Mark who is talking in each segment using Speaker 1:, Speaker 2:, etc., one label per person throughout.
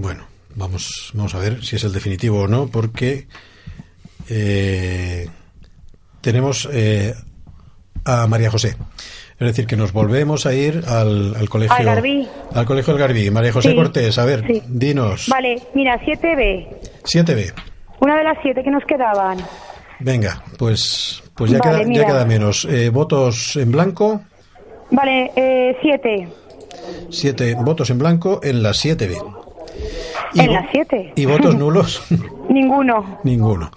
Speaker 1: Bueno, vamos, vamos a ver si es el definitivo o no, porque eh, tenemos eh, a María José. Es decir, que nos volvemos a ir al, al colegio.
Speaker 2: Al Garbí.
Speaker 1: Al colegio del Garbí. María José
Speaker 2: Sí.
Speaker 1: Cortés, a ver,
Speaker 2: Sí.
Speaker 1: dinos.
Speaker 2: Vale, mira, 7B.
Speaker 1: 7B.
Speaker 2: Una de las siete que nos quedaban.
Speaker 1: Venga, pues, pues ya,
Speaker 2: Vale,
Speaker 1: queda, ya
Speaker 2: mira.
Speaker 1: queda menos. Eh, votos en blanco,
Speaker 2: Vale, eh, 7.
Speaker 1: siete votos en blanco en la 7B. Y
Speaker 2: En las 7.
Speaker 1: ¿Y votos nulos?
Speaker 2: Ninguno.
Speaker 1: Ninguno.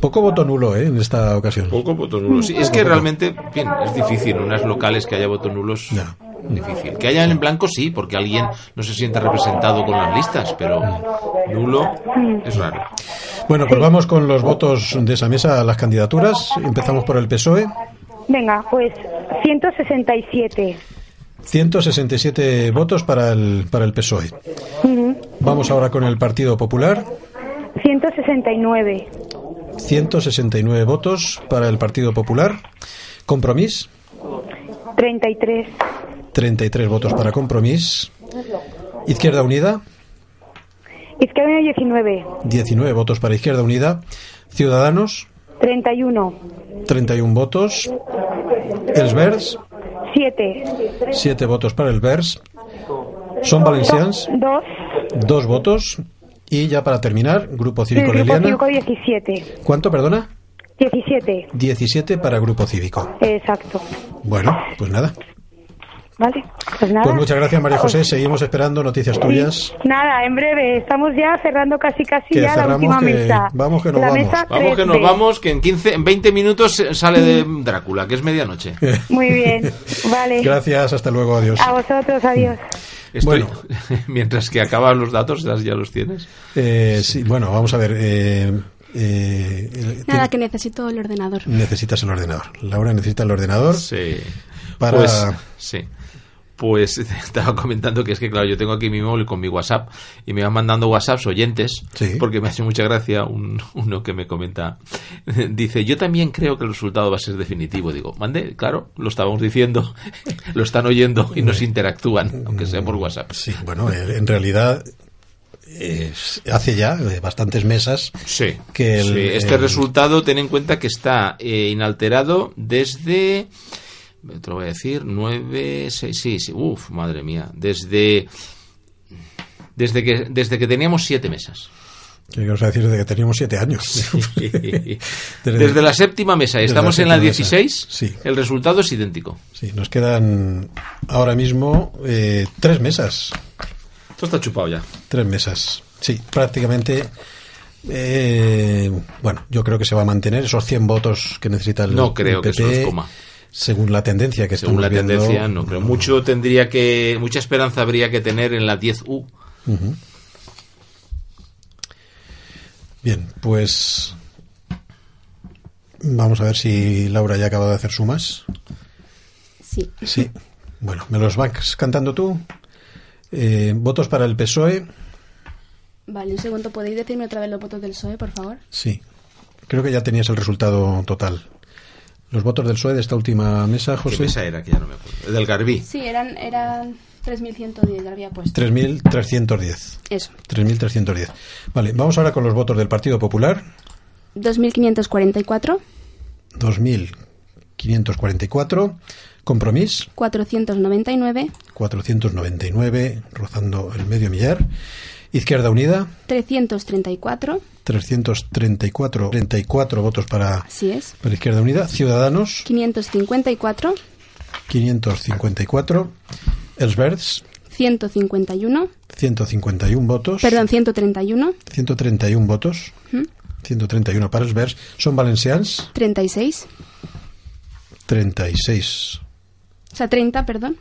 Speaker 1: Poco voto nulo, ¿eh? En esta ocasión.
Speaker 3: Poco voto nulo. Sí, es que realmente, bien, es difícil. En unas locales que haya votos nulos,
Speaker 1: Ya.
Speaker 3: difícil. Que haya en blanco, sí, porque alguien no se siente representado con las listas, pero nulo es raro.
Speaker 1: Bueno, pues vamos con los votos de esa mesa a las candidaturas. Empezamos por el PSOE.
Speaker 2: Venga, pues 167.
Speaker 1: 167 votos para el, para el PSOE.
Speaker 2: Ujú.
Speaker 1: Vamos ahora con el Partido Popular.
Speaker 2: 169.
Speaker 1: 169 votos para el Partido Popular. Compromís.
Speaker 2: 33.
Speaker 1: 33 votos para Compromís. Izquierda Unida.
Speaker 2: Izquierda Unida 19.
Speaker 1: 19 votos para Izquierda Unida. Ciudadanos.
Speaker 2: 31.
Speaker 1: 31 votos. Els Verds.
Speaker 2: 7.
Speaker 1: 7 votos para el Verds. Son Valencians.
Speaker 2: 2.
Speaker 1: Dos votos. Y ya para terminar, Grupo Cívico
Speaker 2: Grupo
Speaker 1: Liliana.
Speaker 2: Cívico 17.
Speaker 1: ¿Cuánto, perdona?
Speaker 2: 17.
Speaker 1: 17 para Grupo Cívico.
Speaker 2: Exacto.
Speaker 1: Bueno, pues nada.
Speaker 2: Vale, pues nada.
Speaker 1: Pues muchas gracias, María José. Seguimos esperando noticias tuyas.
Speaker 2: Nada, en breve. Estamos ya cerrando casi casi
Speaker 1: Que
Speaker 2: ya la última
Speaker 1: que-
Speaker 2: mesa.
Speaker 1: vamos que nos
Speaker 2: la
Speaker 1: vamos.
Speaker 3: Vamos que
Speaker 2: 3B.
Speaker 3: nos vamos, que en 15, en 20 minutos sale de Drácula, que es medianoche.
Speaker 2: Muy bien. Vale.
Speaker 1: Gracias, hasta luego, adiós.
Speaker 2: A vosotros, adiós.
Speaker 3: Estoy,
Speaker 1: Bueno.
Speaker 3: mientras que acaban los datos, ya los tienes.
Speaker 1: Eh, sí, bueno, vamos a ver. eh, eh,
Speaker 4: Nada, que necesito el ordenador.
Speaker 1: Necesitas el ordenador. Laura necesita el ordenador.
Speaker 3: Sí.
Speaker 1: Para-
Speaker 3: Pues, sí. Pues estaba comentando que es que, claro, yo tengo aquí mi móvil con mi WhatsApp y me van mandando WhatsApps oyentes,
Speaker 1: Sí.
Speaker 3: porque me hace mucha gracia un- uno que me comenta. Dice, yo también creo que el resultado va a ser definitivo. Digo, mande, claro, lo estábamos diciendo, lo están oyendo y nos interactúan, aunque sea por WhatsApp.
Speaker 1: Sí, bueno, eh, en realidad hace ya eh, bastantes mesas
Speaker 3: Sí,
Speaker 1: que el-
Speaker 3: sí, este
Speaker 1: el-
Speaker 3: resultado, ten en cuenta que está eh, inalterado desde, te lo voy a decir, nueve, seis, sí, sí, uff, madre mía, desde, desde que, desde que teníamos siete mesas.
Speaker 1: ¿Qué ibas a decir desde que teníamos siete años?
Speaker 3: Desde, la séptima mesa, y
Speaker 1: desde
Speaker 3: estamos
Speaker 1: la
Speaker 3: en la
Speaker 1: séptima mesa.
Speaker 3: 16,
Speaker 1: Sí.
Speaker 3: el resultado es idéntico.
Speaker 1: Sí, nos quedan ahora mismo eh, tres mesas.
Speaker 3: Esto está chupado ya.
Speaker 1: Tres mesas. Sí, prácticamente. eh, bueno, yo creo que se va a mantener esos 100 votos que necesita el
Speaker 3: No creo
Speaker 1: el
Speaker 3: que se
Speaker 1: PP,
Speaker 3: los coma.
Speaker 1: Según la tendencia que
Speaker 3: Según
Speaker 1: estamos
Speaker 3: la
Speaker 1: viendo.
Speaker 3: tendencia, no creo. Mucho tendría que, mucha esperanza habría que tener en la 10U.
Speaker 1: Ujú. Bien, pues vamos a ver si Laura ya acaba de hacer sumas.
Speaker 4: Sí.
Speaker 1: Sí. Bueno, ¿me los vas cantando tú? Eh, votos para el PSOE.
Speaker 4: Vale, un segundo. ¿Podéis decirme otra vez los votos del PSOE, por favor?
Speaker 1: Sí. Creo que ya tenías el resultado total. Los votos del PSOE de esta última mesa,
Speaker 3: ¿Qué
Speaker 1: José.
Speaker 3: mesa era? Que ya no me acuerdo. Del Garbí.
Speaker 4: Sí, eran, eran 3.110, ya había puesto.
Speaker 1: 3.310.
Speaker 4: Eso.
Speaker 1: 3.310. Vale, vamos ahora con los votos del Partido Popular.
Speaker 4: 2.544,
Speaker 1: 2.544. Compromís.
Speaker 4: 499,
Speaker 1: 499, rozando el medio millar. Izquierda Unida,
Speaker 4: 334,
Speaker 1: 334, 34 votos para,
Speaker 4: así es.
Speaker 1: para Izquierda Unida. Ciudadanos,
Speaker 4: 554,
Speaker 1: 554. Els Verds,
Speaker 4: 151,
Speaker 1: 151 votos.
Speaker 4: perdón, 131,
Speaker 1: 131 votos. 131 para els Verds. Són valencians,
Speaker 4: 36,
Speaker 1: 36,
Speaker 4: o sea, 30, perdón,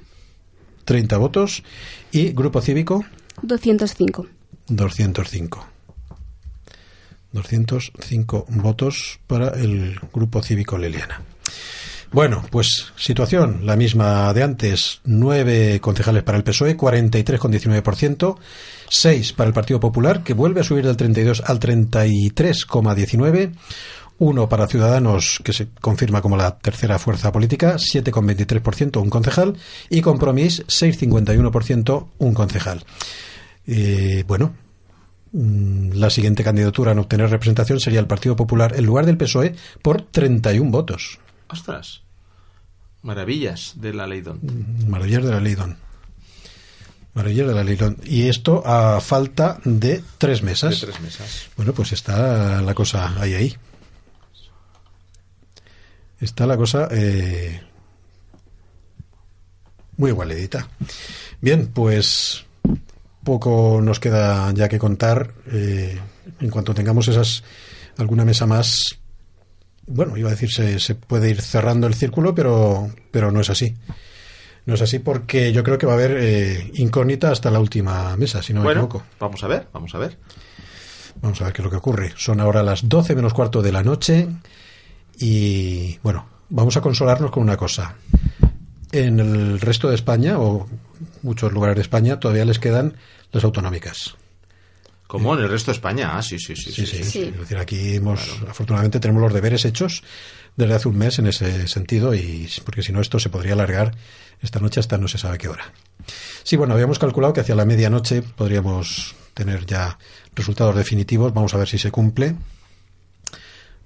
Speaker 1: 30 votos. Y Grupo Cívico,
Speaker 4: 205.
Speaker 1: 205. 205 votos para el Grupo Cívico Liliana. Bueno, pues situación la misma de antes. Nueve concejales para el PSOE, 43,19%. Seis para el Partido Popular, que vuelve a subir del 32 al 33,19%. Uno para Ciudadanos, que se confirma como la tercera fuerza política, 7,23%, un concejal. Y Compromís, 6,51%, un concejal. Eh, bueno, la siguiente candidatura en obtener representación sería el Partido Popular en lugar del PSOE por 31 votos.
Speaker 3: Ostras. Maravillas de la ley Don.
Speaker 1: Maravillas de la ley Don. Maravillas de la ley Don. Y esto a falta de tres
Speaker 3: De
Speaker 1: mesas.
Speaker 3: tres mesas.
Speaker 1: Bueno, pues está la cosa ahí, ahí. Está la cosa eh, muy igualedita. Bien, pues poco nos queda ya que contar. eh, en cuanto tengamos esas alguna mesa más, bueno, iba a decir se, se puede ir cerrando el círculo, pero pero no es así. No es así porque yo creo que va a haber eh, incógnita hasta la última mesa, si no me equivoco.
Speaker 3: vamos a ver, vamos a ver.
Speaker 1: Vamos a ver qué es lo que ocurre. Son ahora las 12 menos cuarto de la noche y bueno, vamos a consolarnos con una cosa. En el resto de España o muchos lugares de España todavía les quedan las autonómicas.
Speaker 3: Como en el resto de España. Ah, sí, sí, sí.
Speaker 1: Sí, sí.
Speaker 4: Sí.
Speaker 1: Es decir, aquí hemos, afortunadamente tenemos los deberes hechos desde hace un mes en ese sentido y porque si no esto se podría alargar esta noche hasta no se sabe qué hora. Sí, bueno, habíamos calculado que hacia la medianoche podríamos tener ya resultados definitivos. Vamos a ver si se cumple.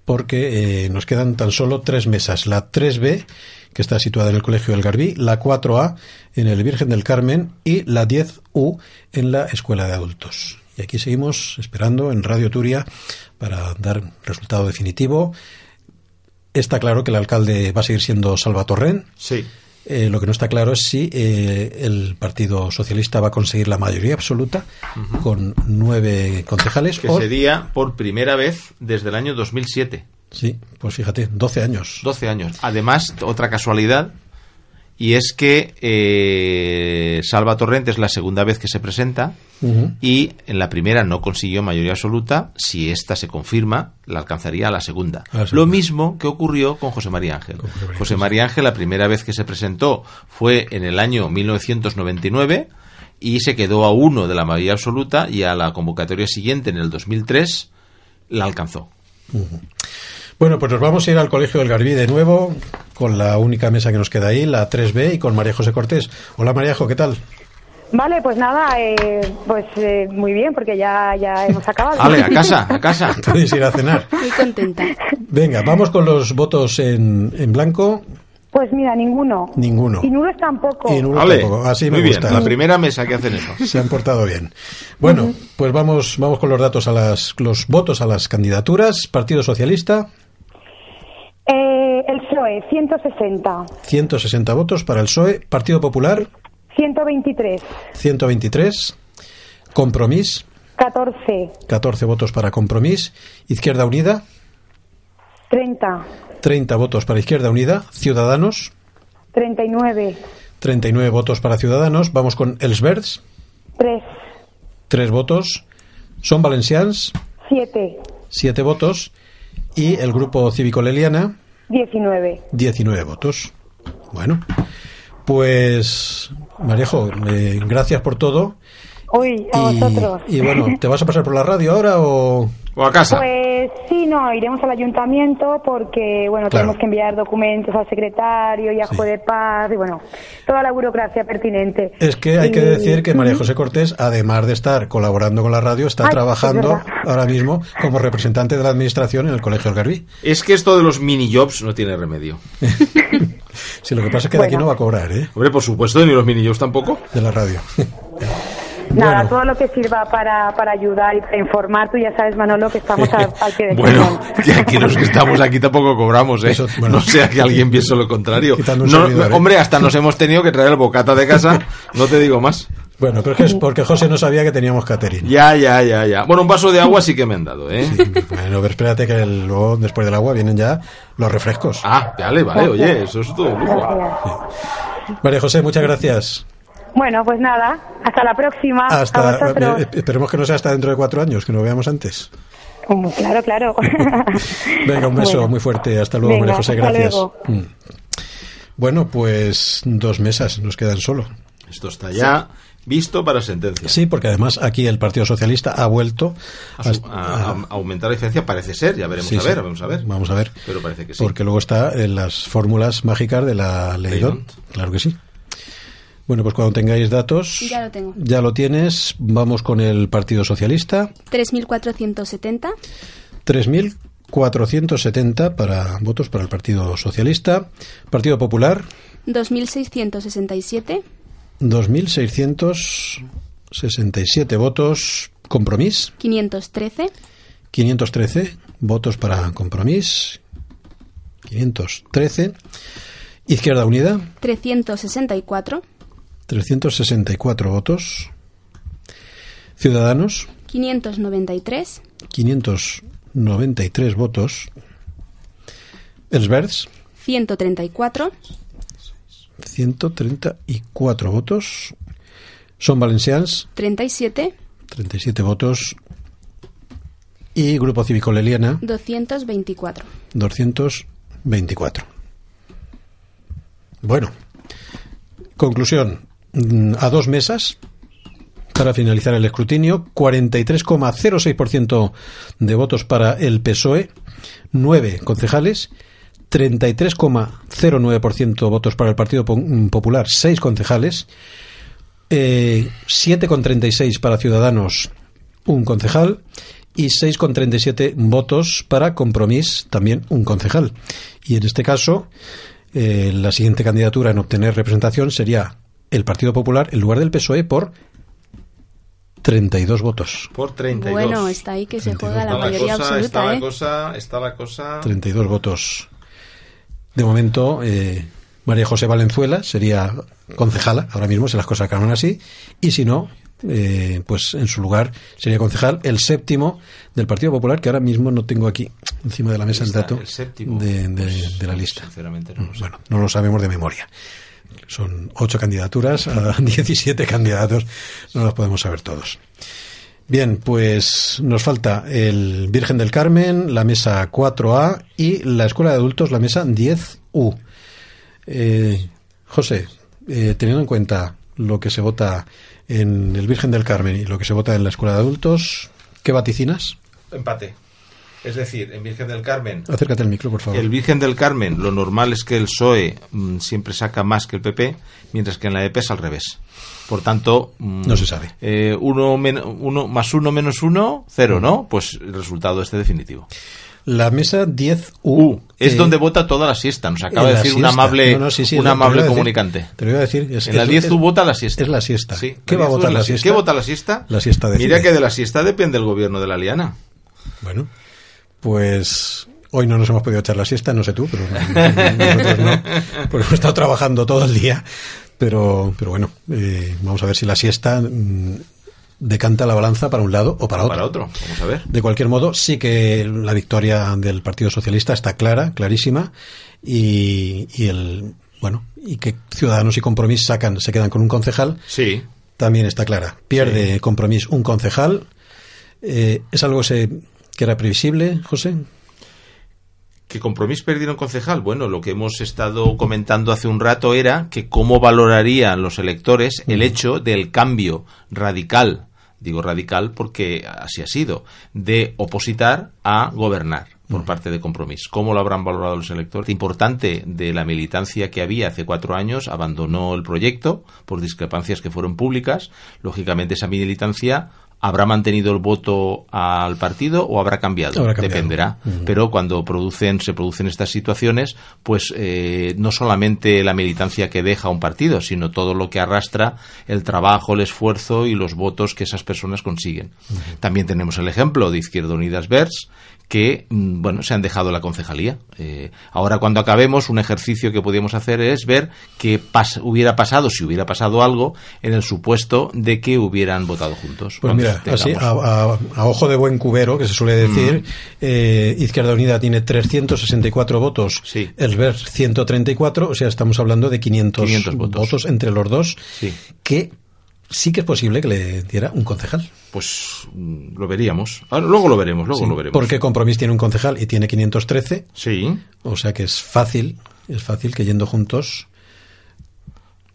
Speaker 1: Porque eh, nos quedan tan solo tres mesas. La 3B, que está situada en el Colegio del Garbí, la 4A en el Virgen del Carmen y la 10U en la Escuela de Adultos. Y aquí seguimos esperando en Radio Turia para dar resultado definitivo. Está claro que el alcalde va a seguir siendo Salva Torrent.
Speaker 3: Sí.
Speaker 1: Eh, lo que no está claro es si eh, el Partido Socialista va a conseguir la mayoría absoluta con nueve concejales.
Speaker 3: Que
Speaker 1: o-
Speaker 3: sería por primera vez desde el año 2007.
Speaker 1: Sí, pues fíjate, 12 años.
Speaker 3: 12 años. Además, otra casualidad, y es que eh, Salva Torrente es la segunda vez que se presenta y en la primera no consiguió mayoría absoluta. Si esta se confirma, la alcanzaría a la segunda.
Speaker 1: A la segunda.
Speaker 3: Lo mismo que ocurrió con José María Ángel.
Speaker 1: José María
Speaker 3: José
Speaker 1: Ángel,
Speaker 3: María Ángel, la primera vez que se presentó fue en el año 1999 y se quedó a uno de la mayoría absoluta y a la convocatoria siguiente, en el 2003, la alcanzó.
Speaker 1: Bueno, pues nos vamos a ir al Colegio del Garbí de nuevo, con la única mesa que nos queda ahí, la 3B, y con María José Cortés. Hola Maríajo, ¿qué tal?
Speaker 2: Vale, pues nada, eh, pues eh, muy bien, porque ya, ya hemos acabado.
Speaker 3: Vale, a casa, a casa.
Speaker 1: Podéis ir a cenar.
Speaker 4: Muy contenta.
Speaker 1: Venga, vamos con los votos en, en blanco.
Speaker 2: Pues mira, ninguno.
Speaker 1: Ninguno.
Speaker 2: Y nulos tampoco.
Speaker 1: Y nulos
Speaker 3: Vale,
Speaker 1: tampoco. Así me
Speaker 3: muy bien.
Speaker 1: gusta.
Speaker 3: La primera mesa que hacen eso.
Speaker 1: Se han portado bien. Bueno, pues vamos, vamos con los datos a las, los votos a las candidaturas. Partido Socialista,
Speaker 2: Eh, el PSOE, 160.
Speaker 1: 160 votos para el PSOE. Partido Popular,
Speaker 2: 123.
Speaker 1: 123. Compromís,
Speaker 2: 14.
Speaker 1: 14 votos para Compromís. Izquierda Unida,
Speaker 2: 30.
Speaker 1: 30 votos para Izquierda Unida. Ciudadanos,
Speaker 2: 39.
Speaker 1: 39 votos para Ciudadanos. Vamos con Els Verds,
Speaker 2: 3.
Speaker 1: 3 votos. Son Valencians,
Speaker 2: 7.
Speaker 1: 7 votos. Y el Grupo Cívico Leliana,
Speaker 2: 19.
Speaker 1: 19 votos. Bueno, pues Marejo, eh, gracias por todo.
Speaker 2: Uy, a
Speaker 1: Y,
Speaker 2: vosotros.
Speaker 1: y bueno, ¿te vas a pasar por la radio ahora o...?
Speaker 3: O a casa.
Speaker 2: Pues sí, no, iremos al ayuntamiento porque, bueno,
Speaker 1: Claro.
Speaker 2: tenemos que enviar documentos al secretario y a
Speaker 1: Sí.
Speaker 2: juez de paz y, bueno, toda la burocracia pertinente.
Speaker 1: Es que hay que decir que María José Cortés, además de estar colaborando con la radio, está
Speaker 2: Ay,
Speaker 1: trabajando ahora mismo como representante de la administración en el Colegio del Garbí.
Speaker 3: Es que esto de los mini jobs no tiene remedio.
Speaker 1: Sí, lo que pasa es que de aquí no va a cobrar, ¿eh?
Speaker 3: Hombre, por supuesto, ni los mini jobs tampoco.
Speaker 1: De la radio.
Speaker 2: Nada,
Speaker 1: Bueno.
Speaker 2: todo lo que sirva para, para ayudar y para informar, tú ya sabes, Manolo, que estamos al, al pie del
Speaker 3: Bueno, que aquí los que estamos aquí tampoco cobramos, ¿eh?
Speaker 1: Eso, bueno.
Speaker 3: No sea que alguien piense lo contrario. No,
Speaker 1: servidor, ¿eh?
Speaker 3: Hombre, hasta nos hemos tenido que traer el bocata de casa, no te digo más.
Speaker 1: Bueno, pero es que es porque José no sabía que teníamos catering.
Speaker 3: Ya, ya, ya, ya. Bueno, un vaso de agua sí que me han dado, ¿eh?
Speaker 1: Bueno, pero espérate que luego, después del agua, vienen ya los refrescos.
Speaker 3: Ah, vale, vale, oye, eso es todo.
Speaker 1: María José, muchas gracias.
Speaker 2: Bueno, pues nada, hasta la próxima.
Speaker 1: Hasta, eh, esperemos que no sea hasta dentro de cuatro años, que nos veamos antes.
Speaker 2: Claro, claro.
Speaker 1: Venga, un beso
Speaker 2: Bueno.
Speaker 1: muy fuerte. Hasta luego,
Speaker 2: Venga,
Speaker 1: María José, gracias. Mm. Bueno, pues dos mesas nos quedan solo.
Speaker 3: Esto está ya visto para sentencia.
Speaker 1: Sí, porque además aquí el Partido Socialista ha vuelto
Speaker 3: A, su- a- a- aumentar la diferencia parece ser, ya veremos
Speaker 1: Sí,
Speaker 3: a ver,
Speaker 1: sí.
Speaker 3: vamos a ver.
Speaker 1: Vamos a ver.
Speaker 3: Pero parece que sí.
Speaker 1: Porque luego está en las fórmulas mágicas de la ley DON. Claro que sí. Bueno, pues cuando tengáis datos,
Speaker 4: Ya lo tengo.
Speaker 1: ya lo tienes. Vamos con el Partido Socialista.
Speaker 4: 3.470,
Speaker 1: 3.470 para votos para el Partido Socialista. Partido Popular,
Speaker 4: 2.667,
Speaker 1: 2.667 votos. Compromís,
Speaker 4: 513,
Speaker 1: 513 votos para Compromís. 513. Izquierda Unida,
Speaker 4: 364,
Speaker 1: 364 votos. Ciudadanos,
Speaker 4: 593,
Speaker 1: 593 votos. Els Verds,
Speaker 4: 134,
Speaker 1: 134 votos. Son Valencians,
Speaker 4: 37,
Speaker 1: 37 votos. Y Grupo Cívico Leliana,
Speaker 4: 224.
Speaker 1: 224. Bueno, conclusión. Mm, A dos mesas para finalizar el escrutinio. 43,06% de votos para el PSOE. 9 concejales. 33,09% votos para el Partido mm, Popular. 6 concejales. Eh, 7,36 para Ciudadanos. Un concejal. Y 6,37 votos para Compromís. También un concejal. Y en este caso, eh, la siguiente candidatura en obtener representación sería el Partido Popular en lugar del PSOE E por 32 votos.
Speaker 3: Por 32.
Speaker 4: Bueno, está ahí que se
Speaker 1: 32.
Speaker 4: juega la
Speaker 3: Está la
Speaker 4: mayoría
Speaker 3: cosa, está
Speaker 4: absoluta,
Speaker 3: la
Speaker 4: ¿eh?
Speaker 3: cosa, está la cosa.
Speaker 1: 32 votos. De momento, eh, María José Valenzuela sería concejala, ahora mismo, si las cosas acaban así, y si no, eh, pues en su lugar sería concejal el séptimo del Partido Popular, que ahora mismo no tengo aquí encima de la mesa el dato
Speaker 3: el séptimo.
Speaker 1: de, de-
Speaker 3: Pues,
Speaker 1: de la lista.
Speaker 3: Sinceramente no lo sé.
Speaker 1: Bueno, no lo sabemos de memoria. Son ocho candidaturas a 17 candidatos, no los podemos saber todos. Bien, pues nos falta el Virgen del Carmen, la mesa 4A y la Escuela de Adultos, la mesa 10U. Eh, José, eh, teniendo en cuenta lo que se vota en el Virgen del Carmen y lo que se vota en la Escuela de Adultos, ¿qué vaticinas?
Speaker 3: Empate. Es decir, en Virgen del Carmen,
Speaker 1: Acércate al micro, por favor.
Speaker 3: el Virgen del Carmen, lo normal es que el PSOE mm, siempre saca más que el PP, mientras que en la EP es al revés. Por tanto, mm,
Speaker 1: No se sabe.
Speaker 3: eh, uno, más uno menos uno, cero, ¿no? Pues el resultado este definitivo.
Speaker 1: La mesa 10U.
Speaker 3: Uh, es
Speaker 1: eh,
Speaker 3: donde vota toda la siesta. Nos acaba de
Speaker 1: la
Speaker 3: decir un amable,
Speaker 1: No, no, sí, sí,
Speaker 3: un
Speaker 1: te
Speaker 3: amable
Speaker 1: decir.
Speaker 3: comunicante.
Speaker 1: Te lo iba a decir. es-
Speaker 3: En la
Speaker 1: es-
Speaker 3: 10
Speaker 1: es-
Speaker 3: vota la siesta.
Speaker 1: Es la siesta.
Speaker 3: Sí,
Speaker 1: ¿Qué va a
Speaker 3: 10U
Speaker 1: votar
Speaker 3: es
Speaker 1: la siesta?
Speaker 3: ¿Qué vota la siesta?
Speaker 1: La siesta decide.
Speaker 3: Mira que de la siesta depende el gobierno de la Liana.
Speaker 1: Bueno, pues hoy no nos hemos podido echar la siesta, no sé tú, pero nosotros no, porque hemos estado trabajando todo el día. Pero, pero bueno, eh, vamos a ver si la siesta mm, decanta la balanza para un lado o para otro.
Speaker 3: Para otro, vamos a ver.
Speaker 1: De cualquier modo, sí que la victoria del Partido Socialista está clara, clarísima, y, y el bueno y que Ciudadanos y Compromís sacan, se quedan con un concejal,
Speaker 3: Sí,
Speaker 1: también está clara. Pierde Compromís un concejal. Eh, ¿Es algo se- que era previsible, José?
Speaker 3: que Compromís perdiera un concejal. Bueno, lo que hemos estado comentando hace un rato era que cómo valorarían los electores el hecho del cambio radical, digo radical porque así ha sido, de opositar a gobernar por parte de Compromís. ¿Cómo lo habrán valorado los electores? Importante de la militancia que había hace cuatro años abandonó el proyecto por discrepancias que fueron públicas. Lógicamente esa militancia habrá mantenido el voto al partido o habrá cambiado.
Speaker 1: Habrá cambiado.
Speaker 3: Dependerá pero cuando producen se producen estas situaciones pues eh, no solamente la militancia que deja un partido sino todo lo que arrastra el trabajo el esfuerzo y los votos que esas personas consiguen también tenemos el ejemplo de Izquierda Unidas Verts que mm, bueno se han dejado la concejalía Eh, ahora cuando acabemos un ejercicio que podíamos hacer es ver qué pas- hubiera pasado si hubiera pasado algo en el supuesto de que hubieran votado juntos
Speaker 1: Pues mira, así, a, a- a ojo de buen cubero, que se suele decir, eh, Izquierda Unida tiene 364 votos,
Speaker 3: Sí.
Speaker 1: el VER 134, o sea, estamos hablando de 500,
Speaker 3: 500 votos.
Speaker 1: entre los dos,
Speaker 3: Sí.
Speaker 1: que sí que es posible que le diera un concejal.
Speaker 3: Pues mm, lo veríamos. Ah, luego lo veremos, luego
Speaker 1: Sí,
Speaker 3: lo veremos.
Speaker 1: Porque Compromís tiene un concejal y tiene 513,
Speaker 3: Sí,
Speaker 1: o sea que es fácil, es fácil que yendo juntos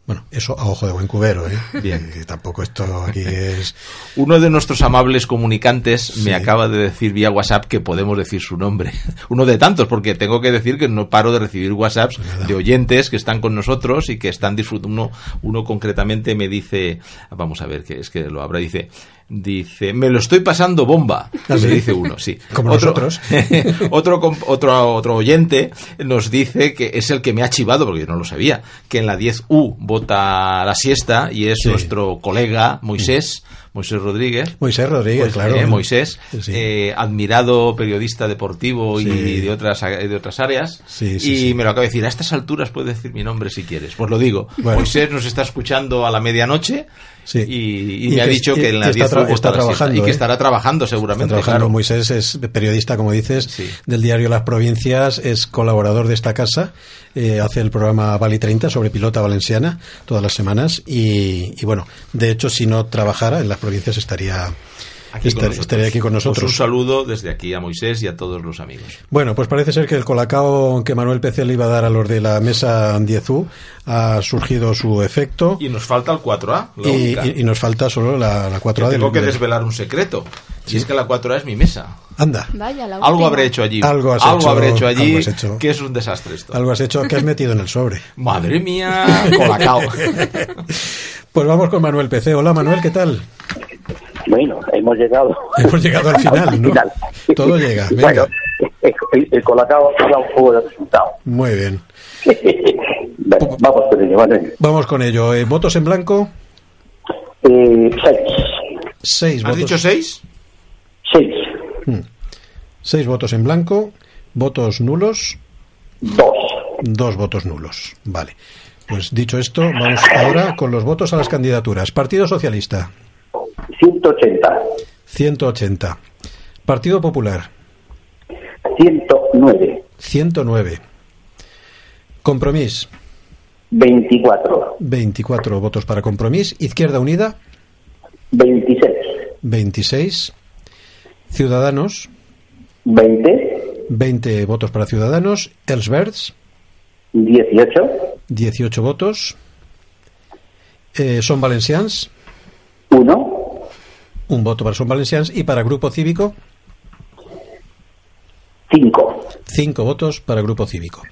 Speaker 1: Bueno, eso a ojo de buen cubero, ¿eh?
Speaker 3: Bien.
Speaker 1: Que tampoco esto aquí es...
Speaker 3: Uno de nuestros amables comunicantes
Speaker 1: Sí.
Speaker 3: me acaba de decir vía WhatsApp que podemos decir su nombre. Uno de tantos, porque tengo que decir que no paro de recibir WhatsApps de oyentes que están con nosotros y que están disfrutando. Uno, uno concretamente me dice, vamos a ver, que es que lo habrá, dice, dice, me lo estoy pasando bomba.
Speaker 1: ¿Ah?
Speaker 3: Me dice uno, sí.
Speaker 1: Como
Speaker 3: otro,
Speaker 1: nosotros.
Speaker 3: otro, otro, otro oyente nos dice que es el que me ha chivado, porque yo no lo sabía, que en la 10U vota la siesta y es
Speaker 1: Sí.
Speaker 3: nuestro colega Moisés, Moisés Rodríguez.
Speaker 1: Moisés Rodríguez,
Speaker 3: Pues,
Speaker 1: claro.
Speaker 3: eh, Moisés,
Speaker 1: Sí.
Speaker 3: eh, admirado periodista deportivo
Speaker 1: Sí.
Speaker 3: y de otras, de otras áreas.
Speaker 1: Sí,
Speaker 3: y me lo acaba de decir, a estas alturas puedes decir mi nombre si quieres. Pues lo digo.
Speaker 1: Bueno.
Speaker 3: Moisés nos está escuchando a la medianoche
Speaker 1: Sí.
Speaker 3: y, y
Speaker 1: Y
Speaker 3: me ha dicho que en la
Speaker 1: y está
Speaker 3: 10
Speaker 1: tra-
Speaker 3: vota
Speaker 1: está trabajando,
Speaker 3: Y que
Speaker 1: ¿eh?
Speaker 3: estará trabajando
Speaker 1: Está
Speaker 3: seguramente,
Speaker 1: trabajando
Speaker 3: claro.
Speaker 1: Moisés, es periodista, como dices,
Speaker 3: Sí.
Speaker 1: del diario Las Provincias, es colaborador de esta casa, eh, hace el programa Vali 30 sobre pilota valenciana todas las semanas y, y bueno, de hecho, si no trabajara en Las Provincias estaría,
Speaker 3: Aquí con
Speaker 1: estar-
Speaker 3: nosotros.
Speaker 1: estaría aquí con
Speaker 3: Pues
Speaker 1: nosotros.
Speaker 3: un saludo desde aquí a Moisés y a todos los amigos.
Speaker 1: Bueno, pues parece ser que el colacao que Manuel PC le iba a dar a los de la mesa 10U ha surgido su efecto
Speaker 3: Y nos falta el 4A, la
Speaker 1: y,
Speaker 3: única.
Speaker 1: y- y nos falta solo la, la 4A
Speaker 3: Que
Speaker 1: del-
Speaker 3: tengo que
Speaker 1: del-
Speaker 3: desvelar un secreto. Si es que la 4A es mi mesa.
Speaker 1: Anda,
Speaker 4: Vaya, la
Speaker 3: Algo habré hecho allí.
Speaker 1: Algo has hecho,
Speaker 3: habré hecho allí
Speaker 1: algo has hecho.
Speaker 3: que es un desastre esto.
Speaker 1: algo has hecho que has metido en el sobre.
Speaker 3: Madre mía, colacao.
Speaker 1: Pues vamos con Manuel PC. Hola Manuel, ¿qué tal?
Speaker 5: Bueno, hemos llegado.
Speaker 1: Hemos llegado al final, ¿no? Todo llega, venga.
Speaker 5: Bueno, el, el colacao da un poco de resultado.
Speaker 1: Muy bien.
Speaker 5: Vamos con ello, Manuel.
Speaker 1: Vamos con ello. Eh, ¿Votos en blanco?
Speaker 5: Eh, seis.
Speaker 1: Seis
Speaker 3: ¿Has
Speaker 1: votos.
Speaker 3: dicho seis?
Speaker 5: Seis.
Speaker 1: Seis votos en blanco. Votos nulos.
Speaker 5: Dos.
Speaker 1: Dos votos nulos. Vale. Pues dicho esto, vamos ahora con los votos a las candidaturas. Partido Socialista,
Speaker 5: 180.
Speaker 1: 180. Partido Popular,
Speaker 5: 109.
Speaker 1: 109. Compromís,
Speaker 5: 24.
Speaker 1: 24 votos para Compromís. Izquierda Unida,
Speaker 5: 26.
Speaker 1: 26. Ciudadanos,
Speaker 5: 20.
Speaker 1: 20 votos para Ciudadanos. Els Verds,
Speaker 5: 18.
Speaker 1: 18 votos. Eh, Son Valencians,
Speaker 5: 1.
Speaker 1: un voto para Son Valencians. Y para Grupo Cívico,
Speaker 5: 5.
Speaker 1: cinco votos para Grupo Cívico.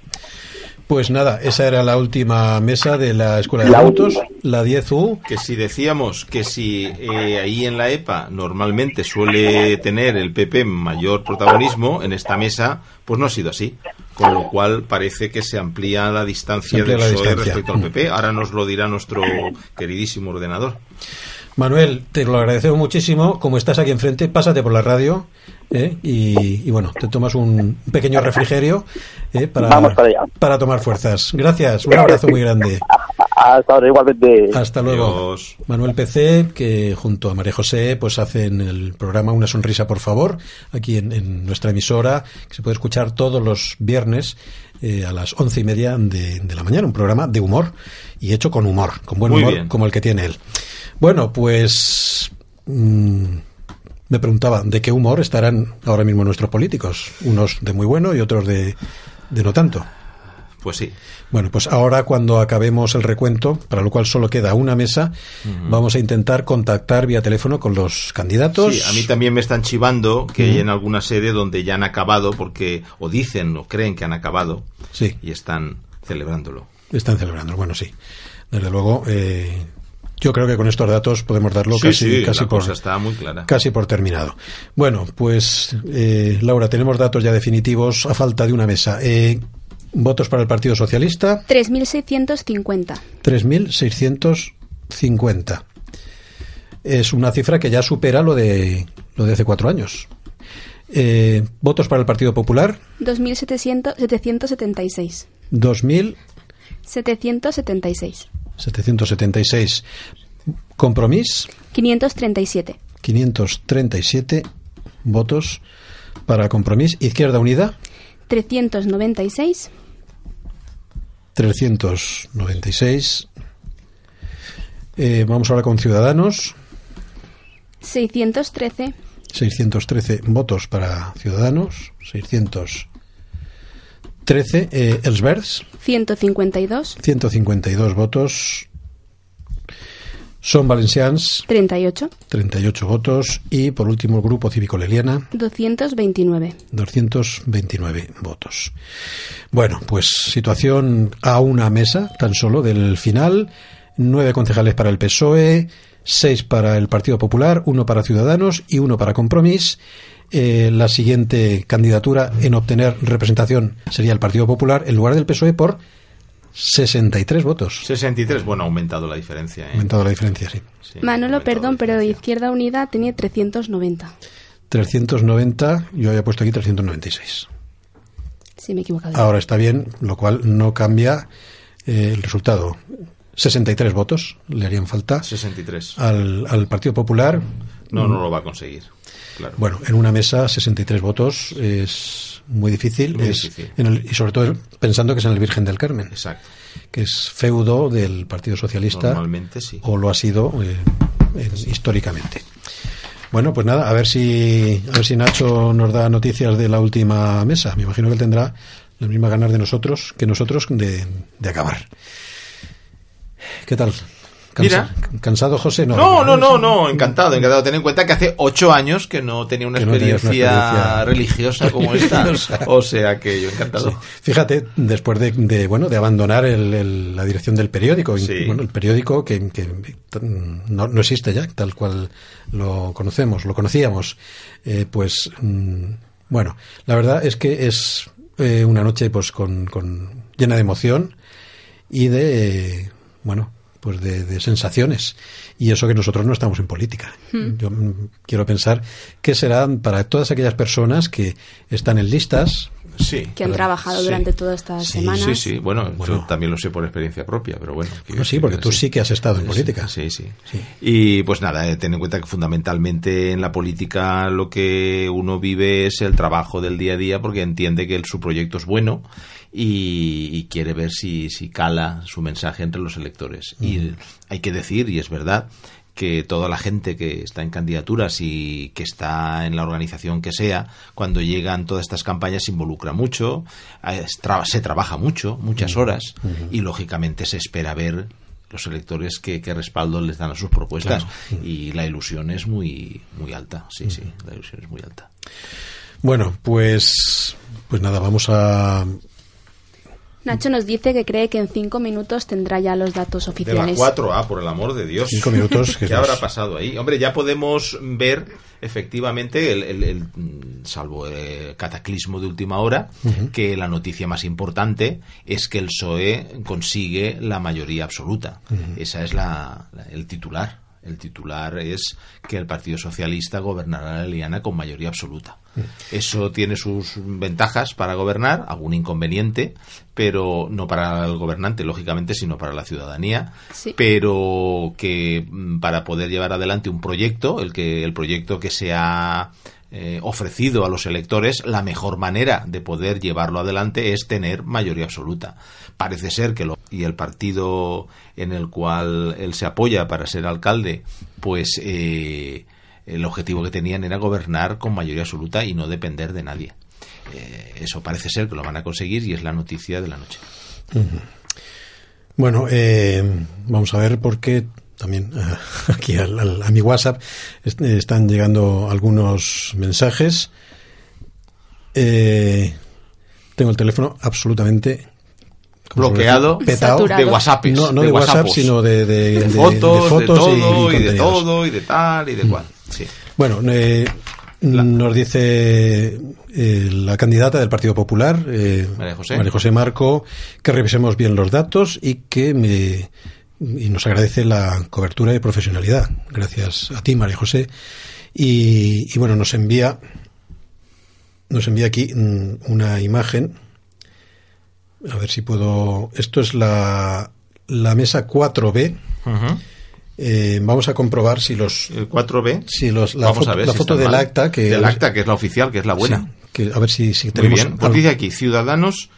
Speaker 1: Pues nada, esa era la última mesa de la Escuela de
Speaker 5: La
Speaker 1: Adultos,
Speaker 5: última.
Speaker 1: la 10U.
Speaker 3: Que si decíamos que si eh, ahí en la EPA normalmente suele tener el PP mayor protagonismo, en esta mesa pues no ha sido así. Con lo cual parece que se amplía la distancia
Speaker 1: Se amplía
Speaker 3: del PSOE
Speaker 1: distancia.
Speaker 3: respecto al
Speaker 1: Mm.
Speaker 3: PP. Ahora nos lo dirá nuestro queridísimo ordenador.
Speaker 1: Manuel, te lo agradecemos muchísimo. Como estás aquí enfrente, pásate por la radio ¿eh? y, y bueno, te tomas un pequeño refrigerio ¿eh? para,
Speaker 5: Vamos para allá.
Speaker 1: para tomar fuerzas. Gracias, un abrazo muy grande.
Speaker 5: Hasta ahora, igualmente.
Speaker 1: Hasta luego.
Speaker 3: Adiós.
Speaker 1: Manuel PC, que junto a María José, pues hacen el programa Una Sonrisa, por favor, aquí en, en nuestra emisora, que se puede escuchar todos los viernes eh, a las once y media de, de la mañana, un programa de humor y hecho con humor, con buen
Speaker 3: Muy
Speaker 1: humor,
Speaker 3: bien.
Speaker 1: como el que tiene él. Bueno, pues mm, me preguntaba de qué humor estarán ahora mismo nuestros políticos, unos de muy bueno y otros de, de no tanto.
Speaker 3: Pues sí.
Speaker 1: Bueno, pues ahora cuando acabemos el recuento, para lo cual solo queda una mesa, vamos a intentar contactar vía teléfono con los candidatos.
Speaker 3: Sí, a mí también me están chivando que hay en alguna sede donde ya han acabado porque o dicen o creen que han acabado
Speaker 1: Sí,
Speaker 3: y están celebrándolo.
Speaker 1: están celebrando. Bueno, sí. Desde luego, eh, yo creo que con estos datos podemos darlo
Speaker 3: Sí,
Speaker 1: casi,
Speaker 3: sí,
Speaker 1: casi
Speaker 3: la
Speaker 1: por
Speaker 3: cosa está muy clara.
Speaker 1: casi por terminado. Bueno, pues eh, Laura, tenemos datos ya definitivos a falta de una mesa. Eh, votos para el Partido Socialista,
Speaker 4: 3.650.
Speaker 1: 3.650. Es una cifra que ya supera lo de lo de hace cuatro años. Eh, votos para el Partido Popular,
Speaker 4: 2.776.
Speaker 1: 2.776.
Speaker 4: 776.
Speaker 1: Compromís,
Speaker 4: 537.
Speaker 1: 537 votos para Compromís. Izquierda Unida,
Speaker 4: 396.
Speaker 1: 396. Eh, vamos ahora con Ciudadanos,
Speaker 4: 613.
Speaker 1: 613 votos para Ciudadanos, 613. Eh, Els Verds,
Speaker 4: 152.
Speaker 1: 152 votos. Son Valencians,
Speaker 4: 38.
Speaker 1: 38 votos. Y por último, el Grupo Cívico Leliana,
Speaker 4: 229.
Speaker 1: 229 votos. Bueno, pues situación a una mesa tan solo del final. Nueve concejales para el PSOE, seis para el Partido Popular, uno para Ciudadanos y uno para Compromís. Eh, la siguiente candidatura en obtener representación sería el Partido Popular en lugar del PSOE por 63 votos.
Speaker 3: 63, bueno, ha aumentado la diferencia.
Speaker 1: Ha
Speaker 3: ¿eh?
Speaker 1: aumentado la diferencia, sí.
Speaker 3: Sí,
Speaker 4: Manolo,
Speaker 3: ha
Speaker 4: perdón, pero. Izquierda Unida tenía 390.
Speaker 1: 390, yo había puesto aquí 396.
Speaker 4: Sí, me he equivocado.
Speaker 1: Ahora está bien, lo cual no cambia eh, el resultado. 63 votos le harían falta
Speaker 3: 63.
Speaker 1: al, al Partido Popular.
Speaker 3: No, no lo va a conseguir. Claro.
Speaker 1: Bueno, en una mesa 63 votos es muy difícil,
Speaker 3: Muy
Speaker 1: es
Speaker 3: difícil.
Speaker 1: en el- y sobre todo pensando que es en el Virgen del Carmen,
Speaker 3: Exacto.
Speaker 1: que es feudo del Partido Socialista
Speaker 3: Normalmente sí.
Speaker 1: o lo ha sido eh, en- históricamente. Bueno, pues nada, a ver si a ver si Nacho nos da noticias de la última mesa. Me imagino que él tendrá las mismas ganas de nosotros que nosotros de, de acabar. ¿Qué tal?
Speaker 3: Mira.
Speaker 1: ¿Cansado, José?
Speaker 3: No, no, no, no, encantado, encantado. Ten en cuenta que hace ocho años que no tenía una
Speaker 1: no
Speaker 3: experiencia, religiosa como esta. o sea que yo encantado.
Speaker 1: Sí. Fíjate, después de, de, bueno de abandonar el- el- la dirección del periódico, in-
Speaker 3: Sí.
Speaker 1: bueno, el periódico que, que no, no existe ya, tal cual lo conocemos, lo conocíamos, eh, pues mm, bueno, la verdad es que es eh, una noche pues con, con- llena de emoción y de bueno pues de, de sensaciones y eso que nosotros no estamos en política yo mm, quiero pensar que será para todas aquellas personas que están en listas
Speaker 3: Sí.
Speaker 4: que han trabajado
Speaker 3: Sí.
Speaker 4: durante todas estas
Speaker 1: Sí,
Speaker 4: semanas.
Speaker 3: Sí, sí, bueno,
Speaker 1: Bueno.
Speaker 3: yo también lo sé por experiencia propia, pero bueno.
Speaker 1: sí, porque
Speaker 3: que
Speaker 1: tú sí que has estado en
Speaker 3: Sí,
Speaker 1: política.
Speaker 3: Sí, sí.
Speaker 1: Sí.
Speaker 3: Y pues nada, eh, ten en cuenta que fundamentalmente en la política lo que uno vive es el trabajo del día a día porque entiende que el- su proyecto es bueno y, y quiere ver si, si cala su mensaje entre los electores. Y hay que decir, y es verdad, que toda la gente que está en candidaturas y que está en la organización que sea, cuando llegan todas estas campañas se involucra mucho, eh, se trabaja mucho, muchas horas, y lógicamente se espera ver los electores qué, qué respaldo les dan a sus propuestas. Y la ilusión es muy, muy alta, sí, sí, la ilusión es muy alta.
Speaker 1: Bueno, pues, pues nada, vamos a.
Speaker 4: Nacho nos dice que cree que en cinco minutos tendrá ya los datos
Speaker 3: De la
Speaker 4: oficiales.
Speaker 3: 4A, por el amor de Dios.
Speaker 1: Cinco minutos, que
Speaker 3: ¿Qué
Speaker 1: es
Speaker 3: habrá pasado ahí? Hombre, ya podemos ver efectivamente, el, el- el, salvo el cataclismo de última hora, que la noticia más importante es que el PSOE consigue la mayoría absoluta. Esa es la, la- el titular. El titular es que el Partido Socialista gobernará la Liana con mayoría absoluta. Eso tiene sus ventajas para gobernar, algún inconveniente, pero no para el gobernante, lógicamente, sino para la ciudadanía.
Speaker 4: Sí.
Speaker 3: Pero que mm, para poder llevar adelante un proyecto, el que el proyecto que se ha eh, ofrecido a los electores, la mejor manera de poder llevarlo adelante es tener mayoría absoluta. Parece ser que lo, y el partido en el cual él se apoya para ser alcalde, pues eh, el objetivo que tenían era gobernar con mayoría absoluta y no depender de nadie. Eh, eso parece ser que lo van a conseguir y es la noticia de la noche.
Speaker 1: Bueno, eh, vamos a ver por qué también aquí al- a mi WhatsApp eh, están llegando algunos mensajes. Eh, tengo el teléfono absolutamente ¿cómo se
Speaker 3: Bloqueado.
Speaker 4: Saturado.
Speaker 3: de WhatsApp.
Speaker 1: No, no de, WhatsApp, sino de, de-
Speaker 3: de
Speaker 1: de-
Speaker 3: fotos,
Speaker 1: de
Speaker 3: de, todo, y, de todo, y de tal, y de cual. Sí.
Speaker 1: Bueno, eh, nos dice eh, la candidata del Partido Popular, eh,
Speaker 3: María José.
Speaker 1: Marco, que revisemos bien los datos y que me, y nos agradece la cobertura y profesionalidad. Gracias a ti, María José. Y, y bueno, nos envía nos envía aquí mm, una imagen. A ver si puedo. Esto es la, la mesa 4B.
Speaker 3: Ujú.
Speaker 1: Eh, vamos a comprobar si los
Speaker 3: El 4B.
Speaker 1: si los, la
Speaker 3: Vamos
Speaker 1: foto,
Speaker 3: a ver
Speaker 1: la
Speaker 3: si
Speaker 1: foto del
Speaker 3: mal.
Speaker 1: acta que
Speaker 3: Del acta, que es la oficial, que es la buena.
Speaker 1: Sí, que a ver si, si
Speaker 3: Muy
Speaker 1: tenemos
Speaker 3: bien. Pues dice aquí, Ciudadanos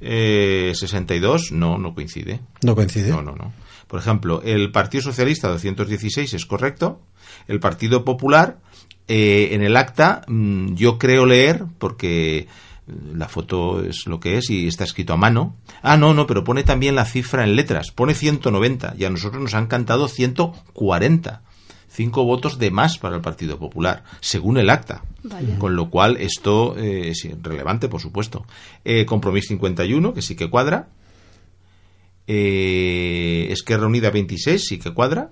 Speaker 3: eh, 62, no, no coincide.
Speaker 1: no coincide
Speaker 3: No, no, no. Por ejemplo, el Partido Socialista 216 es correcto. El Partido Popular, eh, en el acta, mm, yo creo leer, porque La foto es lo que es y está escrito a mano. Ah, no, no, pero pone también la cifra en letras. Pone 190 y a nosotros nos han cantado 140 cinco votos de más para el Partido Popular, según el acta.
Speaker 4: Vaya.
Speaker 3: Con lo cual, esto eh, es relevante, por supuesto. Eh, Compromís 51, que sí que cuadra. Eh, Esquerra Unida 26, sí que cuadra.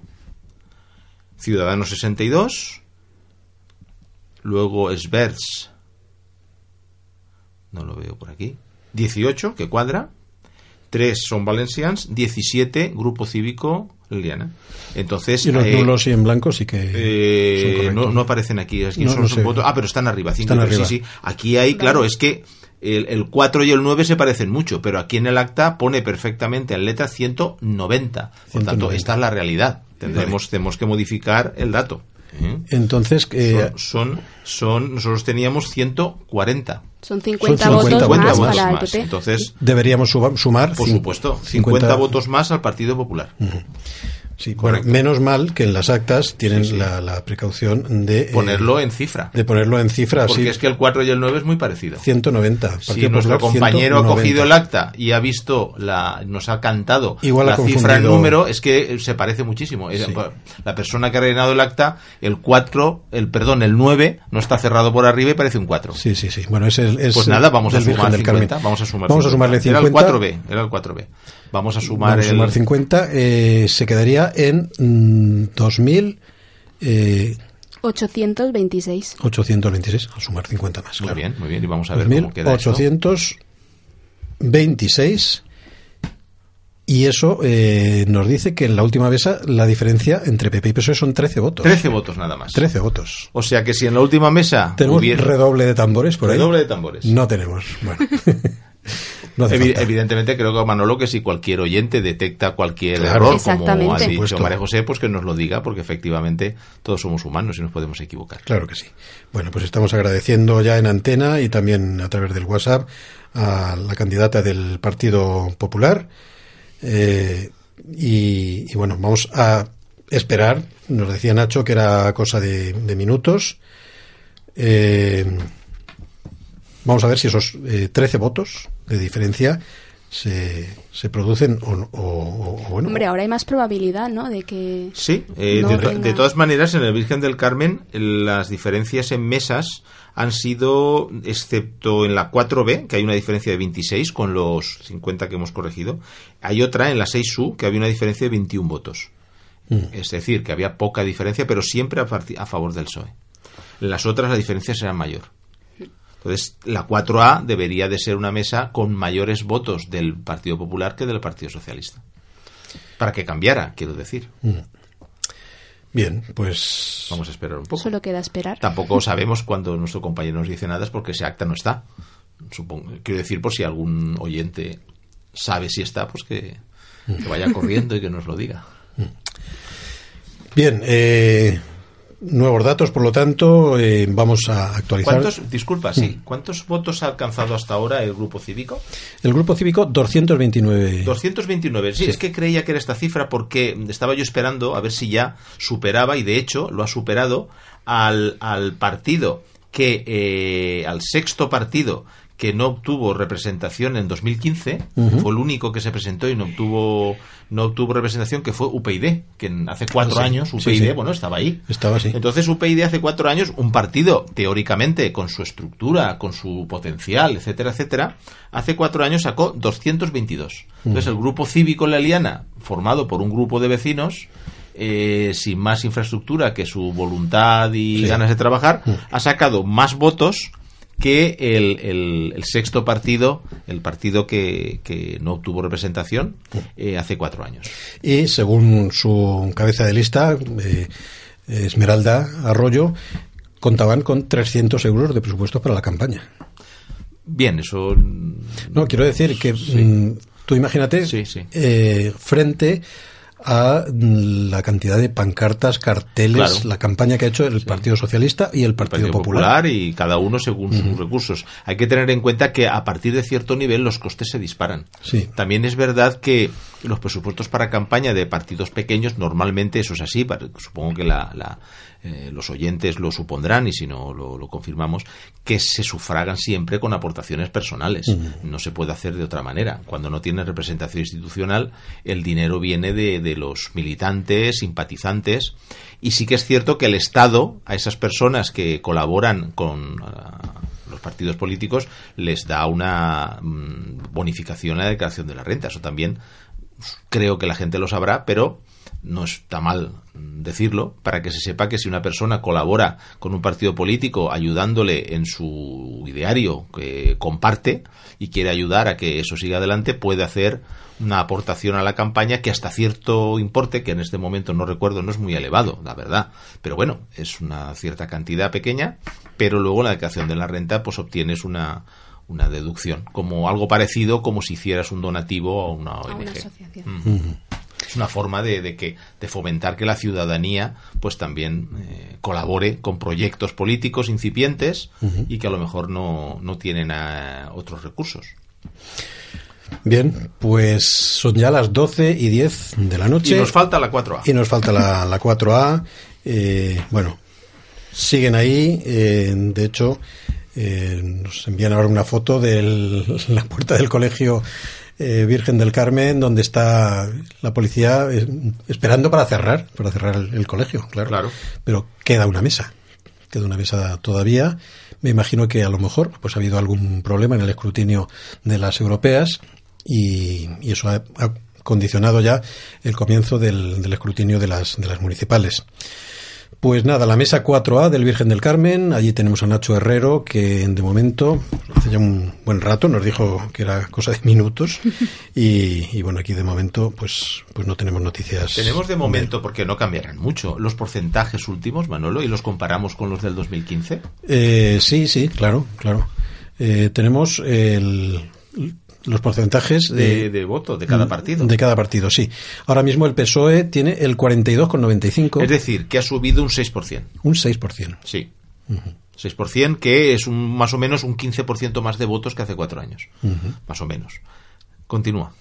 Speaker 3: Ciudadanos 62. Luego Esberts. No lo veo por aquí. 18, que cuadra. 3 son Valencians. 17, Grupo Cívico Liliana. Entonces.
Speaker 1: Y los
Speaker 3: eh,
Speaker 1: nulos y en blanco sí que
Speaker 3: eh,
Speaker 1: son
Speaker 3: no, no aparecen aquí. Aquí
Speaker 1: No,
Speaker 3: son
Speaker 1: no
Speaker 3: sus
Speaker 1: sé.
Speaker 3: votos. Ah, pero están arriba. cinco
Speaker 1: Están
Speaker 3: y tres,
Speaker 1: arriba.
Speaker 3: Sí, sí. Aquí hay, claro, es que el, el 4 y el 9 se parecen mucho, pero aquí en el acta pone perfectamente en letra 190. Por tanto,
Speaker 1: 190.
Speaker 3: esta es la realidad. Tendremos, tenemos que modificar el dato. ¿Eh?
Speaker 1: Entonces, eh,
Speaker 3: Son, son, son- nosotros teníamos 140.
Speaker 4: Son 50,
Speaker 1: 50
Speaker 4: votos
Speaker 1: votos
Speaker 4: más
Speaker 1: más.
Speaker 4: para el
Speaker 3: más.
Speaker 4: PP.
Speaker 3: Entonces,
Speaker 1: deberíamos sumar
Speaker 3: por supuesto, 50, votos más al Partido Popular.
Speaker 1: Sí,
Speaker 3: Correcto.
Speaker 1: menos mal que en las actas tienen La, la precaución de eh,
Speaker 3: Ponerlo en cifra.
Speaker 1: de ponerlo en cifra
Speaker 3: Porque
Speaker 1: así
Speaker 3: es que el 4 y el 9 es muy parecido.
Speaker 1: 190.
Speaker 3: Si nuestro
Speaker 1: Popular,
Speaker 3: compañero ha
Speaker 1: 190.
Speaker 3: cogido el acta y ha visto la, nos ha cantado
Speaker 1: Igual ha
Speaker 3: la cifra en
Speaker 1: confundido-
Speaker 3: número, es que se parece muchísimo.
Speaker 1: Sí.
Speaker 3: La persona que ha rellenado el acta, el 4, el perdón, el 9 no está cerrado por arriba y parece un 4.
Speaker 1: Sí, sí, sí. Bueno, es el es
Speaker 3: Pues nada, vamos a sumar
Speaker 1: del
Speaker 3: 50.
Speaker 1: Carmen.
Speaker 3: Vamos a sumar
Speaker 1: Vamos a
Speaker 3: 50.
Speaker 1: sumarle 50.
Speaker 3: Era el 4B, era el 4B. Vamos a sumar
Speaker 1: Vamos a
Speaker 3: el
Speaker 1: sumar 50. eh, se quedaría en mm, 2000. Eh,
Speaker 4: 826.
Speaker 1: 826, a sumar 50 más.
Speaker 3: Muy
Speaker 1: claro.
Speaker 3: bien, muy bien. Y vamos a ver cómo queda esto.
Speaker 1: 2826. Y eso eh, nos dice que en la última mesa la diferencia entre PP y PSOE son 13 votos.
Speaker 3: 13 votos nada más.
Speaker 1: 13 votos.
Speaker 3: O sea que si en la última mesa
Speaker 1: ¿Tenemos
Speaker 3: hubiera...
Speaker 1: redoble de tambores por ahí?
Speaker 3: Redoble de tambores.
Speaker 1: No tenemos. Bueno. no hace
Speaker 3: Evi-
Speaker 1: falta.
Speaker 3: evidentemente creo que Manolo que si cualquier oyente detecta cualquier
Speaker 1: Claro.
Speaker 3: error como ha dicho. María José pues que nos lo diga porque efectivamente todos somos humanos y nos podemos equivocar
Speaker 1: Claro que sí. Bueno, pues estamos agradeciendo ya en antena y también a través del WhatsApp a la candidata del Partido Popular. Eh, y, y bueno, vamos a esperar. Nos decía Nacho que era cosa de, de minutos. Eh, vamos a ver si esos eh, 13 votos de diferencia se, se producen o, o- o- o bueno.
Speaker 4: Hombre, ahora hay más probabilidad, ¿no? De que.
Speaker 3: sí eh,
Speaker 4: no
Speaker 3: de, to-
Speaker 4: tenga-
Speaker 3: de todas maneras en el Virgen del Carmen las diferencias en mesas han sido excepto en la 4B que hay una diferencia de 26 con los 50 que hemos corregido hay otra en la 6U que había una diferencia de 21 votos es decir que había poca diferencia pero siempre a, a favor del PSOE en las otras la diferencia será mayor Entonces, la 4A debería de ser una mesa con mayores votos del Partido Popular que del Partido Socialista. Para que cambiara, quiero decir.
Speaker 1: Bien, pues
Speaker 3: Vamos a esperar un poco.
Speaker 4: Solo queda esperar.
Speaker 3: Tampoco sabemos cuando nuestro compañero nos dice nada es porque ese acta no está. Supongo, quiero decir, por si algún oyente sabe si está, pues que, que vaya corriendo y que nos lo diga.
Speaker 1: Bien, eh, nuevos datos, por lo tanto, eh, vamos a actualizar.
Speaker 3: ¿Cuántos, disculpa, sí, ¿cuántos votos ha alcanzado hasta ahora el grupo cívico?
Speaker 1: El grupo cívico 229.
Speaker 3: 229. Sí,
Speaker 1: Sí.
Speaker 3: es que creía que era esta cifra porque estaba yo esperando a ver si ya superaba y de hecho lo ha superado al, al partido que eh, al sexto partido que no obtuvo representación en 2015 fue el único que se presentó y no obtuvo no obtuvo representación que fue UPyD que hace cuatro
Speaker 1: sí.
Speaker 3: años UPyD
Speaker 1: sí.
Speaker 3: bueno estaba ahí
Speaker 1: Estaba así.
Speaker 3: entonces UPyD hace cuatro años, un partido teóricamente con su estructura, con su potencial, etcétera, etcétera, hace cuatro años sacó 222. Entonces el grupo cívico La Liana, formado por un grupo de vecinos, eh, sin más infraestructura que su voluntad y
Speaker 1: Sí.
Speaker 3: ganas de trabajar, ha sacado más votos que el, el- el sexto partido, el partido que, que no obtuvo representación eh, hace cuatro años.
Speaker 1: Y según su cabeza de lista, eh, Esmeralda Arroyo, contaban con 300 euros de presupuesto para la campaña.
Speaker 3: Bien, eso
Speaker 1: No, quiero decir que mm, tú imagínate
Speaker 3: Sí, sí.
Speaker 1: eh, frente a la cantidad de pancartas, carteles,
Speaker 3: Claro.
Speaker 1: la campaña que ha hecho el Partido Socialista y el Partido,
Speaker 3: Partido
Speaker 1: Popular.
Speaker 3: Popular y cada uno según sus recursos. Hay que tener en cuenta que a partir de cierto nivel los costes se disparan.
Speaker 1: Sí.
Speaker 3: También es verdad que los presupuestos para campaña de partidos pequeños, normalmente eso es así. Supongo que la, la, eh, los oyentes lo supondrán y si no lo, lo confirmamos, que se sufragan siempre con aportaciones personales. No se puede hacer de otra manera. Cuando no tiene representación institucional, el dinero viene de, de los militantes, simpatizantes, y sí que es cierto que el Estado, a esas personas que colaboran con ah, los partidos políticos, les da una mm, bonificación a la declaración de la renta. Eso también creo que la gente lo sabrá, pero no está mal decirlo para que se sepa que si una persona colabora con un partido político ayudándole en su ideario que comparte y quiere ayudar a que eso siga adelante, puede hacer una aportación a la campaña que hasta cierto importe, que en este momento no recuerdo, no es muy elevado, la verdad. Pero bueno, es una cierta cantidad pequeña, pero luego en la declaración de la renta pues obtienes una, una deducción, como algo parecido como si hicieras un donativo a una
Speaker 4: A
Speaker 3: ONG.
Speaker 4: una asociación.
Speaker 3: Mm. Es una forma de, de que de fomentar que la ciudadanía pues también eh, colabore con proyectos políticos incipientes y que a lo mejor no, no tienen ah, otros recursos.
Speaker 1: Bien, pues son ya las 12 y 10 de la noche.
Speaker 3: Y nos falta la 4A.
Speaker 1: Y nos falta la, la 4A. Eh, bueno, siguen ahí. eh, de hecho, eh, nos envían ahora una foto de la puerta del colegio eh, Virgen del Carmen, donde está la policía eh, esperando para cerrar, para cerrar el, el colegio, claro.
Speaker 3: Claro.
Speaker 1: Pero queda una mesa. Queda una mesa todavía. Me imagino que a lo mejor pues ha habido algún problema en el escrutinio de las europeas y, y eso ha, ha condicionado ya el comienzo del, del escrutinio de las, de las municipales. Pues nada, la mesa 4A del Virgen del Carmen, allí tenemos a Nacho Herrero, que de momento, hace ya un buen rato, nos dijo que era cosa de minutos, y, y bueno, aquí de momento, pues, pues no tenemos noticias.
Speaker 3: Tenemos de momento, porque no cambiarán mucho, los porcentajes últimos, Manolo, y los comparamos con los del 2015.
Speaker 1: Eh, sí, sí, claro, claro. Eh, tenemos el, los porcentajes
Speaker 3: De, de voto de cada partido.
Speaker 1: De cada partido, sí. Ahora mismo el PSOE tiene el 42,95,
Speaker 3: Es decir, que ha subido un 6%.
Speaker 1: un 6%.
Speaker 3: Sí. 6%, que es un, más o menos un 15% más de votos que hace cuatro años. Más o menos. Continúa.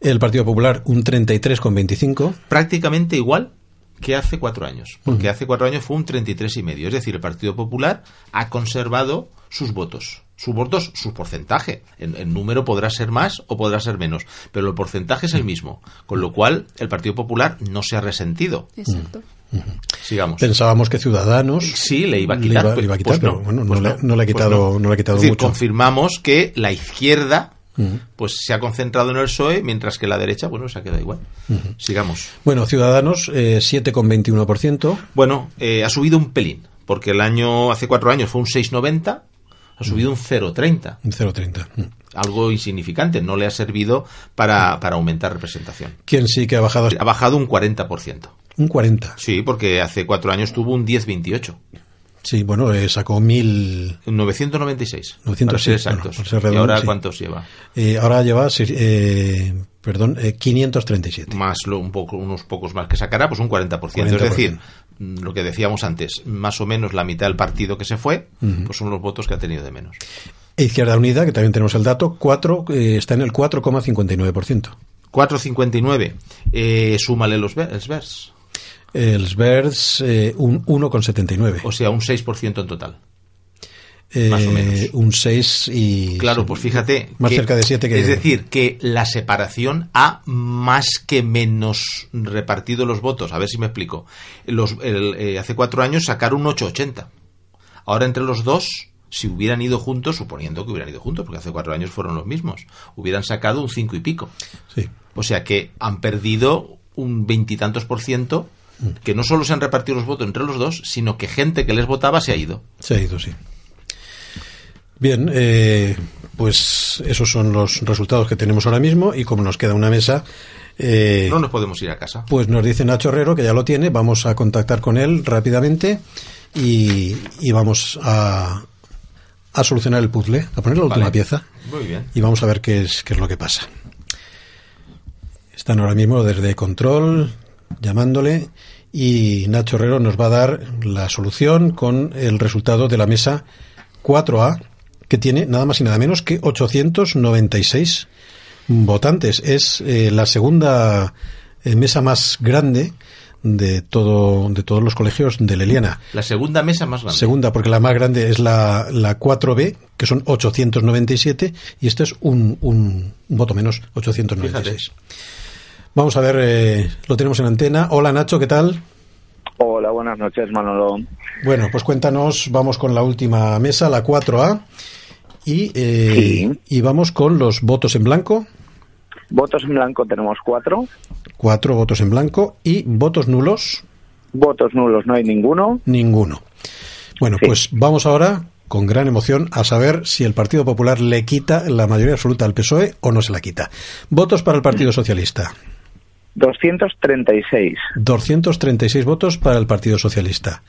Speaker 1: El Partido Popular un 33,25.
Speaker 3: Prácticamente igual que hace cuatro años. Porque hace cuatro años fue un 33,5. Es decir, el Partido Popular ha conservado sus votos. Sus votos, su porcentaje. En, en número podrá ser más o podrá ser menos. Pero el porcentaje es el mismo. Con lo cual, el Partido Popular no se ha resentido.
Speaker 4: Exacto.
Speaker 3: Sigamos.
Speaker 1: Pensábamos que Ciudadanos
Speaker 3: Sí, le iba a
Speaker 1: le
Speaker 3: quitar.
Speaker 1: iba-
Speaker 3: pues-
Speaker 1: le iba a quitar,
Speaker 3: pues
Speaker 1: pero bueno, no,
Speaker 3: pues
Speaker 1: le, no le ha
Speaker 3: pues
Speaker 1: quitado, no. le ha quitado
Speaker 3: Es decir,
Speaker 1: mucho.
Speaker 3: confirmamos que la izquierda pues se ha concentrado en el PSOE, mientras que la derecha, bueno, se ha quedado igual. Sigamos.
Speaker 1: Bueno, Ciudadanos eh, 7,21%.
Speaker 3: Bueno, eh, ha subido un pelín, porque el año, hace cuatro años fue un 6,90, ha subido un 0,30.
Speaker 1: Un 0,30. Mm.
Speaker 3: Algo insignificante, no le ha servido para, para aumentar representación.
Speaker 1: ¿Quién sí que ha bajado?
Speaker 3: Ha bajado un 40%.
Speaker 1: Un 40.
Speaker 3: Sí, porque hace cuatro años tuvo un 10,28.
Speaker 1: Sí, bueno, eh, sacó 1.000.
Speaker 3: Un 996.
Speaker 1: 900,
Speaker 3: para ser
Speaker 1: sí, bueno,
Speaker 3: exactos.
Speaker 1: por ser
Speaker 3: ¿Y ahora
Speaker 1: sí.
Speaker 3: cuántos lleva?
Speaker 1: eh, ahora lleva, eh, perdón, eh, 537.
Speaker 3: más lo- un poco, unos pocos más que sacará, pues un 40%.
Speaker 1: 40%.
Speaker 3: Es decir, lo que decíamos antes, más o menos la mitad del partido que se fue, pues son los votos que ha tenido de menos.
Speaker 1: E Izquierda Unida, que también tenemos el dato, 4, eh, está en el 4,59%.
Speaker 3: 4,59. Eh, súmale los ver- els vers.
Speaker 1: Els Verds, eh, un 1,79.
Speaker 3: O sea, un 6% en total.
Speaker 1: Eh,
Speaker 3: más o menos.
Speaker 1: Un 6 y...
Speaker 3: Claro, pues fíjate.
Speaker 1: Más
Speaker 3: que-
Speaker 1: cerca de 7 que...
Speaker 3: Es decir, que la separación ha más que menos repartido los votos. A ver si me explico. Los, el- eh, hace cuatro años sacaron un 8,80. Ahora entre los dos, si hubieran ido juntos, suponiendo que hubieran ido juntos, porque hace cuatro años fueron los mismos, hubieran sacado un cinco y pico.
Speaker 1: Sí.
Speaker 3: O sea que han perdido un veintitantos por ciento, que no solo se han repartido los votos entre los dos, sino que gente que les votaba se ha ido.
Speaker 1: Se ha ido, sí. Bien, eh, pues esos son los resultados que tenemos ahora mismo y como nos queda una mesa, eh,
Speaker 3: No nos podemos ir a casa.
Speaker 1: pues nos dice Nacho Herrero que ya lo tiene, vamos a contactar con él rápidamente y, y vamos a, a solucionar el puzzle, a poner la última pieza
Speaker 3: Muy bien.
Speaker 1: y vamos a ver qué es, qué es lo que pasa. Están ahora mismo desde control llamándole y Nacho Herrero nos va a dar la solución con el resultado de la mesa 4A que tiene nada más y nada menos que 896 votantes. Es eh, la segunda eh, mesa más grande de todo de todos los colegios de Leliana.
Speaker 3: La segunda mesa más grande.
Speaker 1: Segunda, porque la más grande es la, la 4B, que son 897, y este es un, un voto menos, 896. Vamos a ver, eh, lo tenemos en antena. Hola Nacho, ¿qué tal?
Speaker 6: Hola, buenas noches, Manolo.
Speaker 1: Bueno, pues cuéntanos, vamos con la última mesa, la 4A, y, eh,
Speaker 6: Sí.
Speaker 1: y vamos con los votos en blanco,
Speaker 6: Votos en blanco tenemos cuatro.
Speaker 1: cuatro votos en blanco, y votos nulos,
Speaker 6: Votos nulos no hay ninguno.
Speaker 1: ninguno. Bueno,
Speaker 6: Sí.
Speaker 1: pues vamos ahora con gran emoción a saber si el Partido Popular le quita la mayoría absoluta al PSOE o no se la quita. Votos para el Partido Socialista.
Speaker 6: 236.
Speaker 1: 236 votos para el Partido Socialista.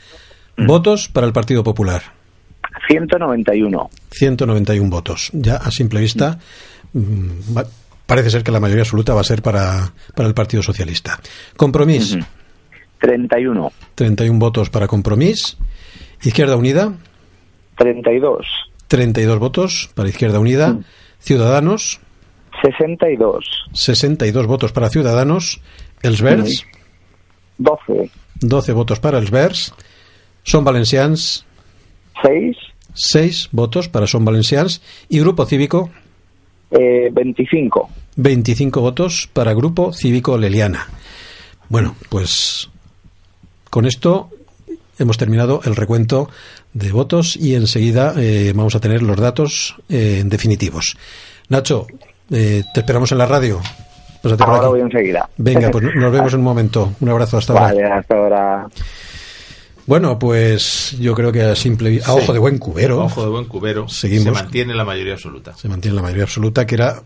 Speaker 1: Votos para el Partido Popular.
Speaker 6: 191.
Speaker 1: 191 votos. Ya a simple vista mm, parece ser que la mayoría absoluta va a ser para, para el Partido Socialista. Compromís.
Speaker 6: Ujú. 31.
Speaker 1: 31 votos para Compromís. Izquierda Unida.
Speaker 6: 32.
Speaker 1: 32 votos para Izquierda Unida. Ciudadanos.
Speaker 6: 62.
Speaker 1: 62 votos para Ciudadanos. Els Verds.
Speaker 6: 12.
Speaker 1: 12 votos para Els Verds. Son Valencians.
Speaker 6: 6.
Speaker 1: 6 votos para Son Valencians. Y Grupo Cívico.
Speaker 6: Eh, 25.
Speaker 1: 25 votos para Grupo Cívico Leliana. Bueno, pues con esto hemos terminado el recuento de votos y enseguida eh, vamos a tener los datos eh, definitivos. Nacho, eh, te esperamos en la radio. Pásate por
Speaker 6: Ahora
Speaker 1: aquí.
Speaker 6: voy enseguida.
Speaker 1: Venga, pues nos vemos en un momento. Un abrazo hasta ahora.
Speaker 6: Vale, hasta ahora.
Speaker 1: Bueno, pues yo creo que a simple a ojo de buen cubero
Speaker 3: A Ojo de buen cubero.
Speaker 1: Seguimos.
Speaker 3: Se mantiene la mayoría absoluta.
Speaker 1: se mantiene la mayoría absoluta, que era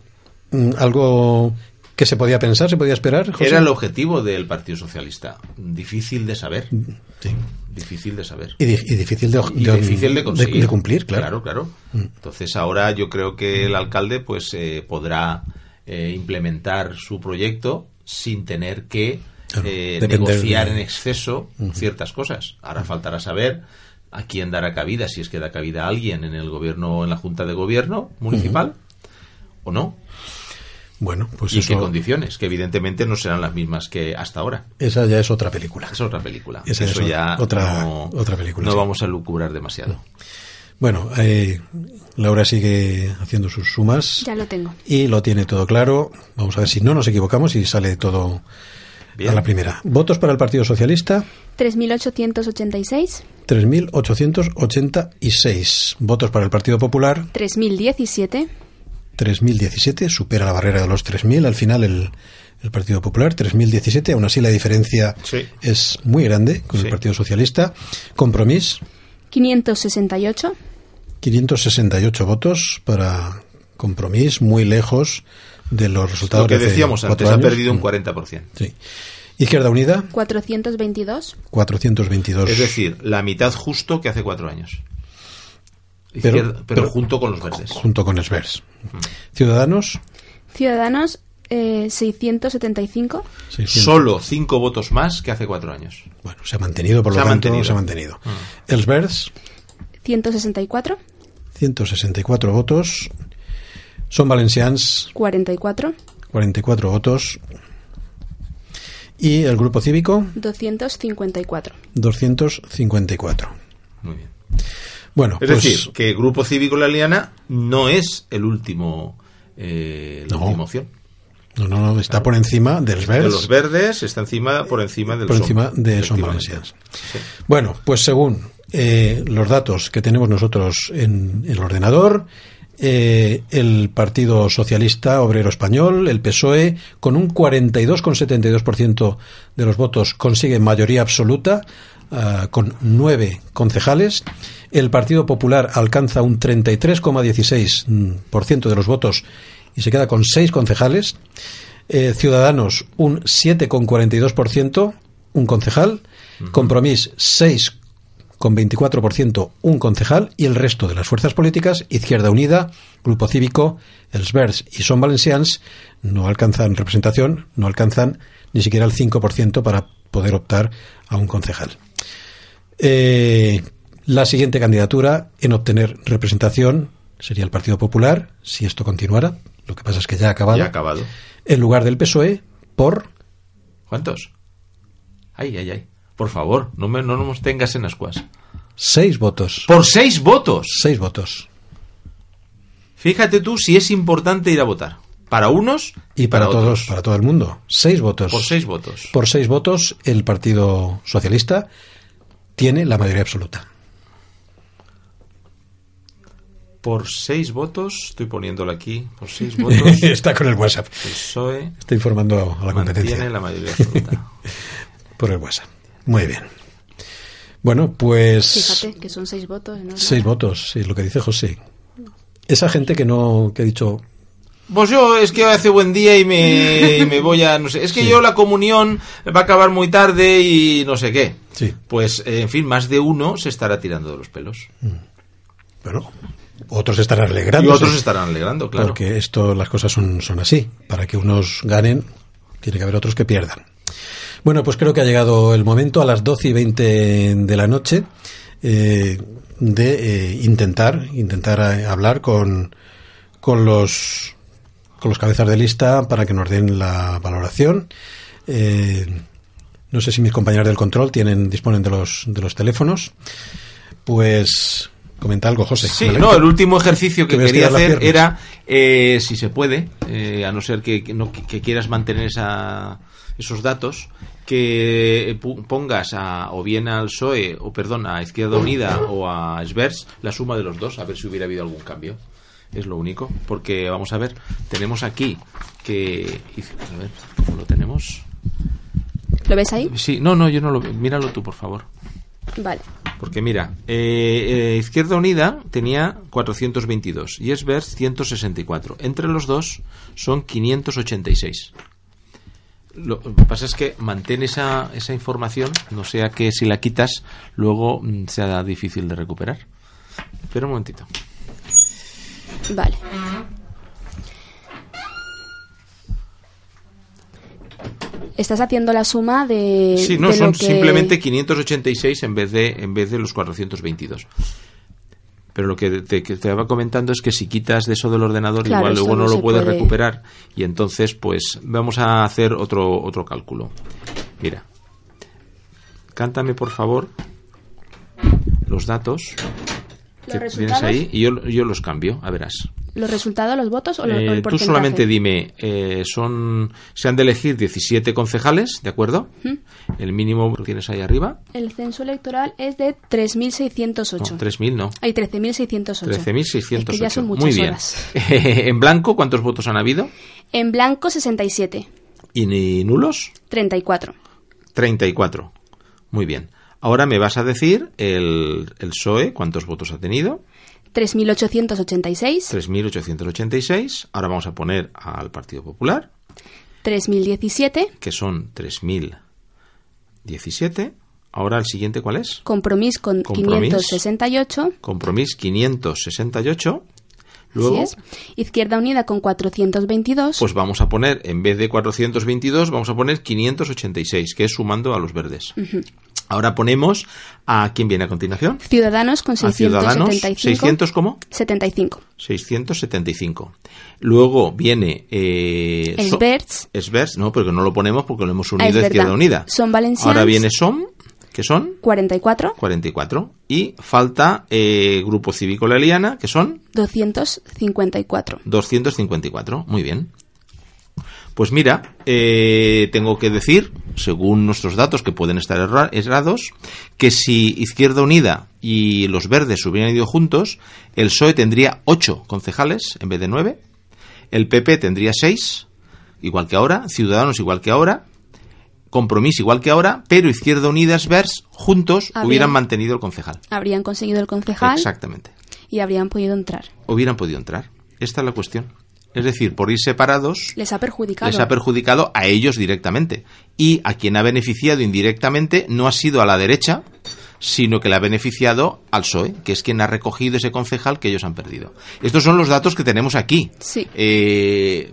Speaker 1: mm, algo que se podía pensar, se podía esperar. José?
Speaker 3: Era el objetivo del Partido Socialista. Difícil de saber.
Speaker 1: Sí.
Speaker 3: Difícil de saber.
Speaker 1: Y, di- y difícil de,
Speaker 3: Y
Speaker 1: de-
Speaker 3: difícil de conseguir.
Speaker 1: de cumplir, claro. Mm.
Speaker 3: Claro, claro. Entonces ahora yo creo que el alcalde pues eh, podrá eh, implementar su proyecto sin tener que
Speaker 1: Claro,
Speaker 3: eh, negociar
Speaker 1: de-
Speaker 3: en exceso ciertas cosas. Ahora faltará saber a quién dará cabida, si es que da cabida a alguien en el gobierno, en la Junta de Gobierno municipal o no.
Speaker 1: Bueno, pues
Speaker 3: y qué condiciones, que evidentemente no serán las mismas que hasta ahora.
Speaker 1: esa ya es otra película.
Speaker 3: Es otra película.
Speaker 1: Esa
Speaker 3: Eso
Speaker 1: es
Speaker 3: ya
Speaker 1: otra-
Speaker 3: no,
Speaker 1: otra película,
Speaker 3: no
Speaker 1: sí.
Speaker 3: vamos a lucubrar demasiado.
Speaker 1: Bueno, eh, Laura sigue haciendo sus sumas
Speaker 4: Ya lo tengo.
Speaker 1: y lo tiene todo claro. Vamos a ver si no nos equivocamos y sale todo
Speaker 3: Bien.
Speaker 1: a la primera. Votos para el Partido Socialista,
Speaker 4: 3.886,
Speaker 1: 3.886. Votos para el Partido Popular,
Speaker 4: 3.017,
Speaker 1: 3.017. Supera la barrera de los 3.000 al final el, el Partido Popular, 3.017. Aún así la diferencia
Speaker 3: Sí.
Speaker 1: es muy grande con
Speaker 3: Sí.
Speaker 1: el Partido Socialista. Compromís,
Speaker 4: 568,
Speaker 1: 568 votos para Compromís, muy lejos de los resultados
Speaker 3: Lo que
Speaker 1: de hace
Speaker 3: decíamos antes, ha
Speaker 1: años.
Speaker 3: perdido un
Speaker 1: Mm,
Speaker 3: 40%.
Speaker 1: sí. Izquierda Unida,
Speaker 4: 422,
Speaker 1: 422.
Speaker 3: Es decir, la mitad justo que hace cuatro años.
Speaker 1: Pero-
Speaker 3: pero,
Speaker 1: pero-
Speaker 3: junto con los verdes.
Speaker 1: junto con Esvers. Ciudadanos,
Speaker 4: Ciudadanos eh, 675,
Speaker 1: 600.
Speaker 3: Solo cinco votos más que hace cuatro años.
Speaker 1: Bueno, se ha mantenido, por lo
Speaker 3: Se ha
Speaker 1: tanto,
Speaker 3: mantenido.
Speaker 1: se ha mantenido.
Speaker 3: Mm.
Speaker 1: Elsbers,
Speaker 4: 164,
Speaker 1: 164 votos. Son Valencians,
Speaker 4: 44,
Speaker 1: 44 votos. Y el Grupo Cívico,
Speaker 4: 254.
Speaker 1: 254.
Speaker 3: Muy bien.
Speaker 1: Bueno,
Speaker 3: Es
Speaker 1: pues
Speaker 3: decir, que Grupo Cívico La Liana no es el último, eh, la
Speaker 1: No.
Speaker 3: última opción.
Speaker 1: no, no, no, está por encima del
Speaker 3: De
Speaker 1: Elsbers,
Speaker 3: los verdes está encima, por encima del
Speaker 1: por
Speaker 3: Som,
Speaker 1: encima de Son. Valencians.
Speaker 3: Sí.
Speaker 1: Bueno, pues según eh, los datos que tenemos nosotros en, el ordenador, eh, el Partido Socialista Obrero Español, el PSOE, con un 42,72% de los votos consigue mayoría absoluta, ah, con nueve concejales. El Partido Popular alcanza un 33,16% de los votos y se queda con seis concejales. Eh, Ciudadanos un 7,42%, un concejal. Compromís 6,24%, un concejal. Y el resto de las fuerzas políticas, Izquierda Unida, Grupo Cívico, Els Verds y Son Valencians, no alcanzan representación, no alcanzan ni siquiera el 5% para poder optar a un concejal. Eh, la siguiente candidatura en obtener representación sería el Partido Popular, si esto continuara. Lo que pasa es que ya ha acabado.
Speaker 3: Ya ha acabado.
Speaker 1: En lugar del PSOE, por
Speaker 3: ¿Cuántos? Ay, ay, ay. Por favor, no, me, no nos tengas en ascuas.
Speaker 1: Seis votos.
Speaker 3: Por seis votos.
Speaker 1: Seis votos.
Speaker 3: Fíjate tú si es importante ir a votar. Para unos
Speaker 1: Y para, todos,
Speaker 3: otros.
Speaker 1: para todo el mundo. Seis votos.
Speaker 3: Por seis votos.
Speaker 1: Por seis votos, el Partido Socialista tiene la mayoría absoluta.
Speaker 3: Por seis votos, estoy poniéndolo aquí, por seis votos, el
Speaker 1: Está con el WhatsApp.
Speaker 3: PSOE
Speaker 1: Está informando a la competencia.
Speaker 3: mantiene la mayoría absoluta.
Speaker 1: Por el WhatsApp. Muy bien. Bueno, pues.
Speaker 4: Fíjate que son seis votos. ¿no?
Speaker 1: Seis votos, sí, lo que dice José. Esa gente que no. que ha dicho.
Speaker 3: Pues yo es que hace buen día y me, y me voy a, no sé, es que yo la comunión va a acabar muy tarde y no sé qué.
Speaker 1: Sí.
Speaker 3: Pues, eh, en fin, más de uno se estará tirando de los pelos.
Speaker 1: Bueno, otros estarán alegrando.
Speaker 3: Y otros se estarán alegrando, claro.
Speaker 1: Porque esto, las cosas son, son así. Para que unos ganen, tiene que haber otros que pierdan. Bueno, pues creo que ha llegado el momento, a las 12 y 20 de la noche, eh, de eh, intentar, intentar eh, hablar con, con los con los cabezas de lista para que nos den la valoración. Eh, no sé si mis compañeros del control tienen disponen de los de los teléfonos. Pues comenta algo, José.
Speaker 3: Sí, no, el último ejercicio que quería hacer era, eh, si se puede, eh, a no ser que, que no, que quieras mantener esa, esos datos, que pu- pongas a, o bien al PSOE, o perdón, a Izquierda Unida o a Svers la suma de los dos, a ver si hubiera habido algún cambio. Es lo único, porque vamos a ver, tenemos aquí que... A ver, ¿cómo lo tenemos?
Speaker 4: ¿Lo ves ahí?
Speaker 3: Sí, no, no, yo no lo veo. Míralo tú, por favor.
Speaker 4: Vale.
Speaker 3: Porque mira, eh, eh, Izquierda Unida tenía 422 y Esbers 164. Entre los dos son 586. Lo que pasa es que mantén esa, esa información, no sea que si la quitas luego mm, sea difícil de recuperar. Espera un momentito.
Speaker 4: Vale. Estás haciendo la suma de.
Speaker 3: Sí, no,
Speaker 4: de lo
Speaker 3: son
Speaker 4: que-
Speaker 3: simplemente 586 en vez de en vez de los 422. Pero lo que te, que te estaba comentando es que si quitas de eso del ordenador,
Speaker 4: Claro,
Speaker 3: igual luego no,
Speaker 4: no
Speaker 3: lo puedes
Speaker 4: puede.
Speaker 3: recuperar. Y entonces, pues, vamos a hacer otro, otro cálculo. Mira. Cántame, por favor, los datos
Speaker 4: ¿Los
Speaker 3: que
Speaker 4: resultados?
Speaker 3: tienes ahí y yo, yo los cambio, a verás.
Speaker 4: ¿Los resultados, los votos o, lo- o
Speaker 3: Eh,
Speaker 4: el
Speaker 3: tú
Speaker 4: porcentaje?
Speaker 3: solamente dime, eh, son se han de elegir 17 concejales, ¿de acuerdo? El mínimo lo tienes ahí arriba.
Speaker 4: El censo electoral es de 3.608.
Speaker 3: No, 3.000 no.
Speaker 4: Hay 13.608.
Speaker 3: 13.608.
Speaker 4: Es que ya son muchas
Speaker 3: Muy bien.
Speaker 4: horas.
Speaker 3: en blanco, ¿cuántos votos han habido?
Speaker 4: En blanco, 67.
Speaker 3: ¿Y ni nulos?
Speaker 4: 34.
Speaker 3: 34. Muy bien. Ahora me vas a decir el, el PSOE, ¿cuántos votos ha tenido?
Speaker 4: 3.886.
Speaker 3: 3.886. Ahora vamos a poner al Partido Popular,
Speaker 4: 3.017.
Speaker 3: que son 3.017. Ahora el siguiente, ¿cuál es?
Speaker 4: Compromís con
Speaker 3: Compromís.
Speaker 4: 568.
Speaker 3: Compromís 568. Luego,
Speaker 4: Así es. Izquierda Unida con 422.
Speaker 3: pues vamos a poner, en vez de 422, vamos a poner 586, que es sumando a los verdes. Ahora ponemos a quién viene a continuación.
Speaker 4: Ciudadanos con
Speaker 3: A Ciudadanos,
Speaker 4: 675.
Speaker 3: 600 ¿cómo?
Speaker 4: 75.
Speaker 3: 675. Luego viene... Eh,
Speaker 4: Esberts.
Speaker 3: Esberts, no, porque no lo ponemos porque lo hemos unido
Speaker 4: Ah, es
Speaker 3: a Izquierda. Unida.
Speaker 4: Son valencians.
Speaker 3: Ahora viene SOM, que son
Speaker 4: 44.
Speaker 3: 44. Y falta eh, Grupo Cívico La Eliana, que son
Speaker 4: 254.
Speaker 3: 254. Muy bien. Pues mira, eh, tengo que decir, según nuestros datos que pueden estar erra- errados, que si Izquierda Unida y los verdes hubieran ido juntos, el PSOE tendría 8 concejales en vez de 9, el PP tendría 6, igual que ahora, Ciudadanos igual que ahora, Compromís igual que ahora, pero Izquierda Unida y Vers juntos
Speaker 4: Habrían-
Speaker 3: hubieran mantenido el concejal.
Speaker 4: Habrían conseguido el concejal
Speaker 3: Exactamente.
Speaker 4: y habrían podido entrar.
Speaker 3: Hubieran podido entrar. Esta es la cuestión. Es decir, por ir separados,
Speaker 4: Les ha perjudicado.
Speaker 3: les ha perjudicado a ellos directamente. Y a quien ha beneficiado indirectamente no ha sido a la derecha, sino que le ha beneficiado al PSOE, que es quien ha recogido ese concejal que ellos han perdido. Estos son los datos que tenemos aquí.
Speaker 4: Sí.
Speaker 3: Eh,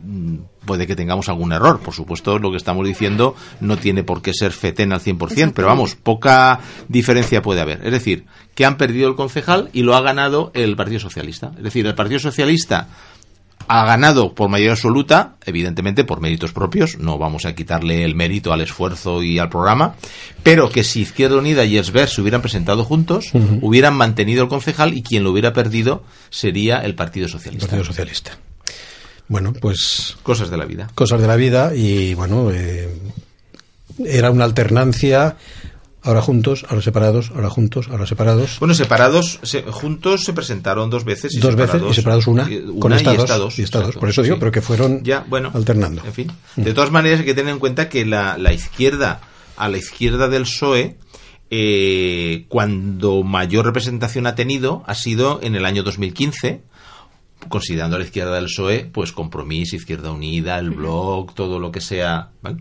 Speaker 3: puede que tengamos algún error. Por supuesto, lo que estamos diciendo no tiene por qué ser fetén al 100%, pero vamos, poca diferencia puede haber. Es decir, que han perdido el concejal y lo ha ganado el Partido Socialista. Es decir, el Partido Socialista ha ganado por mayoría absoluta, evidentemente por méritos propios, no vamos a quitarle el mérito al esfuerzo y al programa, pero que si Izquierda Unida y Esber se hubieran presentado juntos, hubieran mantenido el concejal y quien lo hubiera perdido sería el Partido Socialista.
Speaker 1: Partido Socialista. Bueno, pues
Speaker 3: Cosas de la vida.
Speaker 1: cosas de la vida y bueno, eh, era una alternancia, ahora juntos, ahora separados, ahora juntos, ahora separados.
Speaker 3: Bueno, separados, se- juntos se presentaron dos veces. Y
Speaker 1: Dos veces y separados una,
Speaker 3: y-
Speaker 1: con
Speaker 3: y
Speaker 1: estados,
Speaker 3: estados,
Speaker 1: y estados.
Speaker 3: exacto,
Speaker 1: Por eso digo,
Speaker 3: sí.
Speaker 1: pero que fueron
Speaker 3: ya, bueno,
Speaker 1: alternando.
Speaker 3: En fin. De todas maneras, hay que tener en cuenta que la, la izquierda, a la izquierda del PSOE, eh, cuando mayor representación ha tenido, ha sido en el año 2015, considerando a la izquierda del PSOE, pues Compromís, Izquierda Unida, el Bloc, todo lo que sea, ¿vale?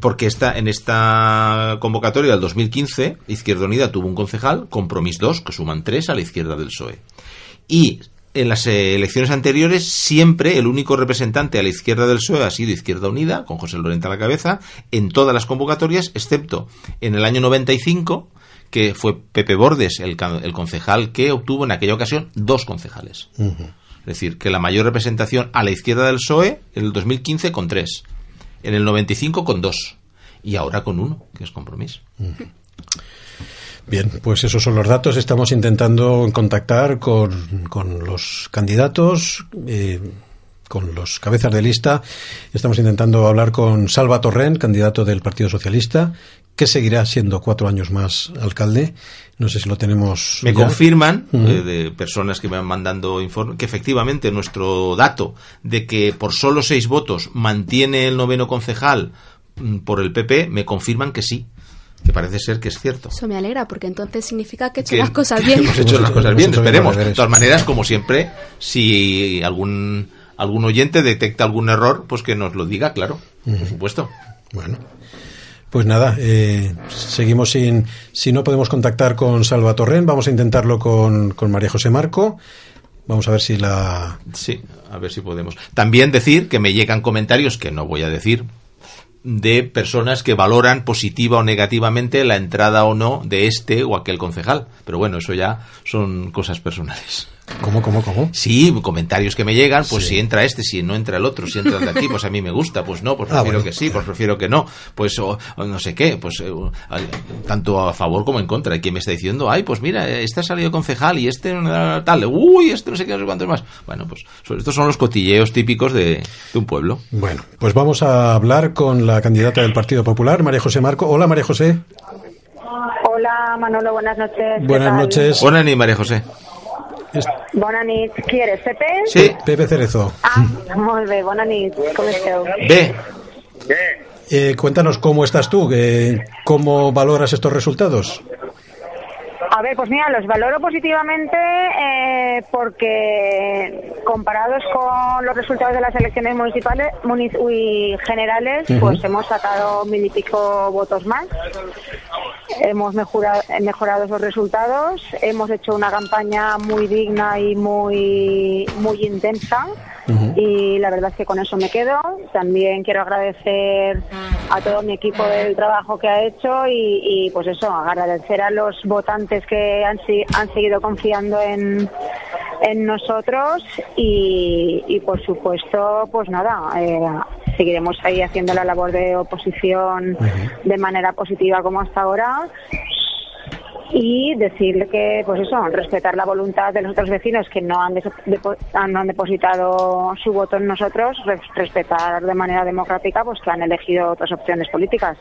Speaker 3: Porque esta, en esta convocatoria del 2015, Izquierda Unida tuvo un concejal, Compromís dos, que suman tres a la izquierda del PSOE. Y en las elecciones anteriores siempre el único representante a la izquierda del PSOE ha sido Izquierda Unida, con José Lorente a la cabeza, en todas las convocatorias, excepto en el año 95, que fue Pepe Bordes, el, el concejal que obtuvo en aquella ocasión dos concejales. Es decir, que la mayor representación a la izquierda del PSOE en el 2015 con tres, en el 95 con dos y ahora con uno, que es compromiso.
Speaker 1: Bien, pues esos son los datos. Estamos intentando contactar con, con los candidatos, eh, con los cabezas de lista. Estamos intentando hablar con Salva Torrent, candidato del Partido Socialista, que seguirá siendo cuatro años más alcalde. No sé si lo tenemos.
Speaker 3: Me
Speaker 1: ya.
Speaker 3: confirman, eh, de personas que me van mandando informe, que efectivamente nuestro dato de que por solo seis votos mantiene el noveno concejal mm, por el PP, me confirman que sí, que parece ser que es cierto.
Speaker 4: Eso me alegra, porque entonces significa que he hecho
Speaker 3: que-
Speaker 4: las cosas bien.
Speaker 3: Hemos hecho las cosas bien, esperemos. De todas maneras, como siempre, si algún algún oyente detecta algún error, pues que nos lo diga, claro, por supuesto.
Speaker 1: Bueno, pues nada, eh, seguimos sin. Si no podemos contactar con Salva Torrent, vamos a intentarlo con, con María José Marco. Vamos a ver si la.
Speaker 3: Sí, a ver si podemos. También decir que me llegan comentarios que no voy a decir de personas que valoran positiva o negativamente la entrada o no de este o aquel concejal. Pero bueno, eso ya son cosas personales.
Speaker 1: ¿Cómo, cómo, cómo?
Speaker 3: Sí, comentarios que me llegan, pues
Speaker 1: Sí.
Speaker 3: si entra este, si no entra el otro, si entra el de aquí, pues a mí me gusta, pues no, pues
Speaker 1: Ah,
Speaker 3: prefiero
Speaker 1: bueno.
Speaker 3: que sí, pues prefiero que no, pues o, o no sé qué, pues eh, tanto a favor como en contra. Hay quien me está diciendo, ay, pues mira, este ha salido concejal y este tal, uy, este no sé qué, no sé cuántos más. Bueno, pues estos son los cotilleos típicos de, de un pueblo.
Speaker 1: Bueno, pues vamos a hablar con la candidata del Partido Popular, María José Marco. Hola, María José.
Speaker 2: Hola Manolo, buenas noches. ¿qué
Speaker 1: Buenas noches.
Speaker 3: Buenas ni María José.
Speaker 1: Es
Speaker 2: Bona nit. ¿Quieres, Pepe?
Speaker 3: Sí,
Speaker 1: Pepe Cerezo.
Speaker 2: Ah, molt bé, bona nit. Com esteu?
Speaker 3: ve.
Speaker 1: Eh, cuéntanos cómo estás tú, eh, cómo valoras estos resultados.
Speaker 2: A ver, pues mira, los valoro positivamente eh, porque comparados con los resultados de las elecciones municipales munic- uy, generales,
Speaker 1: Ujú.
Speaker 2: pues hemos sacado mil y pico votos más. Hemos mejorado, mejorado esos resultados, hemos hecho una campaña muy digna y muy, muy intensa. Y la verdad es que con eso me quedo. También quiero agradecer a todo mi equipo del trabajo que ha hecho y, y, pues eso, agradecer a los votantes que han, han seguido confiando en, en nosotros y, y, por supuesto, pues nada, eh, seguiremos ahí haciendo la labor de oposición de manera positiva como hasta ahora y decirle que, pues eso, respetar la voluntad de los otros vecinos que no han, no han depositado su voto en nosotros, res- respetar de manera democrática, pues que han elegido otras opciones políticas.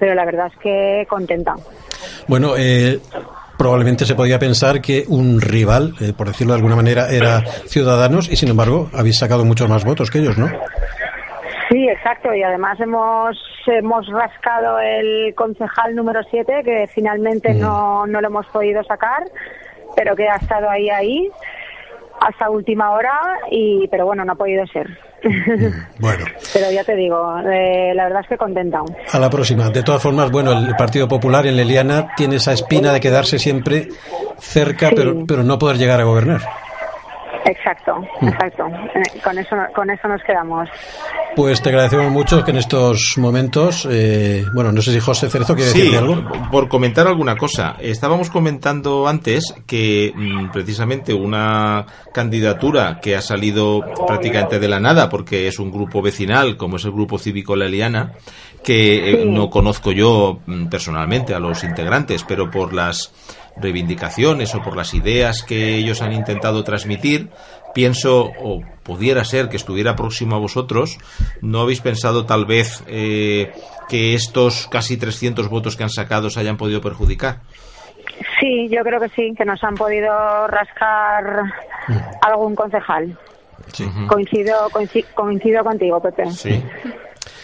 Speaker 2: Pero la verdad es que contenta.
Speaker 1: Bueno, eh, probablemente se podía pensar que un rival, eh, por decirlo de alguna manera, era Ciudadanos y sin embargo habéis sacado muchos más votos que ellos, ¿no?
Speaker 2: Sí, exacto. Y además hemos hemos rascado el concejal número 7, que finalmente no, no lo hemos podido sacar, pero que ha estado ahí, ahí, hasta última hora, y pero bueno, no ha podido ser.
Speaker 1: Bueno,
Speaker 2: pero ya te digo, eh, la verdad es que contenta.
Speaker 1: a la próxima. De todas formas, bueno, el Partido Popular en Leliana tiene esa espina de quedarse siempre cerca,
Speaker 2: Sí.
Speaker 1: pero, pero no poder llegar a gobernar.
Speaker 2: Exacto, exacto. Eh, Con eso, con eso nos quedamos.
Speaker 1: Pues te agradecemos mucho que en estos momentos, eh, bueno, no sé si José Cerezo quiere
Speaker 3: Sí,
Speaker 1: decir algo.
Speaker 3: por comentar alguna cosa. Estábamos comentando antes que mm, precisamente una candidatura que ha salido prácticamente de la nada, porque es un grupo vecinal, como es el Grupo Cívico La Eliana, que eh,
Speaker 2: Sí.
Speaker 3: no conozco yo mm, personalmente a los integrantes, pero por las reivindicaciones o por las ideas que ellos han intentado transmitir, pienso, o pudiera ser que estuviera próximo a vosotros, ¿no habéis pensado tal vez eh, que estos casi 300 votos que han sacado se hayan podido perjudicar?
Speaker 2: Sí, yo creo que sí, que nos han podido rascar algún concejal. Coincido, coincido, coincido contigo, Pepe.
Speaker 3: Sí.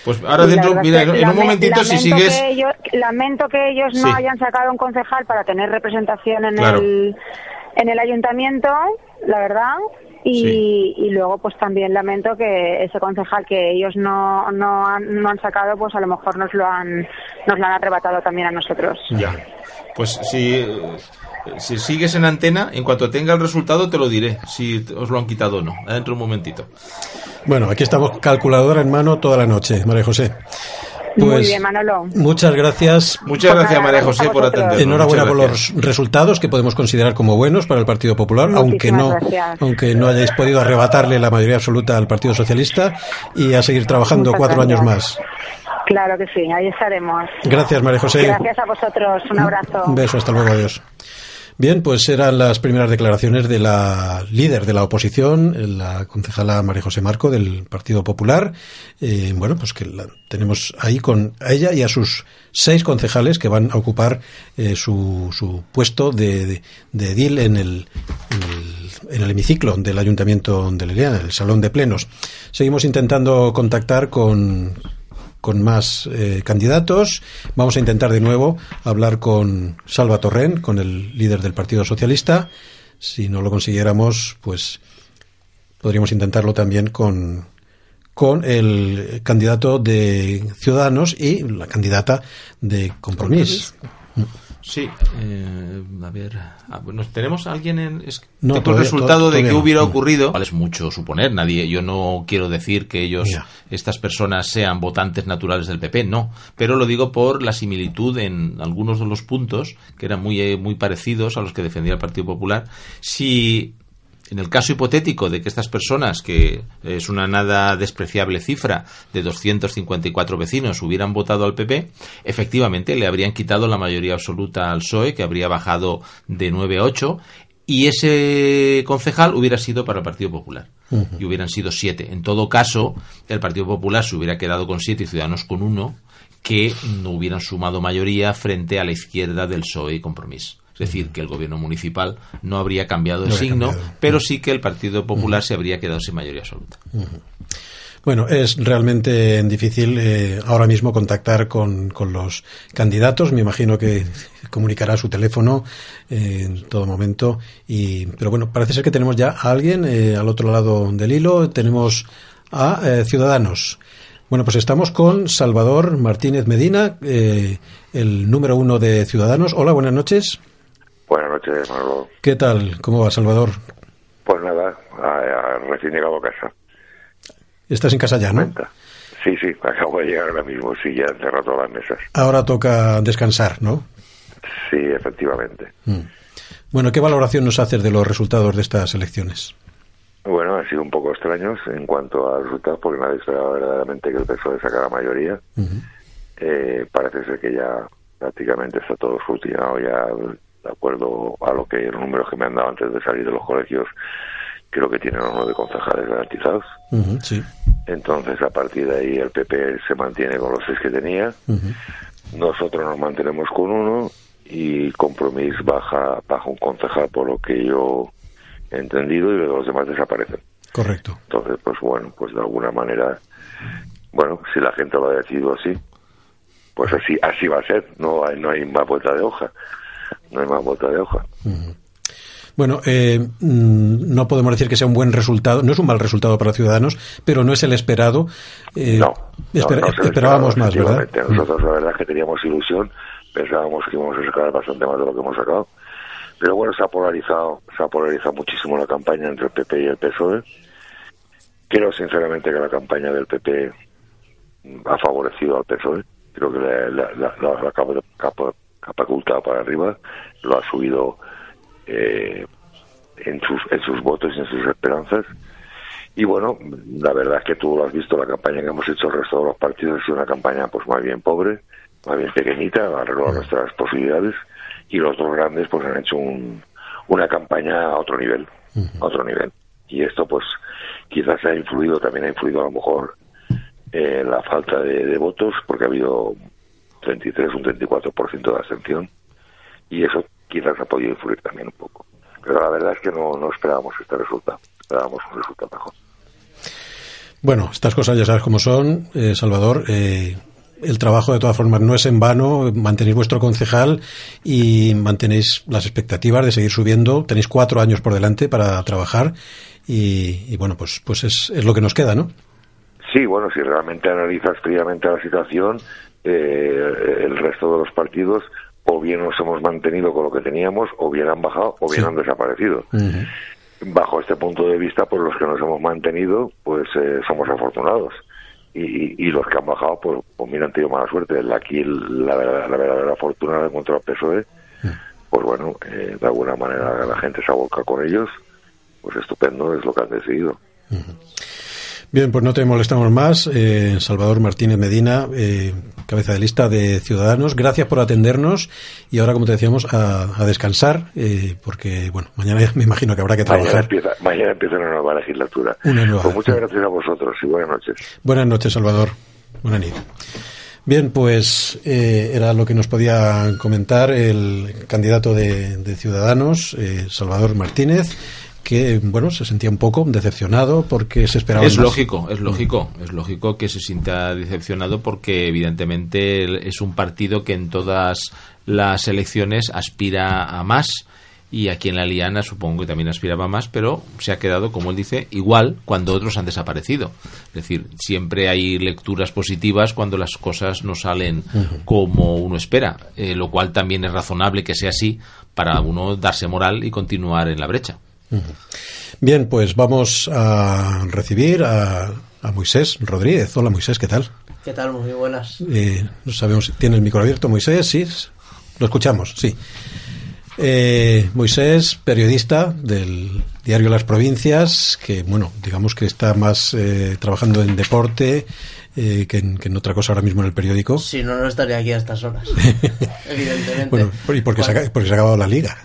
Speaker 3: Pues ahora dentro, mira, en un momentito si sigues...
Speaker 2: que ellos- lamento que ellos no hayan sacado un concejal para tener representación en
Speaker 3: Claro.
Speaker 2: el en el ayuntamiento, la verdad. Y,
Speaker 3: Sí.
Speaker 2: y luego pues también lamento que ese concejal que ellos no, no, han, no han sacado pues a lo mejor nos lo han nos lo han arrebatado también a nosotros.
Speaker 3: Ya. Pues si, si sigues en antena, en cuanto tenga el resultado te lo diré, si os lo han quitado o no. Dentro de un momentito.
Speaker 1: Bueno, aquí estamos calculadora en mano toda la noche, María José.
Speaker 2: Muy
Speaker 1: Pues,
Speaker 2: bien, Manolo.
Speaker 1: Muchas gracias.
Speaker 3: Muchas gracias, María José,
Speaker 2: a
Speaker 3: por atendernos.
Speaker 1: Enhorabuena por los resultados que podemos considerar como buenos para el Partido Popular, aunque no,
Speaker 2: gracias.
Speaker 1: aunque no hayáis podido arrebatarle la mayoría absoluta al Partido Socialista y a seguir trabajando
Speaker 2: Muchas
Speaker 1: cuatro años más.
Speaker 2: Claro que sí, ahí estaremos.
Speaker 1: Gracias, María José.
Speaker 2: Gracias a vosotros, un abrazo.
Speaker 1: Un beso, hasta luego, adiós. Bien, pues eran las primeras declaraciones de la líder de la oposición, la concejala María José Marco del Partido Popular. Eh, bueno, pues que la tenemos ahí con a ella y a sus seis concejales que van a ocupar eh, su, su puesto de, de, edil en el, en el, en el hemiciclo del Ayuntamiento de Leliana, el Salón de Plenos. Seguimos intentando contactar con, con más eh, candidatos. Vamos a intentar de nuevo hablar con Salva Torrent, con el líder del Partido Socialista. Si no lo consiguiéramos, pues podríamos intentarlo también con, con el candidato de Ciudadanos y la candidata de Compromís.
Speaker 3: Sí, eh, a ver, ah, bueno, tenemos a alguien en es,
Speaker 1: No,
Speaker 3: tengo
Speaker 1: todavía-
Speaker 3: el resultado de
Speaker 1: no.
Speaker 3: hubiera
Speaker 1: No.
Speaker 3: ocurrido. Vale, es mucho suponer, nadie, yo no quiero decir que ellos, estas personas sean votantes naturales del PP, no, pero lo digo por la similitud en algunos de los puntos que eran muy eh, muy parecidos a los que defendía el Partido Popular. Si en el caso hipotético de que estas personas, que es una nada despreciable cifra de 254 vecinos, hubieran votado al PP, efectivamente le habrían quitado la mayoría absoluta al PSOE, que habría bajado de 9 a 8, y ese concejal hubiera sido para el Partido Popular. Y hubieran sido 7. En todo caso, el Partido Popular se hubiera quedado con 7 y Ciudadanos con 1, que no hubieran sumado mayoría frente a la izquierda del PSOE y Compromís. Es decir, que el gobierno municipal no habría cambiado
Speaker 1: No habría
Speaker 3: signo,
Speaker 1: cambiado.
Speaker 3: pero sí que el Partido Popular se habría quedado sin mayoría absoluta.
Speaker 1: Bueno, es realmente difícil eh, ahora mismo contactar con, con los candidatos. Me imagino que comunicará su teléfono eh, en todo momento. Y, pero bueno, parece ser que tenemos ya a alguien eh, al otro lado del hilo. Tenemos a Ciudadanos. Bueno, pues estamos con Salvador Martínez Medina, el número uno de Ciudadanos. Hola, buenas noches.
Speaker 7: Buenas noches, Manolo.
Speaker 1: ¿Qué tal? ¿Cómo va, Salvador?
Speaker 7: Pues nada, a- a- recién llegado a casa.
Speaker 1: Estás en casa ya, ¿no?
Speaker 7: Sí, sí, acabo de llegar ahora mismo, sí, ya han cerrado todas las mesas.
Speaker 1: Ahora toca descansar, ¿no?
Speaker 7: Sí, efectivamente.
Speaker 1: Mm. Bueno, ¿qué valoración nos haces de los resultados de estas elecciones?
Speaker 7: Bueno, han sido un poco extraños en cuanto a resultados, porque nadie esperaba verdaderamente que el PSOE sacara mayoría.
Speaker 1: Ujú.
Speaker 7: Eh, parece ser que ya prácticamente está todo solucionado ya de acuerdo a lo que los números que me han dado antes de salir de los colegios creo que tienen los nueve concejales garantizados.
Speaker 1: Sí.
Speaker 7: entonces a partir de ahí el PP se mantiene con los seis que tenía. Nosotros nos mantenemos con uno y Compromís baja baja un concejal por lo que yo he entendido y luego los demás desaparecen.
Speaker 1: Correcto.
Speaker 7: entonces pues bueno pues de alguna manera bueno si la gente lo ha decidido así pues así así va a ser no hay no hay más vuelta de hoja no hay más vuelta de hoja
Speaker 1: Bueno, eh, mm, no podemos decir que sea un buen resultado, no es un mal resultado para Ciudadanos, pero no es el esperado. Eh,
Speaker 7: no,
Speaker 1: esperábamos más, ¿verdad?
Speaker 7: Nosotros la verdad es que teníamos ilusión, pensábamos que íbamos a sacar bastante más de lo que hemos sacado, Pero bueno, se ha polarizado, se ha polarizado muchísimo la campaña entre el PP y el PSOE. Creo sinceramente que la campaña del PP ha favorecido al PSOE. Creo que la, la, la, la- catapultado para arriba, lo ha subido eh, en, sus, en sus votos y en sus esperanzas. Y bueno, la verdad es que tú lo has visto, la campaña que hemos hecho el resto de los partidos ha sido una campaña pues más bien pobre, más bien pequeñita, alrededor de nuestras posibilidades. Y los dos grandes pues han hecho un, una campaña a otro nivel, a otro nivel. Y esto pues quizás ha influido, también ha influido a lo mejor eh, la falta de, de votos, porque ha habido 33, un 34% de abstención, y eso quizás ha podido influir también un poco. Pero la verdad es que no, no esperábamos este resultado, esperábamos un resultado mejor.
Speaker 1: Bueno, estas cosas ya sabes cómo son, eh, Salvador. eh, el trabajo, de todas formas, no es en vano. Mantenéis vuestro concejal y mantenéis las expectativas de seguir subiendo. Tenéis cuatro años por delante para trabajar y, y bueno, pues, pues es, es lo que nos queda, ¿no?
Speaker 7: Sí, bueno, si realmente analizas fríamente la situación, eh, el resto de los partidos o bien nos hemos mantenido con lo que teníamos, o bien han bajado, o bien
Speaker 1: Sí.
Speaker 7: han desaparecido. Bajo este punto de vista, pues los que nos hemos mantenido, pues eh, somos afortunados. Y, los que han bajado, pues, pues mira, han tenido mala suerte. Aquí la, verdad- la verdadera fortuna de encontrar al PSOE, pues bueno, eh, de alguna manera la gente se aboca con ellos, pues estupendo, es lo que han decidido.
Speaker 1: Bien, pues no te molestamos más. Eh, Salvador Martínez Medina, eh, cabeza de lista de Ciudadanos, gracias por atendernos y ahora, como te decíamos, a, a descansar, eh, porque, bueno, mañana me imagino que habrá que
Speaker 7: Mañana
Speaker 1: trabajar.
Speaker 7: empieza, mañana empieza una nueva legislatura.
Speaker 1: Una nueva.
Speaker 7: Pues muchas gracias a vosotros y buenas noches.
Speaker 1: Buenas noches, Salvador. Buenas noches. Bien, pues eh, era lo que nos podía comentar el candidato de, de Ciudadanos, eh, Salvador Martínez, que, bueno, se sentía un poco decepcionado porque se esperaba
Speaker 3: Es
Speaker 1: más.
Speaker 3: lógico, es lógico, es lógico que se sienta decepcionado porque evidentemente es un partido que en todas las elecciones aspira a más y aquí en la Liana supongo que también aspiraba a más, pero se ha quedado, como él dice, igual cuando otros han desaparecido. Es decir, siempre hay lecturas positivas cuando las cosas no salen como uno espera, eh, lo cual también es razonable que sea así para uno darse moral y continuar en la brecha.
Speaker 1: Bien, pues vamos a recibir a, a Moisés Rodríguez. Hola, Moisés, ¿qué tal?
Speaker 8: ¿Qué tal? Muy buenas.
Speaker 1: Eh, no sabemos si tiene el micro abierto, Moisés, sí, lo escuchamos, sí. Eh, Moisés, periodista del diario Las Provincias, que, bueno, digamos que está más eh, trabajando en deporte eh, que, en, que en otra cosa ahora mismo en el periódico.
Speaker 8: Si no, no estaría aquí a estas horas. Evidentemente.
Speaker 1: Bueno, y porque se, ha,
Speaker 8: Cuando-
Speaker 1: porque se ha acabado la liga.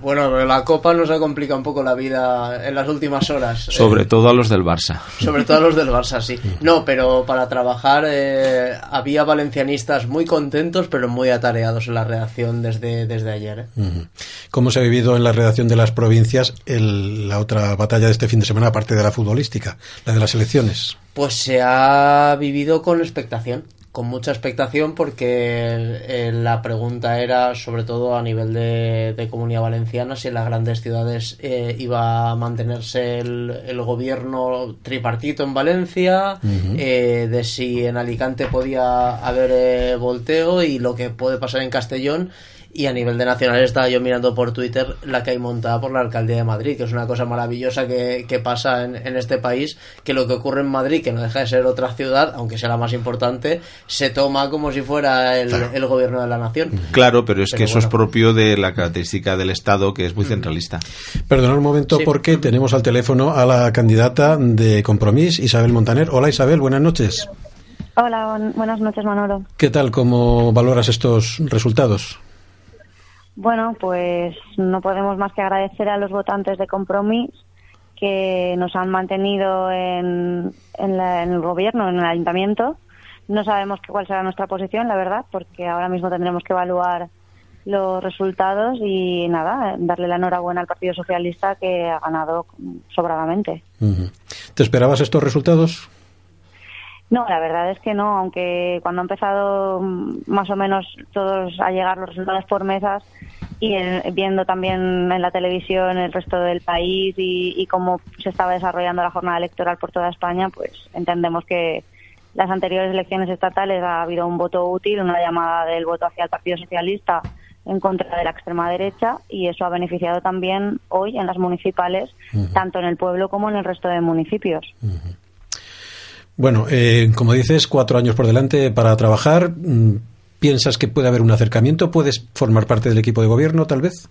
Speaker 8: Bueno, la Copa nos ha complicado un poco la vida en las últimas horas.
Speaker 3: Sobre
Speaker 8: Eh,
Speaker 3: todo a los del Barça.
Speaker 8: sobre todo a los del Barça, sí. No, pero para trabajar eh, había valencianistas muy contentos, pero muy atareados en la redacción desde, desde ayer. ¿eh?
Speaker 1: ¿Cómo se ha vivido en la redacción de Las Provincias el- la otra batalla de este fin de semana, aparte de la futbolística, la de las elecciones?
Speaker 8: Pues se ha vivido con expectación, con mucha expectación, porque la pregunta era, sobre todo a nivel de, de comunidad valenciana, si en las grandes ciudades eh, iba a mantenerse el, el gobierno tripartito en Valencia, eh, de si en Alicante podía haber eh, volteo y lo que puede pasar en Castellón. Y a nivel de nacional estaba yo mirando por Twitter la que hay montada por la alcaldía de Madrid, que es una cosa maravillosa que, que pasa en, en este país, que lo que ocurre en Madrid, que no deja de ser otra ciudad, aunque sea la más importante, se toma como si fuera el, el gobierno de la nación.
Speaker 3: Claro, pero es
Speaker 8: Pero
Speaker 3: que eso es propio de la característica del Estado, que es muy centralista.
Speaker 1: Perdonad un momento
Speaker 8: Sí.
Speaker 1: porque tenemos al teléfono a la candidata de Compromís, Isabel Montaner. Hola Isabel, buenas noches.
Speaker 2: Hola, buen- buenas noches, Manolo.
Speaker 1: ¿Qué tal? ¿Cómo valoras estos resultados?
Speaker 2: Bueno, pues no podemos más que agradecer a los votantes de Compromís que nos han mantenido en, la- el gobierno, en el ayuntamiento. No sabemos cuál será nuestra posición, la verdad, porque ahora mismo tendremos que evaluar los resultados y nada, darle la enhorabuena al Partido Socialista que ha ganado sobradamente.
Speaker 1: ¿Te esperabas estos resultados?
Speaker 2: No, la verdad es que no, aunque cuando ha empezado mm, más o menos todos a llegar los resultados por mesas y eh, viendo también en la televisión el resto del país y, y cómo se estaba desarrollando la jornada electoral por toda España, pues entendemos que las anteriores elecciones estatales ha habido un voto útil, una llamada del voto hacia el Partido Socialista en contra de la extrema derecha y eso ha beneficiado también hoy en las municipales, tanto en el pueblo como en el resto de municipios.
Speaker 1: Bueno, eh, como dices, cuatro años por delante para trabajar. Mm, ¿Piensas que puede haber un acercamiento? ¿Puedes formar parte del equipo de gobierno, tal vez?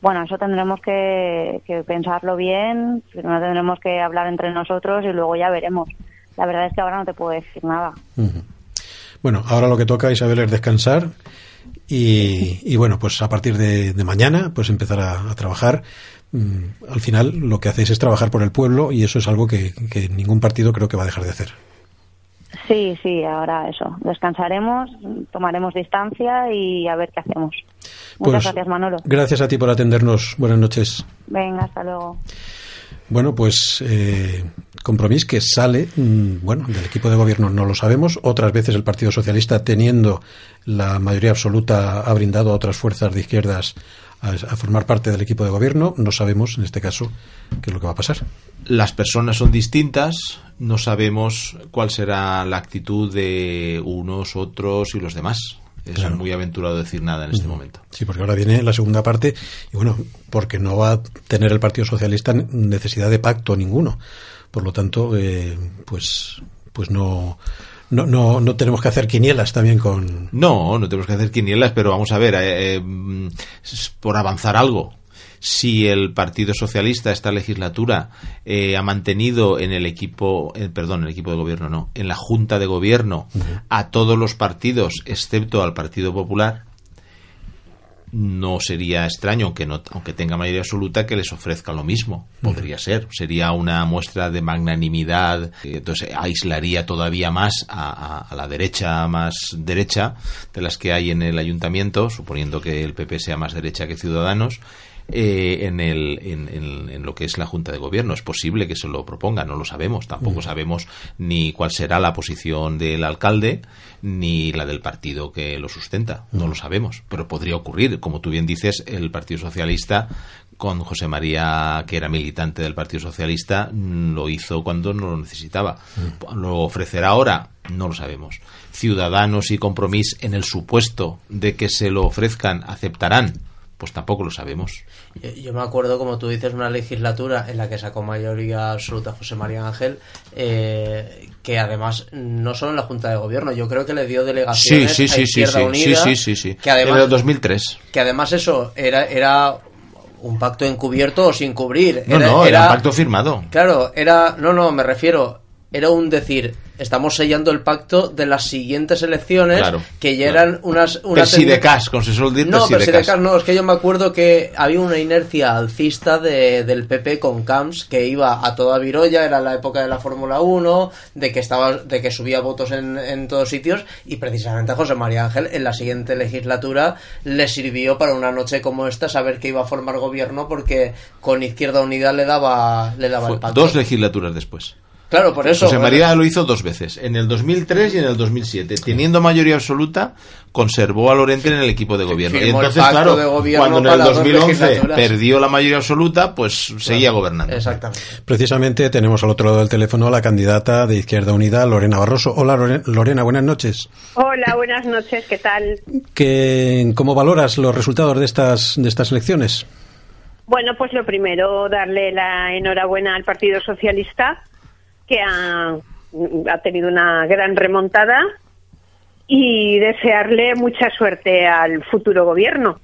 Speaker 2: Bueno, eso tendremos que, que pensarlo bien, primero tendremos que hablar entre nosotros y luego ya veremos. La verdad es que ahora no te puedo decir nada.
Speaker 1: Bueno, ahora lo que toca, Isabel, es descansar y, y bueno, pues a partir de, de mañana, pues empezar a, a trabajar. Mm, Al final, lo que hacéis es trabajar por el pueblo y eso es algo que, que ningún partido creo que va a dejar de hacer.
Speaker 2: Sí, sí, ahora eso. Descansaremos, tomaremos distancia y a ver qué hacemos. Muchas
Speaker 1: Pues,
Speaker 2: gracias, Manolo.
Speaker 1: Gracias a ti por atendernos. Buenas noches.
Speaker 2: Venga, hasta luego.
Speaker 1: Bueno, pues eh, Compromís que sale, mm, bueno, del equipo de gobierno no lo sabemos. Otras veces el Partido Socialista, teniendo la mayoría absoluta, ha brindado a otras fuerzas de izquierdas a, a formar parte del equipo de gobierno. No sabemos, en este caso, qué es lo que va a pasar.
Speaker 3: Las personas son distintas, no sabemos cuál será la actitud de unos, otros y los demás. Es
Speaker 1: Claro.
Speaker 3: muy aventurado decir nada en este momento.
Speaker 1: Sí, porque ahora viene la segunda parte y bueno, porque no va a tener el Partido Socialista necesidad de pacto ninguno. Por lo tanto, eh, pues, pues no, no, no, no tenemos que hacer quinielas también con.
Speaker 3: No, no tenemos que hacer quinielas, pero vamos a ver, eh, eh, por avanzar algo. Si el Partido Socialista esta legislatura eh, ha mantenido en el equipo, perdón, en el equipo de gobierno no, en la Junta de Gobierno a todos los partidos excepto al Partido Popular, no sería extraño, aunque, no, aunque tenga mayoría absoluta, que les ofrezca lo mismo. Podría ser. Sería una muestra de magnanimidad. Entonces aislaría todavía más a, a- a la derecha más derecha de las que hay en el ayuntamiento, suponiendo que el PP sea más derecha que Ciudadanos. Eh, en, el, en, en- en lo que es la Junta de Gobierno. Es posible que se lo proponga, no lo sabemos. Tampoco sabemos ni cuál será la posición del alcalde ni la del partido que lo sustenta. No lo sabemos, pero podría ocurrir. Como tú bien dices, el Partido Socialista con José María, que era militante del Partido Socialista, mm, lo hizo cuando no lo necesitaba. ¿Lo ofrecerá ahora? No lo sabemos. Ciudadanos y Compromís, en el supuesto de que se lo ofrezcan, aceptarán. Pues tampoco lo sabemos.
Speaker 8: Yo, yo me acuerdo, como tú dices, una legislatura en la que sacó mayoría absoluta José María Ángel, eh, que además no solo en la Junta de Gobierno, yo creo que le dio delegaciones
Speaker 3: sí,
Speaker 8: a
Speaker 3: sí, sí,
Speaker 8: Izquierda
Speaker 3: sí,
Speaker 8: Unida,
Speaker 3: sí, sí, sí, sí.
Speaker 8: que además
Speaker 3: En el 2003.
Speaker 8: que además eso era era un pacto encubierto o sin cubrir.
Speaker 3: No,
Speaker 8: Era-
Speaker 3: no, era,
Speaker 8: era-
Speaker 3: un pacto firmado.
Speaker 8: Claro, era. No, no, me refiero. Era un decir, estamos sellando el pacto de las siguientes elecciones,
Speaker 3: Claro,
Speaker 8: que ya
Speaker 3: claro.
Speaker 8: eran unas. unas
Speaker 3: Persidecas, con su decir
Speaker 8: No,
Speaker 3: Persidecas.
Speaker 8: Persidecas no, es que yo me acuerdo que había una inercia alcista de, del PP con Camps que iba a toda virolla, era la época de la Fórmula 1, de que estaba, de que subía votos en, en todos sitios, y precisamente a José María Ángel en la siguiente legislatura le sirvió para una noche como esta saber que iba a formar gobierno porque con Izquierda Unida le daba, le daba
Speaker 3: Fue
Speaker 8: el pacto.
Speaker 3: dos legislaturas después.
Speaker 8: Claro, por eso.
Speaker 3: José María lo hizo dos veces, en el 2003 y en el 2007. Teniendo mayoría absoluta, conservó a Lorente en el equipo de gobierno. Y
Speaker 8: Firmó
Speaker 3: entonces, claro, cuando en el
Speaker 8: las dos
Speaker 3: 2011
Speaker 8: legislaturas.
Speaker 3: perdió la mayoría absoluta, pues seguía gobernando.
Speaker 8: Exactamente.
Speaker 1: Precisamente tenemos al otro lado del teléfono a la candidata de Izquierda Unida, Lorena Barroso. Hola, Lore- Lorena, buenas noches.
Speaker 9: Hola, buenas noches, ¿qué tal?
Speaker 1: ¿Qué, ¿Cómo valoras los resultados de estas, de estas elecciones?
Speaker 9: Bueno, pues lo primero, darle la enhorabuena al Partido Socialista, que ha, ha tenido una gran remontada, y desearle mucha suerte al futuro gobierno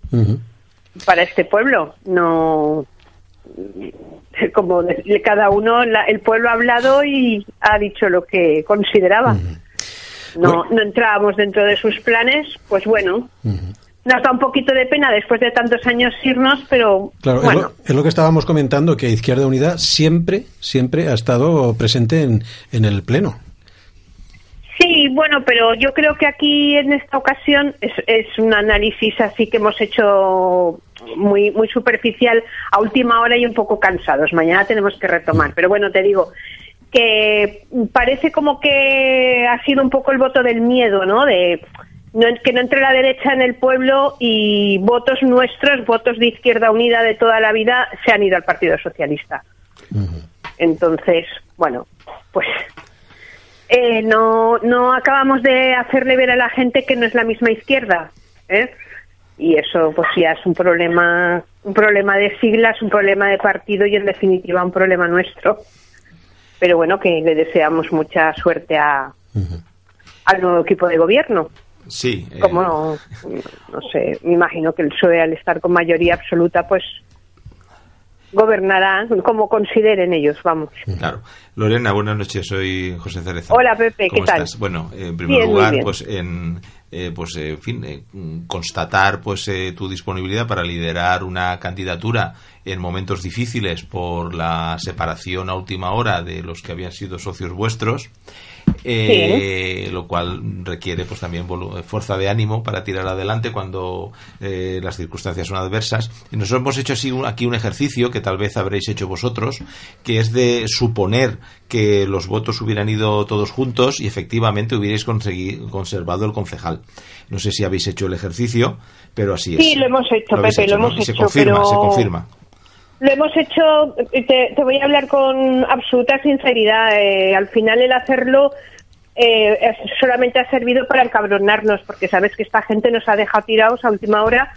Speaker 9: para este pueblo. No, como cada uno, la- el pueblo ha hablado y ha dicho lo que consideraba. No, no entrábamos dentro de sus planes, pues bueno, nos da un poquito de pena después de tantos años irnos, pero
Speaker 1: Claro, es,
Speaker 9: bueno,
Speaker 1: lo, es lo que estábamos comentando, que Izquierda Unida siempre, siempre ha estado presente en, en el Pleno.
Speaker 9: sí, bueno, pero yo creo que aquí en esta ocasión es, es un análisis así que hemos hecho muy muy superficial a última hora y un poco cansados. Mañana tenemos que retomar, pero bueno, te digo que parece como que ha sido un poco el voto del miedo, ¿no? De no, que no entre la derecha en el pueblo y votos nuestros, votos de Izquierda Unida de toda la vida, se han ido al Partido Socialista. Entonces, bueno, pues eh, no, no acabamos de hacerle ver a la gente que no es la misma izquierda. ¿eh? y eso pues ya es un problema un problema de siglas un problema de partido y en definitiva un problema nuestro pero bueno que le deseamos mucha suerte a al nuevo equipo de gobierno
Speaker 3: Sí. eh,
Speaker 9: como no, no sé me imagino que el PSOE al estar con mayoría absoluta pues gobernará como consideren ellos vamos
Speaker 3: Claro. Lorena, buenas noches. Soy José Cerezo.
Speaker 9: Hola, Pepe, ¿qué
Speaker 3: ¿Cómo
Speaker 9: tal?
Speaker 3: estás? Bueno, en primer
Speaker 9: Bien,
Speaker 3: lugar, pues en eh, pues eh, en fin, eh, constatar pues eh, tu disponibilidad para liderar una candidatura en momentos difíciles por la separación a última hora de los que habían sido socios vuestros. Eh, lo cual requiere pues también fuerza de ánimo para tirar adelante cuando eh, las circunstancias son adversas. Y nosotros hemos hecho así un- aquí un ejercicio que tal vez habréis hecho vosotros que es de suponer que los votos hubieran ido todos juntos y efectivamente hubierais conservado el concejal. No sé si habéis hecho el ejercicio pero así es.
Speaker 9: Sí, lo hemos hecho,
Speaker 3: habéis
Speaker 9: Pepe, lo
Speaker 3: ¿no?
Speaker 9: hemos
Speaker 3: Y se
Speaker 9: hecho,
Speaker 3: confirma
Speaker 9: pero-
Speaker 3: se confirma
Speaker 9: Lo hemos hecho, te, te voy a hablar con absoluta sinceridad. eh, al final el hacerlo eh, solamente ha servido para encabronarnos, porque sabes que esta gente nos ha dejado tirados a última hora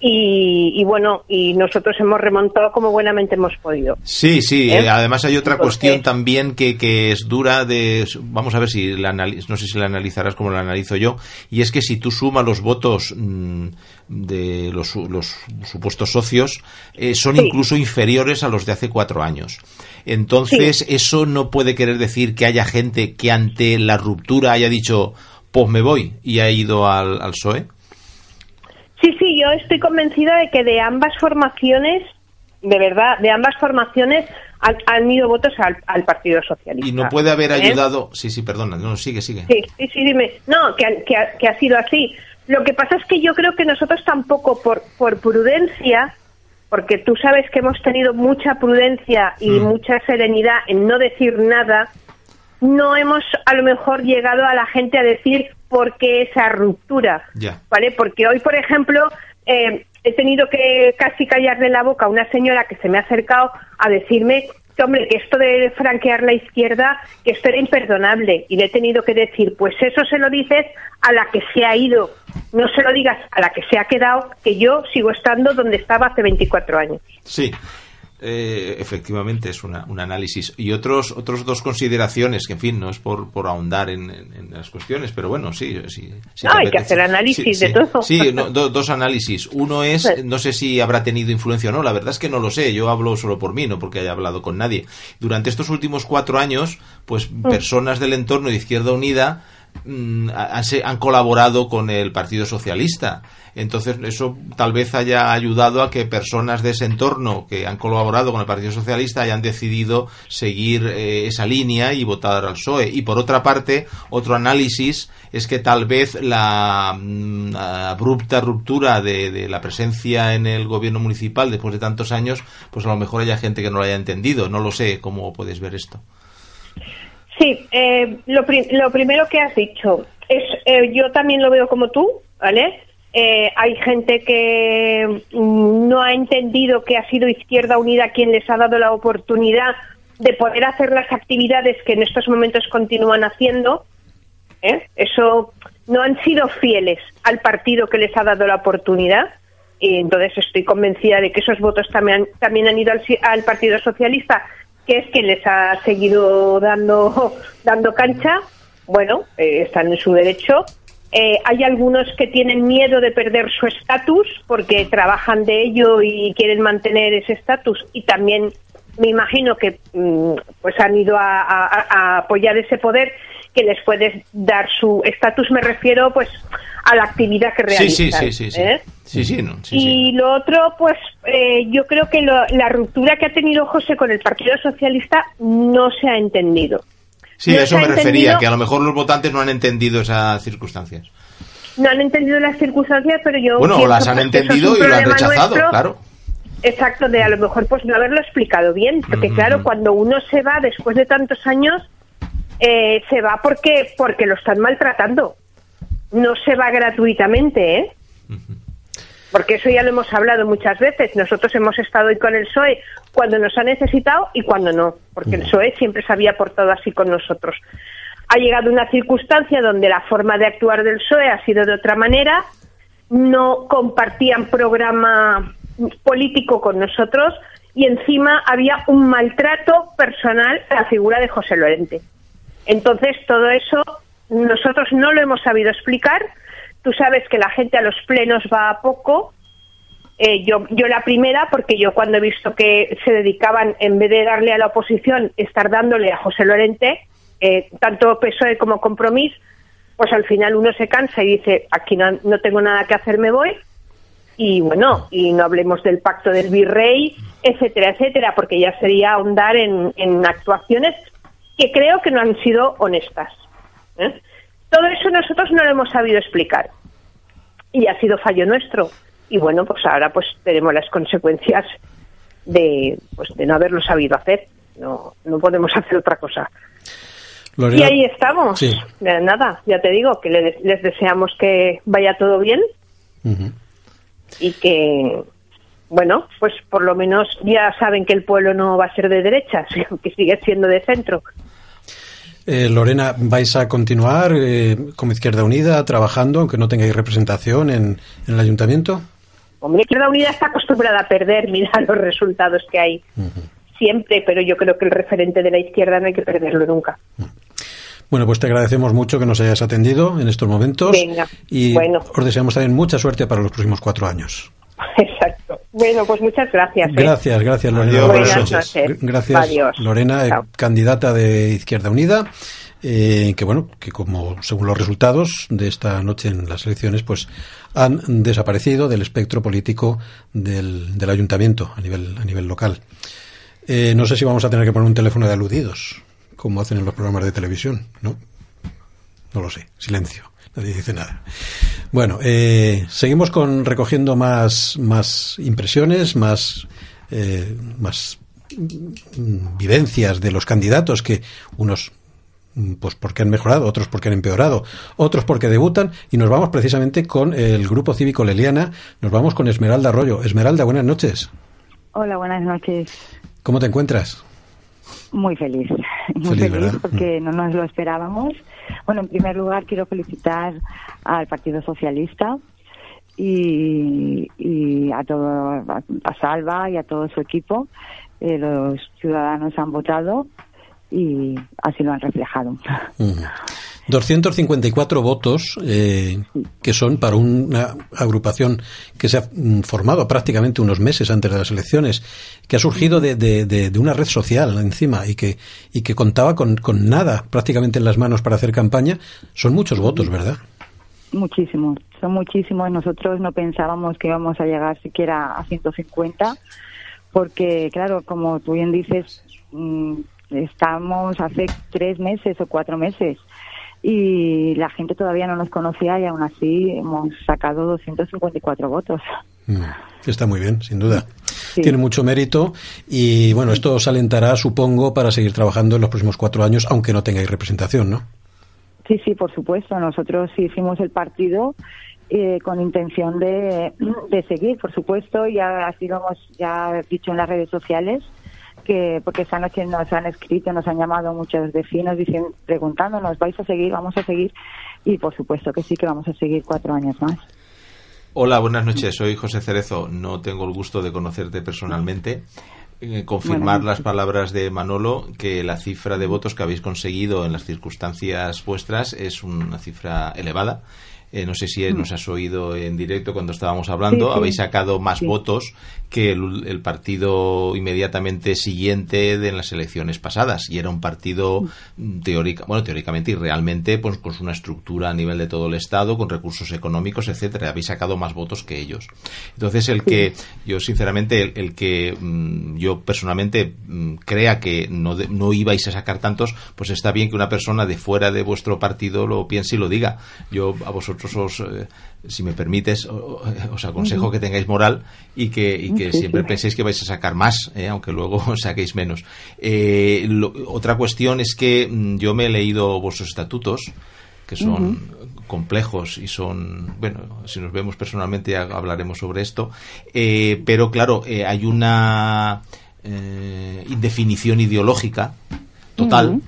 Speaker 9: y, y bueno, y nosotros hemos remontado como buenamente hemos podido.
Speaker 3: Sí, sí.
Speaker 9: ¿Eh?
Speaker 3: eh, Además hay otra
Speaker 9: Entonces-
Speaker 3: cuestión también que, que es dura de... Vamos a ver si la no sé si la analizarás como la analizo yo. Y es que si tú sumas los votos mm, de los, los supuestos socios, eh, son
Speaker 9: Sí.
Speaker 3: incluso inferiores a los de hace cuatro años. Entonces, eso no puede querer decir que haya gente que ante la ruptura haya dicho, pues me voy y ha ido al, al PSOE.
Speaker 9: Sí, sí, yo estoy convencida de que de ambas formaciones, de verdad, de ambas formaciones han, han ido votos al, al Partido Socialista.
Speaker 3: Y no puede haber
Speaker 9: ¿Eh?
Speaker 3: ayudado... Sí, sí, perdona. No, sigue, sigue.
Speaker 9: Sí, sí, sí, dime. No, que, ha- que, que ha sido así. Lo que pasa es que yo creo que nosotros tampoco, por, por prudencia, porque tú sabes que hemos tenido mucha prudencia y
Speaker 3: Mm.
Speaker 9: mucha serenidad en no decir nada, no hemos a lo mejor llegado a la gente a decir por qué esa ruptura. ¿Vale? Porque hoy, por ejemplo, eh, he tenido que casi callarle la boca a una señora que se me ha acercado a decirme que, hombre, que esto de franquear la izquierda, que esto era imperdonable. Y le he tenido que decir, pues eso se lo dices a la que se ha ido. No se lo digas a la que se ha quedado, que yo sigo estando donde estaba hace 24 años.
Speaker 3: Sí, eh, efectivamente es una- un análisis. Y otros, otros dos consideraciones, que en fin, no es por, por ahondar en, en- en las cuestiones, pero bueno, sí. sí, sí
Speaker 9: No,
Speaker 3: te
Speaker 9: hay que hacer análisis
Speaker 3: Sí,
Speaker 9: de todo.
Speaker 3: Sí, no, do- dos análisis. Uno es, no sé si habrá tenido influencia o no, la verdad es que no lo sé, yo hablo solo por mí, no porque haya hablado con nadie. Durante estos últimos cuatro años, pues
Speaker 9: Mm.
Speaker 3: personas del entorno de Izquierda Unida mm, han colaborado con el Partido Socialista. Entonces, eso tal vez haya ayudado a que personas de ese entorno que han colaborado con el Partido Socialista hayan decidido seguir eh, esa línea y votar al PSOE. Y por otra parte, otro análisis es que tal vez la mm, abrupta ruptura de, la presencia en el gobierno municipal después de tantos años, pues a lo mejor haya gente que no lo haya entendido. No lo sé cómo puedes ver esto.
Speaker 9: Sí, eh, lo primero que has dicho es, eh, yo también lo veo como tú, ¿vale? Eh, hay gente que mm, no ha entendido que ha sido Izquierda Unida quien les ha dado la oportunidad de poder hacer las actividades que en estos momentos continúan haciendo. ¿eh? Eso no han sido fieles al partido que les ha dado la oportunidad. Y entonces estoy convencida de que esos votos también, también han ido al, al Partido Socialista, que es quien les ha seguido dando, dando cancha. Bueno, eh, están en su derecho. Eh, hay algunos que tienen miedo de perder su estatus porque trabajan de ello y quieren mantener ese estatus y también me imagino que mm, pues han ido a, a- a apoyar ese poder que les puede dar su estatus me refiero pues a la actividad que
Speaker 3: Sí, sí,
Speaker 9: realizan
Speaker 3: sí, sí, sí.
Speaker 9: ¿eh?
Speaker 3: Sí, sí, no, sí,
Speaker 9: y
Speaker 3: sí.
Speaker 9: lo otro, pues eh, yo creo que lo- la ruptura que ha tenido José con el Partido Socialista no se ha entendido.
Speaker 3: Sí, a eso me refería, que a lo mejor los votantes no han entendido esas circunstancias.
Speaker 9: No han entendido las circunstancias, pero yo.
Speaker 3: Bueno, las han entendido y lo han rechazado,
Speaker 9: nuestro.
Speaker 3: claro.
Speaker 9: Exacto, de a lo mejor pues no haberlo explicado bien, porque claro, cuando uno se va después de tantos años, eh, se va porque porque lo están maltratando. No se va gratuitamente, ¿eh? Porque eso ya lo hemos hablado muchas veces. Nosotros hemos estado hoy con el PSOE cuando nos ha necesitado y cuando no, porque el PSOE siempre se había portado así con nosotros. Ha llegado una circunstancia donde la forma de actuar del PSOE ha sido de otra manera no compartían programa político con nosotros y encima había un maltrato personal a la figura de José Lorente. Entonces, todo eso nosotros no lo hemos sabido explicar. Tú sabes que la gente a los plenos va a poco. Eh, yo, yo la primera, porque yo cuando he visto que se dedicaban, en vez de darle a la oposición, estar dándole a José Lorente, eh, tanto PSOE como Compromís, pues al final uno se cansa y dice, aquí no, no tengo nada que hacer, me voy. Y bueno, y no hablemos del pacto del virrey, etcétera, etcétera, porque ya sería ahondar en, en actuaciones que creo que no han sido honestas. ¿eh? Todo eso nosotros no lo hemos sabido explicar. Y ha sido fallo nuestro. Y bueno, pues ahora pues tenemos las consecuencias de, pues, de no haberlo sabido hacer. No, no podemos hacer otra cosa.
Speaker 1: Lorena,
Speaker 9: Y ahí estamos.
Speaker 1: Sí.
Speaker 9: Nada, ya te digo que le- les deseamos que vaya todo bien y que, bueno, pues por lo menos ya saben que el pueblo no va a ser de derechas, que sigue siendo de centro.
Speaker 1: Eh, Lorena, ¿vais a continuar eh, como Izquierda Unida trabajando, aunque no tengáis representación en, en el ayuntamiento?
Speaker 9: Hombre, Izquierda Unida está acostumbrada a perder, mira los resultados que hay siempre, pero yo creo que el referente de la izquierda no hay que perderlo nunca.
Speaker 1: Bueno, pues te agradecemos mucho que nos hayas atendido en estos momentos
Speaker 9: Venga,
Speaker 1: y
Speaker 9: bueno.
Speaker 1: os deseamos también mucha suerte para los próximos cuatro años.
Speaker 9: Exacto. Bueno, pues muchas gracias. ¿eh?
Speaker 1: Gracias, gracias Lorena.
Speaker 3: Adiós,
Speaker 9: Buenas
Speaker 3: noches.
Speaker 9: noches.
Speaker 1: G- Gracias
Speaker 9: Adiós.
Speaker 1: Lorena, eh, candidata de Izquierda Unida, eh, que bueno, que como según los resultados de esta noche en las elecciones, pues han desaparecido del espectro político del, del ayuntamiento a nivel a nivel local. Eh, no sé si vamos a tener que poner un teléfono de aludidos, como hacen en los programas de televisión, ¿no? No lo sé. Silencio. Nadie dice nada. Bueno, eh, seguimos con recogiendo más, más impresiones, más, eh, más vivencias de los candidatos que unos mm, pues porque han mejorado, otros porque han empeorado, otros porque debutan y nos vamos precisamente con el grupo cívico Leliana, nos vamos con Esmeralda Arroyo. Esmeralda, buenas noches.
Speaker 10: Hola, buenas noches.
Speaker 1: ¿Cómo te encuentras?
Speaker 10: Muy feliz, muy
Speaker 1: Feliz,
Speaker 10: feliz,
Speaker 1: ¿verdad? Mm.
Speaker 10: porque no nos lo esperábamos. Bueno, en primer lugar quiero felicitar al Partido Socialista y, y a todo a, Salva y a todo su equipo. Eh, los ciudadanos han votado y así lo han reflejado.
Speaker 1: 254 votos eh, que son para una agrupación que se ha mm, formado prácticamente unos meses antes de las elecciones, que ha surgido de, de- de- de una red social encima y que, y que contaba con, con nada prácticamente en las manos para hacer campaña. Son muchos votos, ¿verdad?
Speaker 10: Muchísimos, son muchísimos. Nosotros no pensábamos que íbamos a llegar siquiera a 150, porque, claro, como tú bien dices, mm, estamos hace tres meses o cuatro meses y la gente todavía no nos conocía y aún así hemos sacado 254 votos.
Speaker 1: Mm, Está muy bien, sin duda.
Speaker 10: Sí.
Speaker 1: Tiene mucho mérito y bueno, esto os alentará, supongo, para seguir trabajando en los próximos cuatro años, aunque no tengáis representación, ¿no?
Speaker 10: Sí, sí, por supuesto. Nosotros hicimos el partido eh, con intención de, de seguir, por supuesto, y así lo hemos ya dicho en las redes sociales, que porque esta noche nos han escrito, nos han llamado muchos vecinos diciendo, preguntándonos, ¿vais a seguir? ¿Vamos a seguir? Y por supuesto que sí, que vamos a seguir cuatro años más.
Speaker 3: Hola, buenas noches. Soy José Cerezo. No tengo el gusto de conocerte personalmente. Eh, confirmar las palabras de Manolo que la cifra de votos que habéis conseguido en las circunstancias vuestras es una cifra elevada. Eh, no sé si nos has oído en directo cuando estábamos hablando.
Speaker 10: Mm. Sí, sí.
Speaker 3: Habéis sacado más
Speaker 10: Sí.
Speaker 3: votos que el, el partido inmediatamente siguiente de las elecciones pasadas. Y era un partido mm, teórica, bueno, teóricamente y realmente, pues con una estructura a nivel de todo el Estado, con recursos económicos, etcétera. Habéis sacado más votos que ellos. Entonces, el que, yo sinceramente, el, el que mm, yo personalmente mm, crea que no, de- no ibais a sacar tantos, pues está bien que una persona de fuera de vuestro partido lo piense y lo diga. Yo a vosotros os, eh, si me permites, os aconsejo que tengáis moral y que, y que
Speaker 10: Sí,
Speaker 3: siempre
Speaker 10: sí.
Speaker 3: penséis que vais a sacar más, eh, aunque luego saquéis menos. Eh, lo- otra cuestión es que mm, yo me he leído vuestros estatutos, que son complejos y son, bueno, si nos vemos personalmente ya hablaremos sobre esto, pero claro, hay una indefinición ideológica total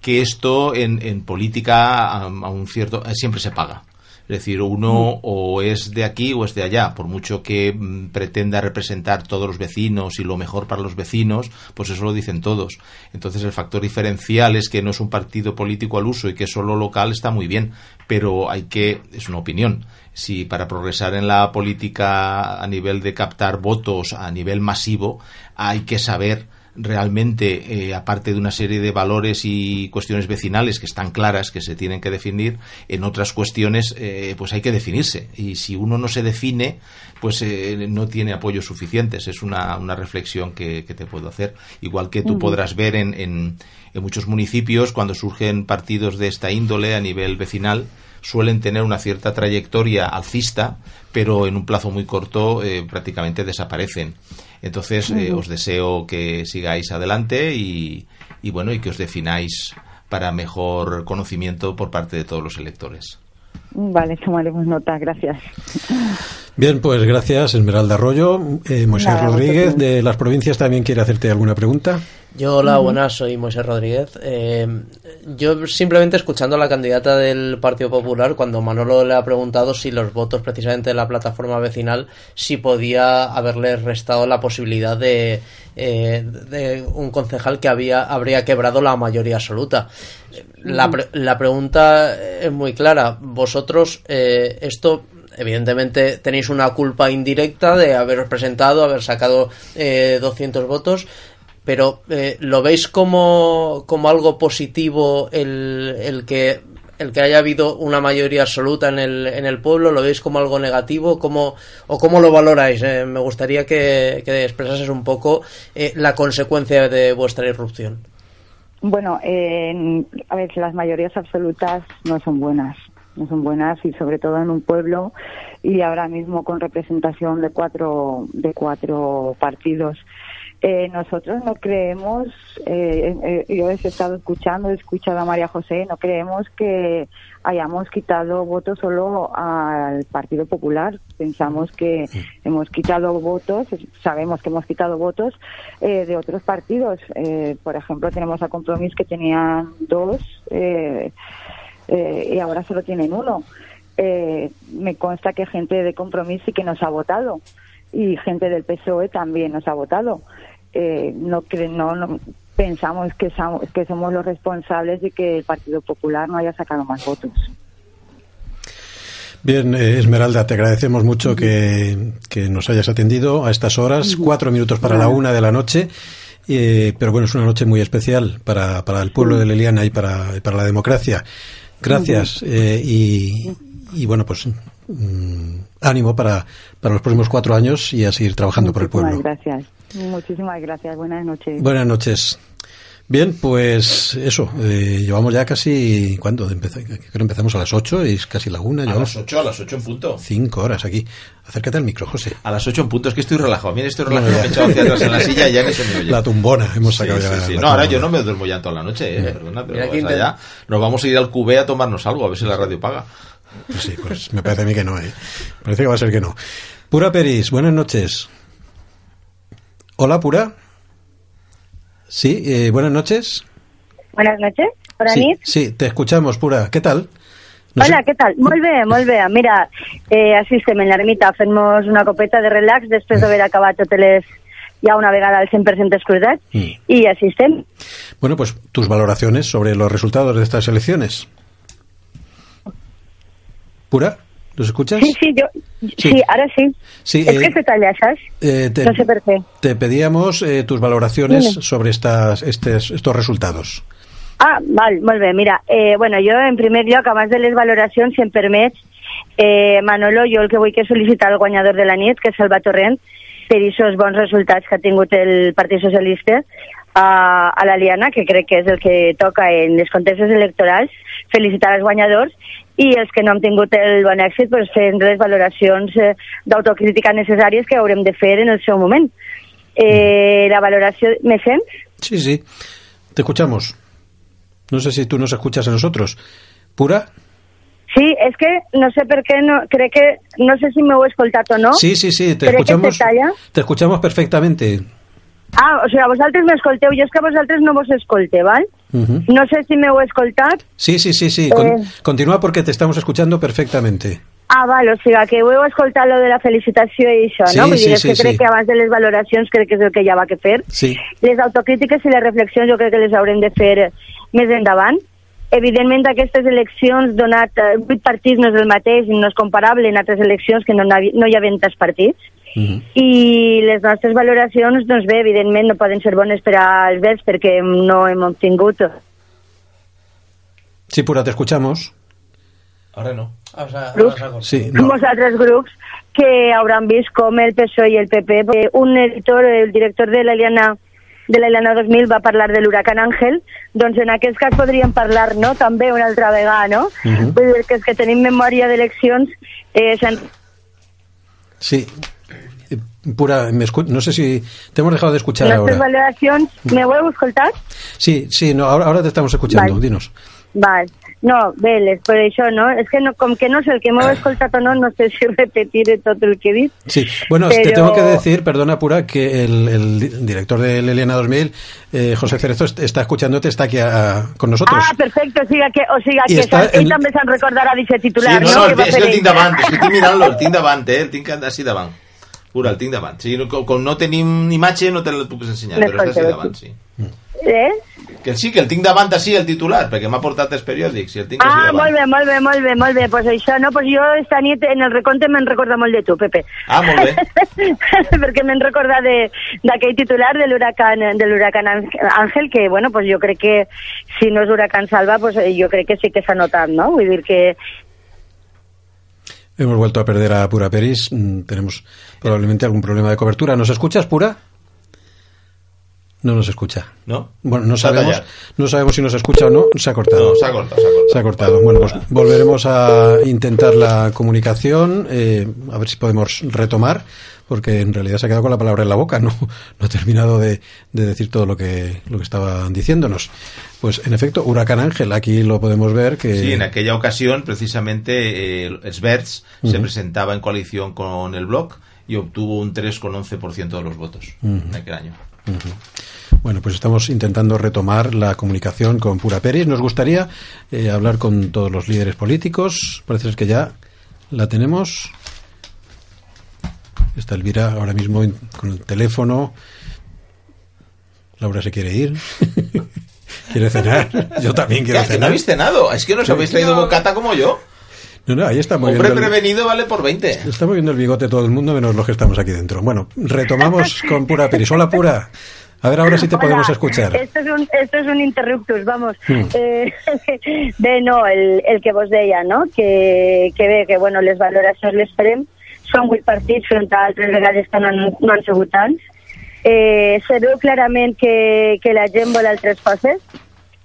Speaker 3: que esto en, en política a, a un cierto siempre se paga Es decir, uno o es de aquí o es de allá. Por mucho que mm, pretenda representar todos los vecinos y lo mejor para los vecinos, pues eso lo dicen todos. Entonces el factor diferencial es que no es un partido político al uso y que es solo local está muy bien, pero hay que, es una opinión, si para progresar en la política a nivel de captar votos a nivel masivo hay que saber realmente, eh, aparte de una serie de valores y cuestiones vecinales que están claras, que se tienen que definir, en otras cuestiones, eh, pues hay que definirse. Y si uno no se define, pues eh, no tiene apoyos suficientes. Es una, una reflexión que, te puedo hacer. Igual que tú podrás ver en, en, en muchos municipios, cuando surgen partidos de esta índole a nivel vecinal, suelen tener una cierta trayectoria alcista, pero en un plazo muy corto prácticamente desaparecen. Entonces, eh, os deseo que sigáis adelante y, y, bueno, y que os defináis para mejor conocimiento por parte de todos los electores.
Speaker 10: Vale, tomaremos nota, gracias.
Speaker 1: Bien, pues gracias, Esmeralda Arroyo. Eh, Moisés Rodríguez, de las provincias, también quiere hacerte alguna pregunta.
Speaker 8: Yo, hola, buenas, soy Moisés Rodríguez. Eh, yo simplemente escuchando a la candidata del Partido Popular, cuando Manolo le ha preguntado si los votos precisamente de la plataforma vecinal, si podía haberle restado la posibilidad de, eh, de un concejal que había, habría quebrado la mayoría absoluta. La, la pregunta es muy clara. Vosotros, eh, esto evidentemente tenéis una culpa indirecta de haberos presentado, haber sacado eh, 200 votos, pero eh, ¿lo veis como, como algo positivo el, el, que el que haya habido una mayoría absoluta en el, en el pueblo? ¿Lo veis como algo negativo? ¿Cómo, ¿O cómo lo valoráis? Eh, me gustaría que, que expresases un poco eh, la consecuencia de vuestra irrupción.
Speaker 10: Bueno, a ver, las mayorías absolutas no son buenas no son buenas y sobre todo en un pueblo y ahora mismo con representación de cuatro de cuatro partidos. Eh, nosotros no creemos eh, eh, yo he estado escuchando he escuchado a María José no creemos que hayamos quitado votos solo al Partido Popular. Pensamos que hemos quitado votos sabemos que hemos quitado votos de otros partidos. Por ejemplo tenemos a Compromís que tenían dos eh, y ahora solo tienen uno. Eh, me consta que gente de compromiso sí que nos ha votado y gente del PSOE también nos ha votado. Eh, no, no, no pensamos que somos, que somos los responsables de que el Partido Popular no haya sacado más votos.
Speaker 1: Bien, Esmeralda, te agradecemos mucho que, que, nos hayas atendido a estas horas, cuatro minutos para la una de la noche. pero bueno, es una noche muy especial para, para el pueblo de Leliana y para, para la democracia. Gracias. Eh, y, bueno, pues mm, ánimo para, para los próximos cuatro años y a seguir trabajando por el pueblo.
Speaker 10: gracias. Muchísimas gracias. Buenas noches.
Speaker 1: Buenas noches. Bien, pues eso, eh, llevamos ya casi, ¿cuándo? Creo que empezamos a las 8 y es casi la una.
Speaker 3: A las 8, a las 8 en punto.
Speaker 1: Cinco horas aquí. Acércate al micro, José.
Speaker 3: A las 8 en punto, es que estoy relajado. Mira, estoy relajado, me he echado hacia atrás en la silla y ya no se me oye.
Speaker 1: La tumbona, hemos sacado ya.
Speaker 3: Sí, no, ahora yo no me duermo ya toda la noche, eh, perdona, pero allá, nos vamos a ir al QB a tomarnos algo, a ver si la radio paga.
Speaker 1: Pues sí, pues me parece a mí que no, eh. Parece que va a ser que no. Pura Peris, buenas noches. Hola, Pura. Sí, eh, buenas noches.
Speaker 11: Buenas noches, para
Speaker 1: sí. Sí, te escuchamos, Pura. ¿Qué tal?
Speaker 11: No Hola, sé... què tal? Molt bé, molt bé. Mira, eh, així estem en l'ermita, fem-nos una copeta de relax després d'haver acabat totes les ya una vegada al 100% escrutat mm. y así estem.
Speaker 1: Bueno, pues tus valoraciones sobre los resultados de estas elecciones. ¿Pura? ¿Los escuchas?
Speaker 11: Sí, sí, yo, sí. sí ahora sí.
Speaker 1: sí
Speaker 11: es eh, que se talla, ¿sabes?
Speaker 1: Eh, te,
Speaker 11: no sé por qué.
Speaker 1: Te pedíamos eh, tus valoraciones Dime. sobre estas, estes, estos resultados.
Speaker 11: Ah, val, molt bé. Mira, eh, bueno, jo en primer lloc, abans de les valoracions, si em permets, eh, Manolo, jo el que vull que sol·licitar al guanyador de la nit, que és Salva Torrent, per aquests bons resultats que ha tingut el Partit Socialista a, a l'Aliana, que crec que és el que toca en les contestes electorals, felicitar els guanyadors i els que no hem tingut el bon èxit pues, fent les valoracions eh, d'autocrítica necessàries que haurem de fer en el seu moment. Eh, la valoració... ¿Me sents?
Speaker 1: Sí, sí. Te escuchamos. No sé si tú nos escuchas a nosotros. ¿Pura?
Speaker 11: Sí, és que no sé per què, no, crec que, no sé si m'heu escoltat o no.
Speaker 1: Sí, sí, sí, te escuchamos,
Speaker 11: te,
Speaker 1: escuchamos perfectamente.
Speaker 11: Ah, o sigui, vosaltres m'escolteu, jo és que vosaltres no vos escolte, val?
Speaker 1: Ujú.
Speaker 11: No sé si m'heu escoltat.
Speaker 1: Sí, sí, sí, sí.
Speaker 11: Eh.
Speaker 1: Con- continúa porque te estamos escuchando perfectamente.
Speaker 11: Ah, val, o sigui que heu escoltat lo de la felicitació i això,
Speaker 1: Sí,
Speaker 11: no? Vull
Speaker 1: sí,
Speaker 11: dir, és
Speaker 1: sí,
Speaker 11: que crec
Speaker 1: sí.
Speaker 11: que abans de les valoracions crec que és el que ja va que fer.
Speaker 1: Sí.
Speaker 11: Les autocrítiques i les reflexions jo crec que les haurem de fer més endavant. Evidentment, aquestes eleccions, donat eh, vuit partits no és el mateix, no és comparable en altres eleccions que no, no hi havia tants partits. I les nostres valoracions, doncs bé, evidentment no poden ser bones per als verds perquè no hem obtingut
Speaker 1: Sí, Pura, te escuchamos.
Speaker 3: Ahora no.
Speaker 8: O sea,
Speaker 11: Grups.
Speaker 1: Sí, no.
Speaker 11: molts altres grups que hauran vist com el PSOE i el PP, un editor, el director de l'Aliana de l'Aliana 2000 va parlar de l'huracan Àngel, doncs en aquest cas podríem parlar no? també una altra vegada, no?
Speaker 1: Mhm.
Speaker 11: Vull dir que és que tenim memòria d'eleccions eh, s'han-
Speaker 1: Sí. Eh, Pura, me escu- no sé si te hemos dejado de escuchar
Speaker 11: nostres
Speaker 1: ahora.
Speaker 11: valoracions... M'heu escoltat?
Speaker 1: Sí, sí, no, ahora, ahora te estamos escuchando.
Speaker 11: Vale.
Speaker 1: Dinos.
Speaker 11: Val. No, bé, les, per això, no? És que no, com que no sé el que m'heu escoltat o no, no sé si repetiré tot el que he dit.
Speaker 1: Sí, bueno, te tengo que decir, perdona Pura, que el, el di- director de Leliana 2000, eh, José Cerezo, est- está escuchándote, está aquí a- con nosotros.
Speaker 11: Ah, perfecte, o sigui que, o sigui que
Speaker 1: està
Speaker 11: ell
Speaker 1: en-
Speaker 11: també se'n recordarà d'aquest
Speaker 3: Sí,
Speaker 11: titular,
Speaker 3: no,
Speaker 11: no?
Speaker 3: no,
Speaker 11: Que
Speaker 3: el, és que el tinc davant, és que mirant-lo, el tinc davant, eh? El tinc així davant. Pura, el tinc davant. Sí, no, com, no tenim imatge no te la puc ensenyar, però és
Speaker 11: coses,
Speaker 3: davant, sí.
Speaker 11: Eh?
Speaker 3: Que sí, que el tinc davant així, el titular, perquè m'ha portat els periòdics i el tinc
Speaker 11: Ah,
Speaker 3: davant.
Speaker 11: molt bé, molt bé, molt bé, molt bé. Pues això, no? Pues jo esta nit en el recompte me'n recorda molt de tu, Pepe.
Speaker 3: Ah, molt bé.
Speaker 11: perquè me'n recorda de- d'aquell titular de l'huracan de l'huracan Àngel, que, bueno, pues jo crec que si no és huracan Salva, pues jo crec que sí que s'ha notat, no? Vull dir que
Speaker 1: Hemos vuelto a perder a Pura Peris. Mm, Tenemos probablemente algún problema de cobertura. ¿Nos escuchas, Pura? No nos escucha.
Speaker 3: ¿No?
Speaker 1: Bueno, no sabemos, no sabemos si nos escucha o no. Se ha cortado.
Speaker 3: No, se ha cortado, se ha cortado.
Speaker 1: Se ha cortado. Bueno, pues volveremos a intentar la comunicación, eh, a ver si podemos retomar, porque en realidad se ha quedado con la palabra en la boca, no, no ha terminado de, de decir todo lo que, lo que estaban diciéndonos. Pues en efecto, Huracán Ángel, aquí lo podemos ver que...
Speaker 3: Sí, en aquella ocasión, precisamente, eh, Sverts se presentaba en coalición con el Bloc y obtuvo un 3,11% de los votos
Speaker 1: Ujú.
Speaker 3: en aquel año.
Speaker 1: Bueno, pues estamos intentando retomar la comunicación con Pura Peris. Nos gustaría eh, hablar con todos los líderes políticos. Parece que ya la tenemos. Está Elvira ahora mismo con el teléfono. Laura se quiere ir. quiere cenar. Yo también quiero
Speaker 3: Ya, que no
Speaker 1: cenar.
Speaker 3: habéis cenado, es que no os
Speaker 1: Sí.
Speaker 3: habéis traído bocata como yo.
Speaker 1: No, no, ahí está
Speaker 3: Hombre
Speaker 1: el,
Speaker 3: prevenido vale por 20.
Speaker 1: está moviendo el bigote todo el mundo, menos los que estamos aquí dentro. Bueno, retomamos con Pura Peris. Hola, Pura. A ver ahora sí te
Speaker 11: Hola,
Speaker 1: podemos escuchar.
Speaker 11: Esto es un, esto es un interruptus, vamos.
Speaker 1: Mm.
Speaker 11: Eh, bé, no, el, el que vos deia, no? Que, que bé, que bueno, les valoracions les farem. Són vuit partits front a altres vegades que no han, no han sigut tants. Eh, se veu clarament que, que la gent vol altres coses,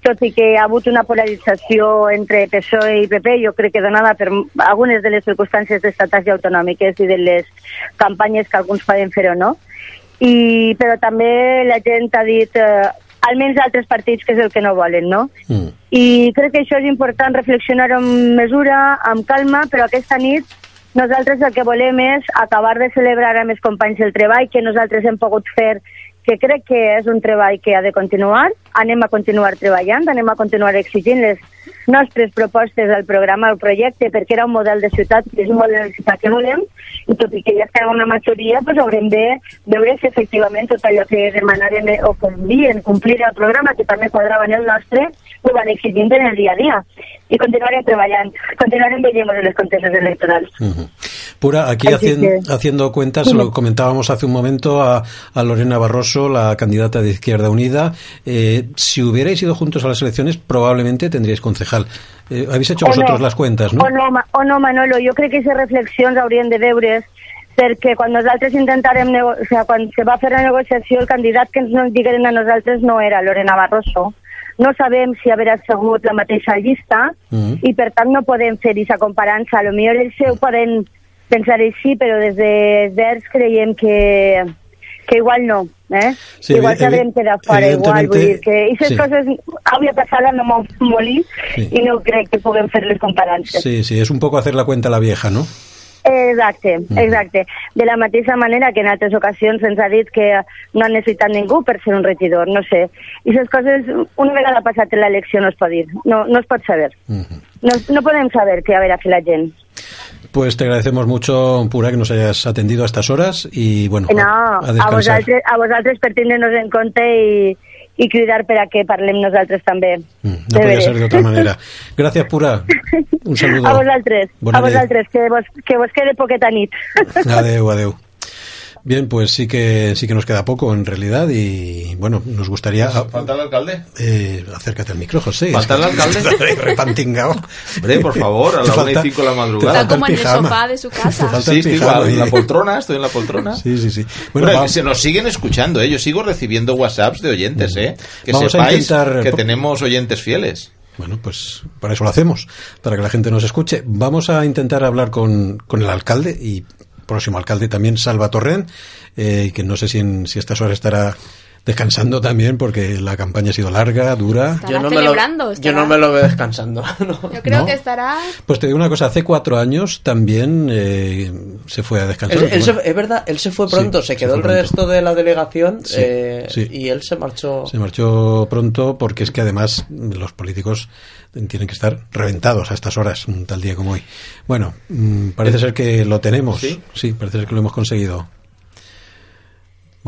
Speaker 11: tot i que ha hagut una polarització entre PSOE i PP, jo crec que donada per algunes de les circumstàncies estatals i autonòmiques i de les campanyes que alguns poden fer o no. I, però també la gent ha dit, eh, almenys altres partits, que és el que no volen, no?
Speaker 1: Mm.
Speaker 11: I crec que això és important reflexionar amb mesura, amb calma, però aquesta nit nosaltres el que volem és acabar de celebrar amb els companys el treball que nosaltres hem pogut fer, que crec que és un treball que ha de continuar. Anem a continuar treballant, anem a continuar exigint les nostres propostes al programa, al projecte, perquè era un model de ciutat, que és un model de ciutat que volem, i tot i que ja està una majoria, doncs haurem de veure si efectivament tot allò que demanarem o convien complir el programa, que també quadrava en el nostre, ho van exigint en el dia a dia. I continuarem treballant, continuarem veient en les conteses electorals.
Speaker 1: Ujú. Pura, aquí
Speaker 11: Así
Speaker 1: hacien-
Speaker 11: que-
Speaker 1: haciendo cuentas, lo comentábamos hace un momento a, a Lorena Barroso, la candidata de Izquierda Unida. Eh, si hubierais ido juntos a las elecciones, probablemente tendríais concejal. Eh, habéis hecho
Speaker 11: O
Speaker 1: vosotros
Speaker 11: no.
Speaker 1: las cuentas, ¿no?
Speaker 11: O no, o no, Manolo, jo crec que aquestes reflexions haurien de veure's perquè quan nosaltres intentarem, o sigui, quan se va fer la negociació, el candidat que ens digueren a nosaltres no era Lorena Barroso. No sabem si haurà sigut la mateixa llista
Speaker 1: Mhm.
Speaker 11: i per tant no podem fer aquesta comparança. A lo millor ells ho poden pensar així, però des de Verds creiem que, que igual no. Eh?
Speaker 1: Sí,
Speaker 11: igual
Speaker 1: evi-
Speaker 11: s'haurem quedat fora, igual. Vull
Speaker 1: evidentemente,
Speaker 11: dir que aquestes
Speaker 1: sí.
Speaker 11: coses hauria passat no m'ho morir
Speaker 1: Sí.
Speaker 11: i no crec que puguem fer les comparances.
Speaker 1: Sí, sí, es un poco hacer la cuenta la vieja, ¿no?
Speaker 11: Exacte, exacte. De la mateixa manera que en altres ocasions ens ha dit que no ha necessitat ningú per ser un regidor, no sé. I aquestes coses, una vegada passat l'elecció no es pot dir, no, no es pot saber. No, no podem saber què haurà fet la gent.
Speaker 1: Pues te agradecemos mucho, Pura, que nos hayas atendido a estas horas y bueno,
Speaker 11: No,
Speaker 1: a, a
Speaker 11: a
Speaker 1: descansar.
Speaker 11: vosaltres, a vosaltres per tindre-nos en compte i, i cridar per a que parlem nosaltres també.
Speaker 1: No podía ser de otra manera. Gracias, Pura. Un saludo.
Speaker 11: A vosaltres,
Speaker 1: Bona
Speaker 11: a
Speaker 1: nit.
Speaker 11: vosaltres, que vos, que vos quede poqueta nit.
Speaker 1: Adeu, adeu. Bien, pues sí que sí que nos queda poco en realidad y bueno, nos gustaría
Speaker 3: ¿Falta el alcalde?
Speaker 1: eh, acércate al micro, José.
Speaker 3: ¿Falta el alcalde?
Speaker 1: repantingao.
Speaker 3: Hombre, por favor, a la una y
Speaker 1: falta-
Speaker 3: cinco de la madrugada.
Speaker 1: falta
Speaker 4: Está como en el
Speaker 1: pijama.
Speaker 4: sofá de su casa.
Speaker 1: falta
Speaker 3: Sí, estoy en la poltrona, estoy en la poltrona.
Speaker 1: Sí, sí, sí.
Speaker 3: Bueno,
Speaker 1: Bueno,
Speaker 3: se nos siguen escuchando, ¿eh? Yo sigo recibiendo WhatsApps de oyentes, ¿eh? Que
Speaker 1: Vamos a
Speaker 3: sepáis
Speaker 1: intentar-
Speaker 3: que tenemos oyentes fieles.
Speaker 1: Bueno, pues para eso lo hacemos, para que la gente nos escuche. Vamos a intentar hablar con, con el alcalde y próximo alcalde también, Salva Torren, eh, que no sé si, en, si estas horas estará descansando también porque la campaña ha sido larga, dura.
Speaker 8: Yo no, me lo, yo no me lo veo descansando. no.
Speaker 4: Yo creo
Speaker 1: ¿No?
Speaker 4: que estará...
Speaker 1: Pues te digo una cosa, hace cuatro años también eh, se fue a descansar.
Speaker 8: Él- él
Speaker 1: Bueno,
Speaker 8: se- es verdad, él se fue pronto, se
Speaker 1: se
Speaker 8: quedó el
Speaker 1: pronto.
Speaker 8: resto de la delegación
Speaker 1: Sí,
Speaker 8: eh,
Speaker 1: sí.
Speaker 8: y él se marchó.
Speaker 1: Se marchó pronto porque es que además los políticos tienen que estar reventados a estas horas, un tal día como hoy. Bueno, mm, parece ser que lo tenemos.
Speaker 3: ¿Sí?
Speaker 1: Sí, parece ser que lo hemos conseguido.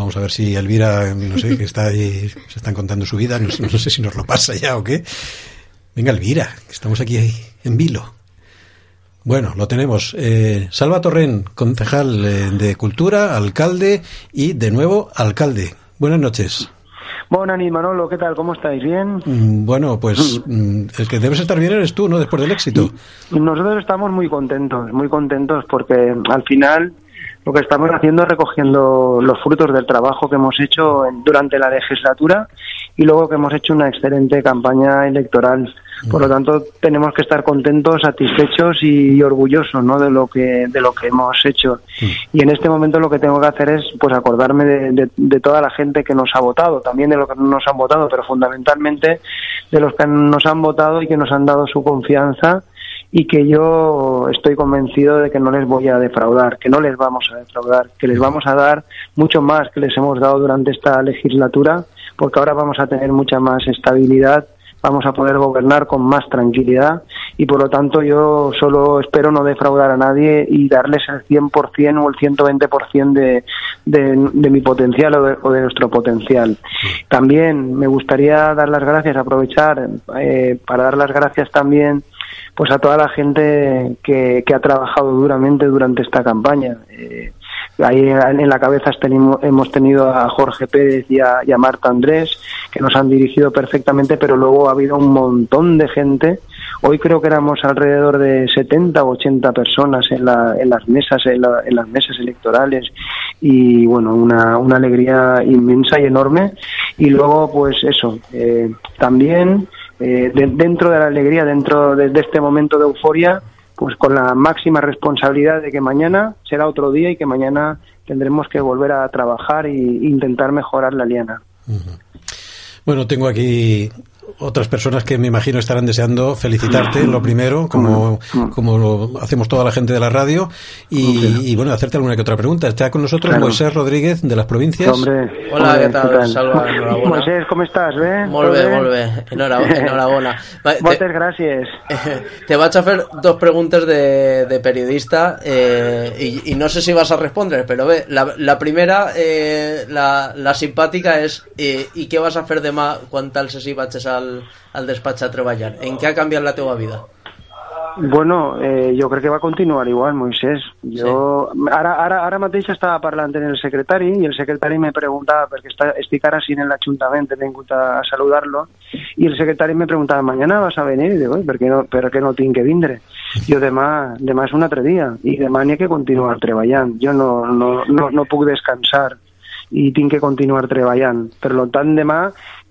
Speaker 1: Vamos a ver si Elvira, no sé, que está ahí, se están contando su vida, no, sé- no sé si nos lo pasa ya o qué. Venga, Elvira, que estamos aquí en vilo. Bueno, lo tenemos. Eh, Salva Torren, concejal eh, de Cultura, alcalde y de nuevo alcalde. Buenas noches.
Speaker 12: Buenas noches, Manolo, ¿qué tal? ¿Cómo estáis? ¿Bien?
Speaker 1: Mm, Bueno, pues mm, el que debes estar bien eres tú, ¿no? Después del éxito.
Speaker 12: Nosotros estamos muy contentos, muy contentos porque al final lo que estamos haciendo es recogiendo los frutos del trabajo que hemos hecho en- durante la legislatura y luego que hemos hecho una excelente campaña electoral. Por lo tanto, tenemos que estar contentos, satisfechos y orgullosos ¿no? de lo que de lo que hemos hecho. Y en este momento lo que tengo que hacer es pues acordarme de, de- de toda la gente que nos ha votado, también de los que no nos han votado, pero fundamentalmente de los que nos han votado y que nos han dado su confianza y que yo estoy convencido de que no les voy a defraudar, que no les vamos a defraudar, que les vamos a dar mucho más que les hemos dado durante esta legislatura, porque ahora vamos a tener mucha más estabilidad, vamos a poder gobernar con más tranquilidad y por lo tanto yo solo espero no defraudar a nadie y darles el 100% o el 120% de, de, de mi potencial o de, o de nuestro potencial. También me gustaría dar las gracias, aprovechar eh, para dar las gracias también pues a toda la gente que, ha trabajado duramente durante esta campaña. Eh, ahí en la cabeza hemos tenido a Jorge Pérez y a, y a Marta Andrés, que nos han dirigido perfectamente, pero luego ha habido un montón de gente. Hoy creo que éramos alrededor de 70 o 80 personas en, la- en las mesas en, la- en las mesas electorales y bueno una, una alegría inmensa y enorme y luego pues eso eh, también eh, de- dentro de la alegría dentro de, de este momento de euforia pues con la máxima responsabilidad de que mañana será otro día y que mañana tendremos que volver a trabajar e intentar mejorar la liana.
Speaker 1: Bueno, tengo aquí otras personas que me imagino estarán deseando felicitarte, lo primero, como, como lo hacemos toda la gente de la radio, y, y, bueno, hacerte alguna que otra pregunta. Está con nosotros
Speaker 12: Claro.
Speaker 1: Moisés Rodríguez, de las provincias.
Speaker 12: Hombre,
Speaker 8: Hola,
Speaker 12: hombre,
Speaker 8: ¿qué tal? Salva, enhorabuena.
Speaker 12: Moisés, com estàs? Bé?
Speaker 8: Molt
Speaker 12: Tot
Speaker 8: bé,
Speaker 12: bé?
Speaker 8: molt bé. Enhora- enhorabona. Va, te-
Speaker 12: gràcies.
Speaker 8: Te vaig a fer dos preguntes de, de periodista eh, y, y no sé si vas a responder, pero ve, la, la primera, eh, la, la simpàtica és eh, i què vas a fer demà quan tal si vaig al, al despatx a treballar? En què ha canviat la teva vida?
Speaker 12: Bueno, eh, jo crec que va continuar igual, Moisés. Jo ara, ara, ara mateix estava parlant amb el secretari i el secretari me preguntava, perquè està, estic ara sin en l'Ajuntament, he vingut a, a saludar-lo, i el secretari me preguntava, mañana vas a venir? I dic, "Oi, per què no, per què no tinc que vindre? Jo demà, demà és un altre dia, i demà n'hi ha que continuar treballant. Jo no, no, no, no puc descansar i tinc que continuar treballant. Per tant, demà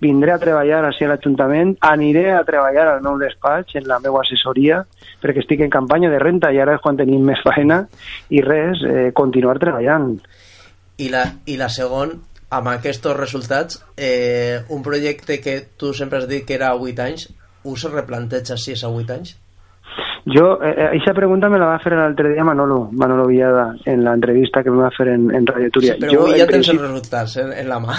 Speaker 12: vindré a treballar així a l'Ajuntament, aniré a treballar al meu despatx, en la meva assessoria, perquè estic en campanya de renta i ara és quan tenim més feina, i res, eh, continuar treballant.
Speaker 8: I la, i la segon, amb aquests resultats, eh, un projecte que tu sempre has dit que era a 8 anys, us replanteja si és a 8 anys?
Speaker 12: Jo, eh, esa pregunta me la va a fer l'altre dia Manolo, Manolo Villada, en la entrevista que me va a fer en, en Radio Túria.
Speaker 8: Però
Speaker 12: Jo,
Speaker 8: avui ja tens
Speaker 12: principi-
Speaker 8: els resultats en, en la mà.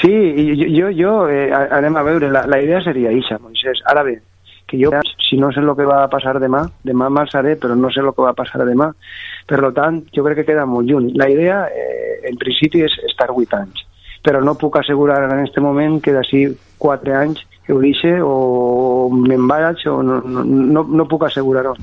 Speaker 12: Sí, i jo, jo, jo eh, anem a veure, la, la idea seria ixa, Moisés. Ara bé, que jo, si no sé el que va a passar demà, demà marxaré, però no sé el que va a passar demà. Per lo tant, jo crec que queda molt lluny. La idea, eh, en principi, és estar 8 anys, però no puc assegurar en aquest moment que d'ací 4 anys que deixe o vaig o no, no, no, puc assegurar-ho.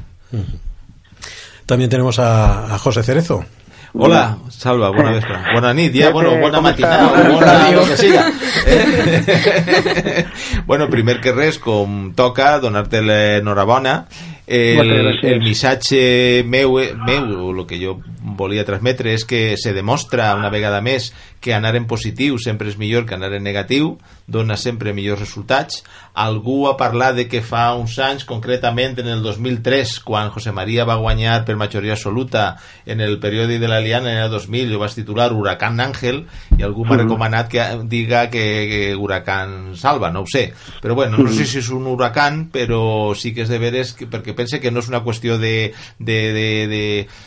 Speaker 1: También tenemos a, a José Cerezo.
Speaker 3: Hola, Salva, bona vespre. Bona nit, ja,
Speaker 12: Eh,
Speaker 3: bueno,
Speaker 12: eh, com
Speaker 3: matinada, bona lo que siga. Eh? bueno, primer que res, com toca, donar-te l'enhorabona. El, el missatge meu, meu, el que jo volia transmetre és que se demostra una vegada més que anar en positiu sempre és millor que anar en negatiu, dona sempre millors resultats. Algú ha parlat de que fa uns anys, concretament en el 2003, quan José María va guanyar per majoria absoluta en el període de la Liana en el 2000, jo vaig titular Huracán Ángel, i algú m'ha recomanat que diga que, que Huracán Salva, no ho sé. Però bueno, no sé si és un huracán, però sí que és de veres, que, perquè pense que no és una qüestió de, de, de, de,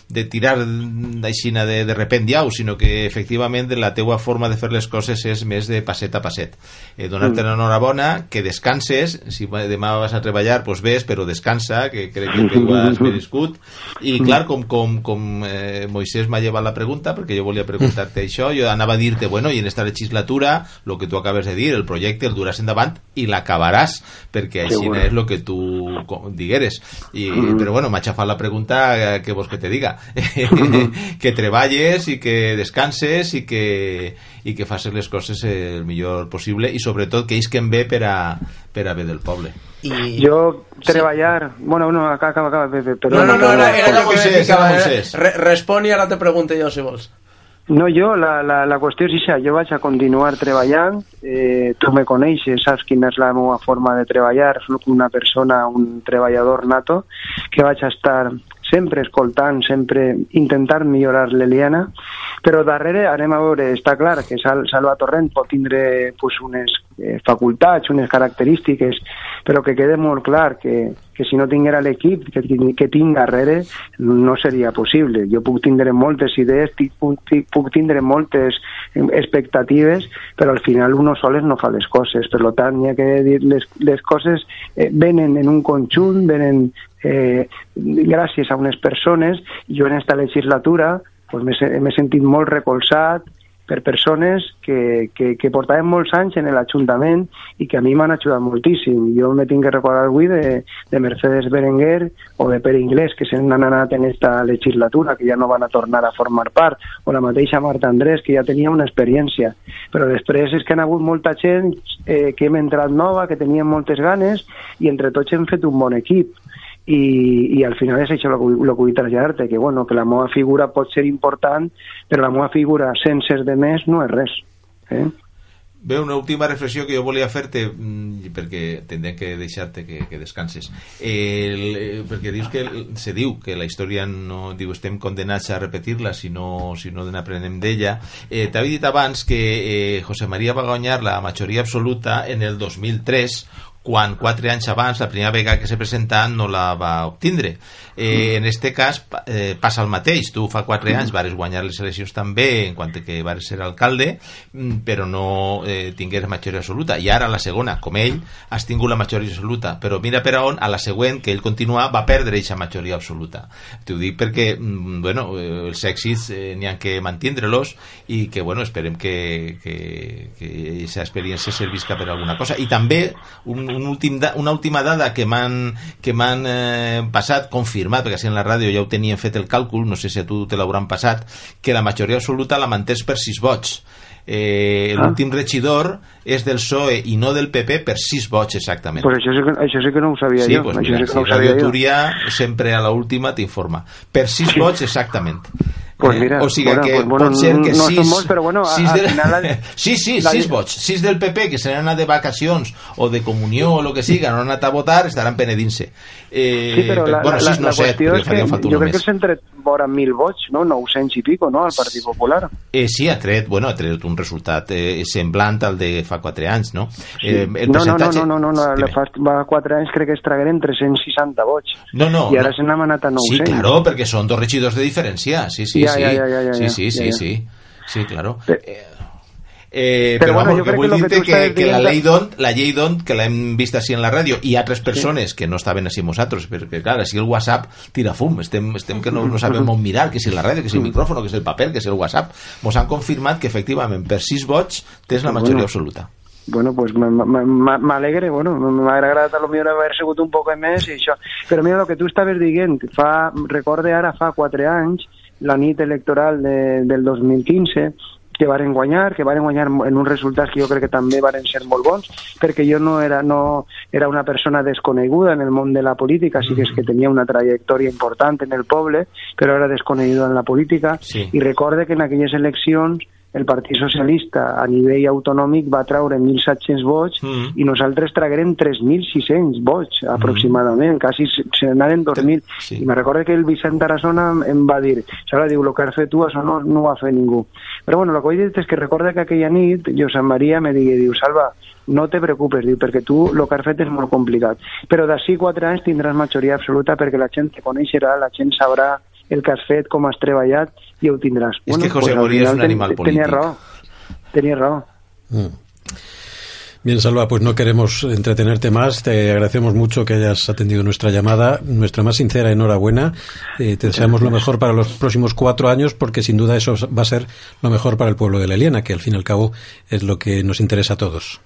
Speaker 3: de tirar d'aixina de, de rependiau, sinó que efectivament la teua forma de fer les coses és més de passet a passet. Eh, Donar-te
Speaker 12: Mm.
Speaker 3: l'enhorabona, que descanses, si demà vas a treballar, doncs ves, però descansa, que crec que ho has merescut. I clar, com, com, com eh, Moisés m'ha llevat la pregunta, perquè jo volia preguntar-te això, jo anava a dir-te, bueno, i en esta legislatura, el que tu acabes de dir, el projecte el duràs endavant i l'acabaràs, perquè així
Speaker 12: Seguro.
Speaker 3: és el que tu digueres. I,
Speaker 12: Mm.
Speaker 3: Però bueno, m'ha xafat la pregunta, eh, que vols que te diga? que treballes i que descanses i que, i que facis les coses el millor possible i sobretot que isquen bé per a, per a bé del poble.
Speaker 8: I...
Speaker 12: Jo treballar... Bueno, no, acaba, acaba, acaba, Pepe, però...
Speaker 8: No, no, no, era, era allò que?
Speaker 3: Moisés.
Speaker 8: Re, respon i ara te pregunto jo, si vols.
Speaker 12: No, jo, la, la, la qüestió és això, jo vaig a continuar treballant, eh, tu me coneixes, saps quina és la meva forma de treballar, soc una persona, un treballador nato, que vaig a estar sempre escoltant, sempre intentar millorar l'Eliana, però darrere anem a veure, està clar que Sal, Salva Torrent pot tindre pues, unes eh, facultats, unes característiques, però que quede molt clar que, que si no tinguera l'equip que, que tinc darrere no seria possible. Jo puc tindre moltes idees, puc, puc tindre moltes expectatives, però al final uno soles no fa les coses. Per tant, hi ha que dir les, les coses eh, venen en un conjunt, venen eh, gràcies a unes persones. Jo en esta legislatura pues, m'he sentit molt recolzat per persones que, que, que portaven molts anys en l'Ajuntament i que a mi m'han ajudat moltíssim. Jo me tinc que recordar avui de, de Mercedes Berenguer o de Pere Inglés, que se n'han anat en esta legislatura, que ja no van a tornar a formar part, o la mateixa Marta Andrés, que ja tenia una experiència. Però després és que han hagut molta gent eh, que hem entrat nova, que tenien moltes ganes, i entre tots hem fet un bon equip i, i al final és això el que, vull- traslladar-te, que, bueno, que la meva figura pot ser important, però la meva figura sense de més no és res. Eh?
Speaker 3: Bé, una última reflexió que jo volia fer-te, mm, perquè tindrem que deixar-te que, que descanses. El, eh, perquè dius que se diu que la història no diu estem condenats a repetir-la si no, si no n'aprenem d'ella. Eh, T'havia dit abans que eh, José María va guanyar la majoria absoluta en el 2003 quan quatre anys abans, la primera vegada que se presenta no la va obtindre. Eh, en este cas eh, passa el mateix. Tu fa quatre anys vares guanyar les eleccions també en quant que vares ser alcalde, mm, però no eh, tingués majoria absoluta. I ara la segona, com ell, has tingut la majoria absoluta. Però mira per a on, a la següent, que ell continua, va perdre aquesta majoria absoluta. T'ho dic perquè, mm, bueno, eh, els èxits eh, n'hi ha que mantindre-los i que, bueno, esperem que, que, que aquesta experiència servisca per alguna cosa. I també un, un últim da, una última dada que m'han eh, passat, confirmat, perquè així en la ràdio ja ho tenien fet el càlcul, no sé si a tu te l'hauran passat, que la majoria absoluta la mantens per sis vots. Eh,
Speaker 12: Ah.
Speaker 3: L'últim regidor és del PSOE i no del PP per sis vots exactament.
Speaker 12: Pues això sí que, això sí que no ho sabia
Speaker 3: Sí,
Speaker 12: jo.
Speaker 3: pues
Speaker 12: això
Speaker 3: mira,
Speaker 12: sí que
Speaker 3: si
Speaker 12: no ho sabia jo.
Speaker 3: Túria sempre a la última t'informa. Per sis vots exactament.
Speaker 12: Pues
Speaker 3: Eh,
Speaker 12: mira,
Speaker 3: o sigui
Speaker 12: bueno,
Speaker 3: que
Speaker 12: pues bueno,
Speaker 3: pot ser que
Speaker 12: no
Speaker 3: sis,
Speaker 12: són molts, però bueno,
Speaker 3: sis
Speaker 12: al
Speaker 3: del,
Speaker 12: final
Speaker 3: sí, sí,
Speaker 12: la-
Speaker 3: sis vots, sis del PP que se n'han anat de vacacions o de comunió o el que siga, no han anat a votar, estaran penedint-se. Eh,
Speaker 12: Sí, però la,
Speaker 3: bueno,
Speaker 12: la, la,
Speaker 3: no set,
Speaker 12: qüestió és que jo crec que s'han tret vora mil vots, no? 900 i pico, no?, al Partit Popular.
Speaker 3: Eh, sí, ha tret, bueno, ha tret un resultat eh, semblant al de fa 4 anys, no? Eh, el
Speaker 12: no, no, no,
Speaker 3: percentatge...
Speaker 12: no, no, no, no, no fa, va 4 anys crec que es tragueren 360 vots.
Speaker 3: No, no,
Speaker 12: I ara
Speaker 3: no.
Speaker 12: se n'han anat a 900.
Speaker 3: Sí, claro, perquè són dos regidors de diferència. Sí, sí,
Speaker 12: Ja,
Speaker 3: sí.
Speaker 12: ja, ja, ja, ja,
Speaker 3: sí,
Speaker 12: ja,
Speaker 3: sí, sí,
Speaker 12: ja, ja.
Speaker 3: sí. Sí, claro. Eh, eh,
Speaker 12: Però
Speaker 3: però,
Speaker 12: bueno,
Speaker 3: vamos,
Speaker 12: jo
Speaker 3: que vull
Speaker 12: que lo que
Speaker 3: dir-te que,
Speaker 12: estàs
Speaker 3: que, la llei d'ont, la llei d'ont, que l'hem vist així en la ràdio, i altres persones que no estaven així nosaltres, perquè, clar, així el WhatsApp tira fum, estem, estem que no, no sabem on mirar, que si la ràdio, que si el micròfon, que si el paper, que si el WhatsApp, mos han confirmat que efectivament per sis vots tens la majoria
Speaker 12: Bueno.
Speaker 3: absoluta.
Speaker 12: Bueno, pues m'alegre, bueno, m'ha agradat a lo millor haver sigut un poc més i això. Però mira, el que tu estaves dient, fa, recorde ara fa 4 anys, la nit electoral de, del 2015, que varen guanyar, que varen guanyar en uns resultats que jo crec que també varen ser molt bons, perquè jo no era, no era una persona desconeguda en el món de la política, sí que és que tenia una trajectòria important en el poble, però era desconeguda en la política,
Speaker 3: Sí.
Speaker 12: i recorde que en aquelles eleccions el Partit Socialista a nivell autonòmic va traure 1.700 vots
Speaker 3: Mm.
Speaker 12: i nosaltres traguérem 3.600 vots aproximadament, quasi se n'anaven 2.000.
Speaker 3: Sí.
Speaker 12: I me recordo que el Vicent Tarazona em va dir, Sara, diu, el que has fet tu, això no, no ho ha fet ningú. Però bueno, el que vull dir és que recorda que aquella nit Josep Maria me digui, diu, Salva, no te preocupes, diu, perquè tu el que has fet és molt complicat. Però d'ací quatre anys tindràs majoria absoluta perquè la gent te coneixerà, la gent sabrà el que has fet, com has treballat i ho tindràs.
Speaker 3: És que José
Speaker 12: al
Speaker 3: Moria és un animal
Speaker 12: ten-
Speaker 3: polític.
Speaker 12: raó, tenia raó.
Speaker 1: Mm. Bien, Salva, pues no queremos entretenerte más. Te agradecemos mucho que hayas atendido nuestra llamada. Nuestra más sincera enhorabuena. Eh, te deseamos lo mejor para los próximos cuatro años porque sin duda eso va a ser lo mejor para el pueblo de la Eliana, que al fin y al cabo es lo que nos interesa a todos.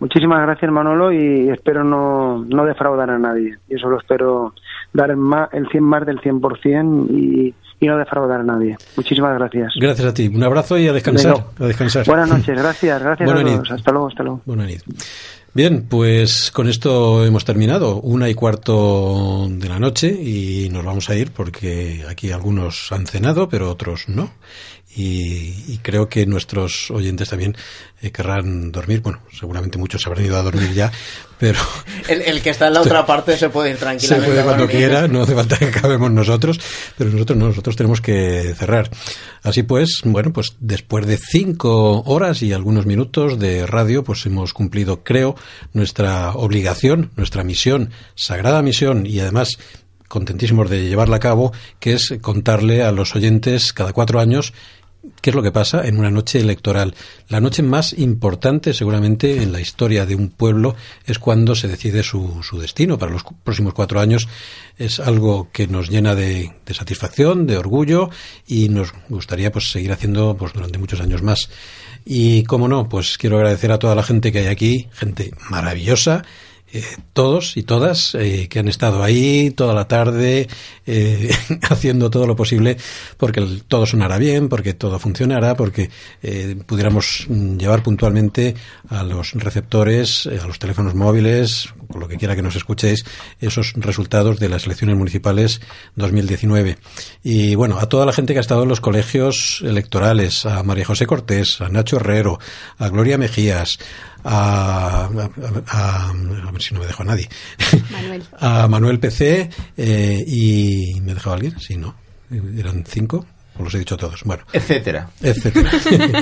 Speaker 12: Muchísimas gracias Manolo y espero no, no defraudar a nadie. Y eso lo espero dar el, ma- el 100 más del 100% y, y no defraudar a nadie. Muchísimas gracias.
Speaker 1: Gracias a ti. Un abrazo y a descansar. A descansar.
Speaker 12: Buenas noches, gracias, gracias a todos. Hasta luego, hasta luego.
Speaker 1: Buena nit. Bien, pues con esto hemos terminado. Una y cuarto de la noche y nos vamos a ir porque aquí algunos han cenado, pero otros no. Y, y creo que nuestros oyentes también eh, querrán dormir. Bueno, seguramente muchos habrán ido a dormir ya, pero
Speaker 8: El, el que está en la otra parte se puede ir
Speaker 1: se
Speaker 8: tranquilamente.
Speaker 1: puede
Speaker 8: a
Speaker 1: cuando
Speaker 8: dormir.
Speaker 1: quiera, no hace falta que acabemos nosotros, pero nosotros no, nosotros tenemos que cerrar. Así pues, bueno, pues después de cinco horas y algunos minutos de radio, pues hemos cumplido, creo, nuestra obligación, nuestra misión, sagrada misión y además contentísimos de llevarla a cabo, que es contarle a los oyentes cada cuatro años ¿Qué es lo que pasa en una noche electoral? La noche más importante seguramente en la historia de un pueblo es cuando se decide su, su destino para los próximos cuatro años. Es algo que nos llena de, de satisfacción, de orgullo y nos gustaría pues seguir haciendo pues durante muchos años más. Y como no, pues quiero agradecer a toda la gente que hay aquí, gente maravillosa, eh, todos y todas eh, que han estado ahí toda la tarde eh, haciendo todo lo posible porque todo sonara bien, porque todo funcionara, porque pudiéramos mm, llevar puntualmente a los receptores, a los teléfonos móviles, con lo que quiera que nos escuchéis, esos resultados de las elecciones municipales 2019. Y bueno, a toda la gente que ha estado en los colegios electorales, a María José Cortés, a Nacho Herrero, a Gloria Mejías, a, a- a- a ver si no me dejo a nadie.
Speaker 4: Manuel.
Speaker 1: a Manuel PC eh, y me he dejado alguien, sí, no, eran cinco, os los he dicho todos. Bueno,
Speaker 3: Etcétera.
Speaker 1: etcétera.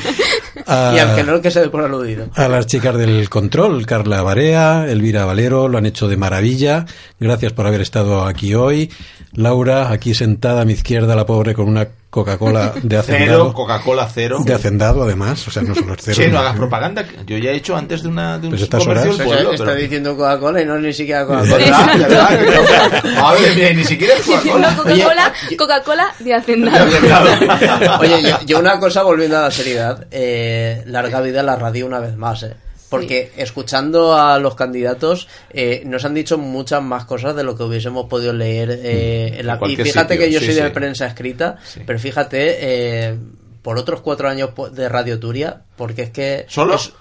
Speaker 8: Y al que no, que se dé por aludido.
Speaker 1: A las chicas del control, Carla Barea, Elvira Valero, lo han hecho de maravilla. Gracias por haber estado aquí hoy. Laura, aquí sentada a mi izquierda, la pobre con una Coca-Cola de
Speaker 3: Cero,
Speaker 1: hacendado.
Speaker 3: Coca-Cola cero.
Speaker 1: De hacendado, además. O sea, no solo es cero.
Speaker 3: Che, no hagas propaganda. Yo ya he hecho antes de, una, de un
Speaker 1: Pues estas
Speaker 3: comercio
Speaker 1: horas-
Speaker 3: pueblo.
Speaker 8: está
Speaker 3: pero-
Speaker 8: diciendo Coca-Cola y no ni siquiera. Coca-Cola.
Speaker 3: ¿Verdad? Madre ni siquiera es Coca-Cola.
Speaker 4: Coca-Cola, Coca-Cola de hacendado.
Speaker 8: Oye, yo, yo una cosa volviendo a la seriedad, eh, larga vida a la radio una vez más, eh. Porque escuchando a los candidatos eh, nos han dicho muchas más cosas de lo que hubiésemos podido leer eh, en la... Y fíjate
Speaker 3: sitio,
Speaker 8: que yo
Speaker 3: sí,
Speaker 8: soy de
Speaker 3: sí.
Speaker 8: prensa escrita, pero fíjate, eh, por otros cuatro años de Radio Turia, porque es que...
Speaker 3: ¿Solo?
Speaker 8: es-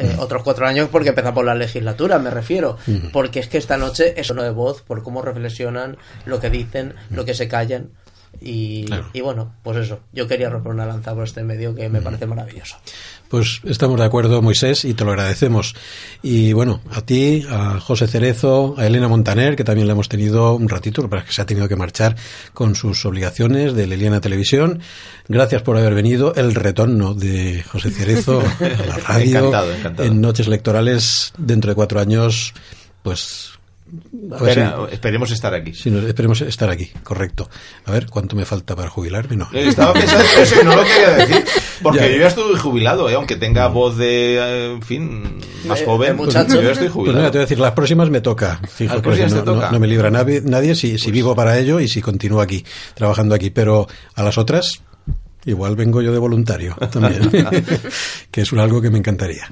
Speaker 8: eh, otros cuatro años porque empezamos la legislatura, me refiero.
Speaker 3: Ujú.
Speaker 8: Porque es que esta noche es uno de voz, por cómo reflexionan, lo que dicen, lo que se callan. Y, y bueno, pues eso, yo quería romper una lanza por este medio que me parece maravilloso.
Speaker 1: Pues estamos de acuerdo, Moisés, y te lo agradecemos. Y bueno, a ti, a José Cerezo, a Elena Montaner, que también le hemos tenido un ratito, para que se ha tenido que marchar con sus obligaciones de Leliana Televisión. Gracias por haber venido. El retorno de José Cerezo a la radio
Speaker 3: Encantado, encantado.
Speaker 1: en noches electorales dentro de cuatro años, pues a ver
Speaker 3: Espera,
Speaker 1: si-
Speaker 3: esperemos estar aquí.
Speaker 1: esperemos estar aquí, correcto. A ver, ¿cuánto me falta para jubilarme? No.
Speaker 3: Eh, Estaba pensando en eso y no lo quería decir. Porque
Speaker 1: Ya.
Speaker 3: yo ya estoy jubilado, ¿eh? aunque tenga voz de, en fin, más
Speaker 8: Eh,
Speaker 3: joven. Yo ya estoy
Speaker 1: Pues
Speaker 3: jubilado.
Speaker 1: mira, te voy a decir, las próximas me toca. Fijo,
Speaker 3: Las
Speaker 1: porque
Speaker 3: próximas
Speaker 1: no,
Speaker 3: te toca.
Speaker 1: no me libra nadie, nadie si, si vivo para ello y si continúo aquí, trabajando aquí. Pero a las otras, igual vengo yo de voluntario también, que es algo que me encantaría.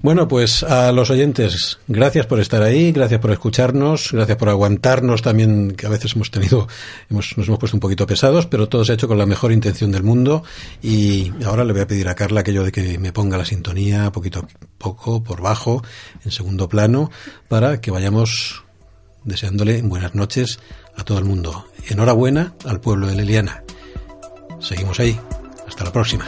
Speaker 1: Bueno, pues a los oyentes, gracias por estar ahí, gracias por escucharnos, gracias por aguantarnos también, que a veces hemos tenido, hemos, nos hemos puesto un poquito pesados, pero todo se ha hecho con la mejor intención del mundo. Y ahora le voy a pedir a Carla aquello de que me ponga la sintonía poquito a poco, por bajo, en segundo plano, para que vayamos deseándole buenas noches a todo el mundo. Enhorabuena al pueblo de Leliana. Seguimos ahí. Hasta la próxima.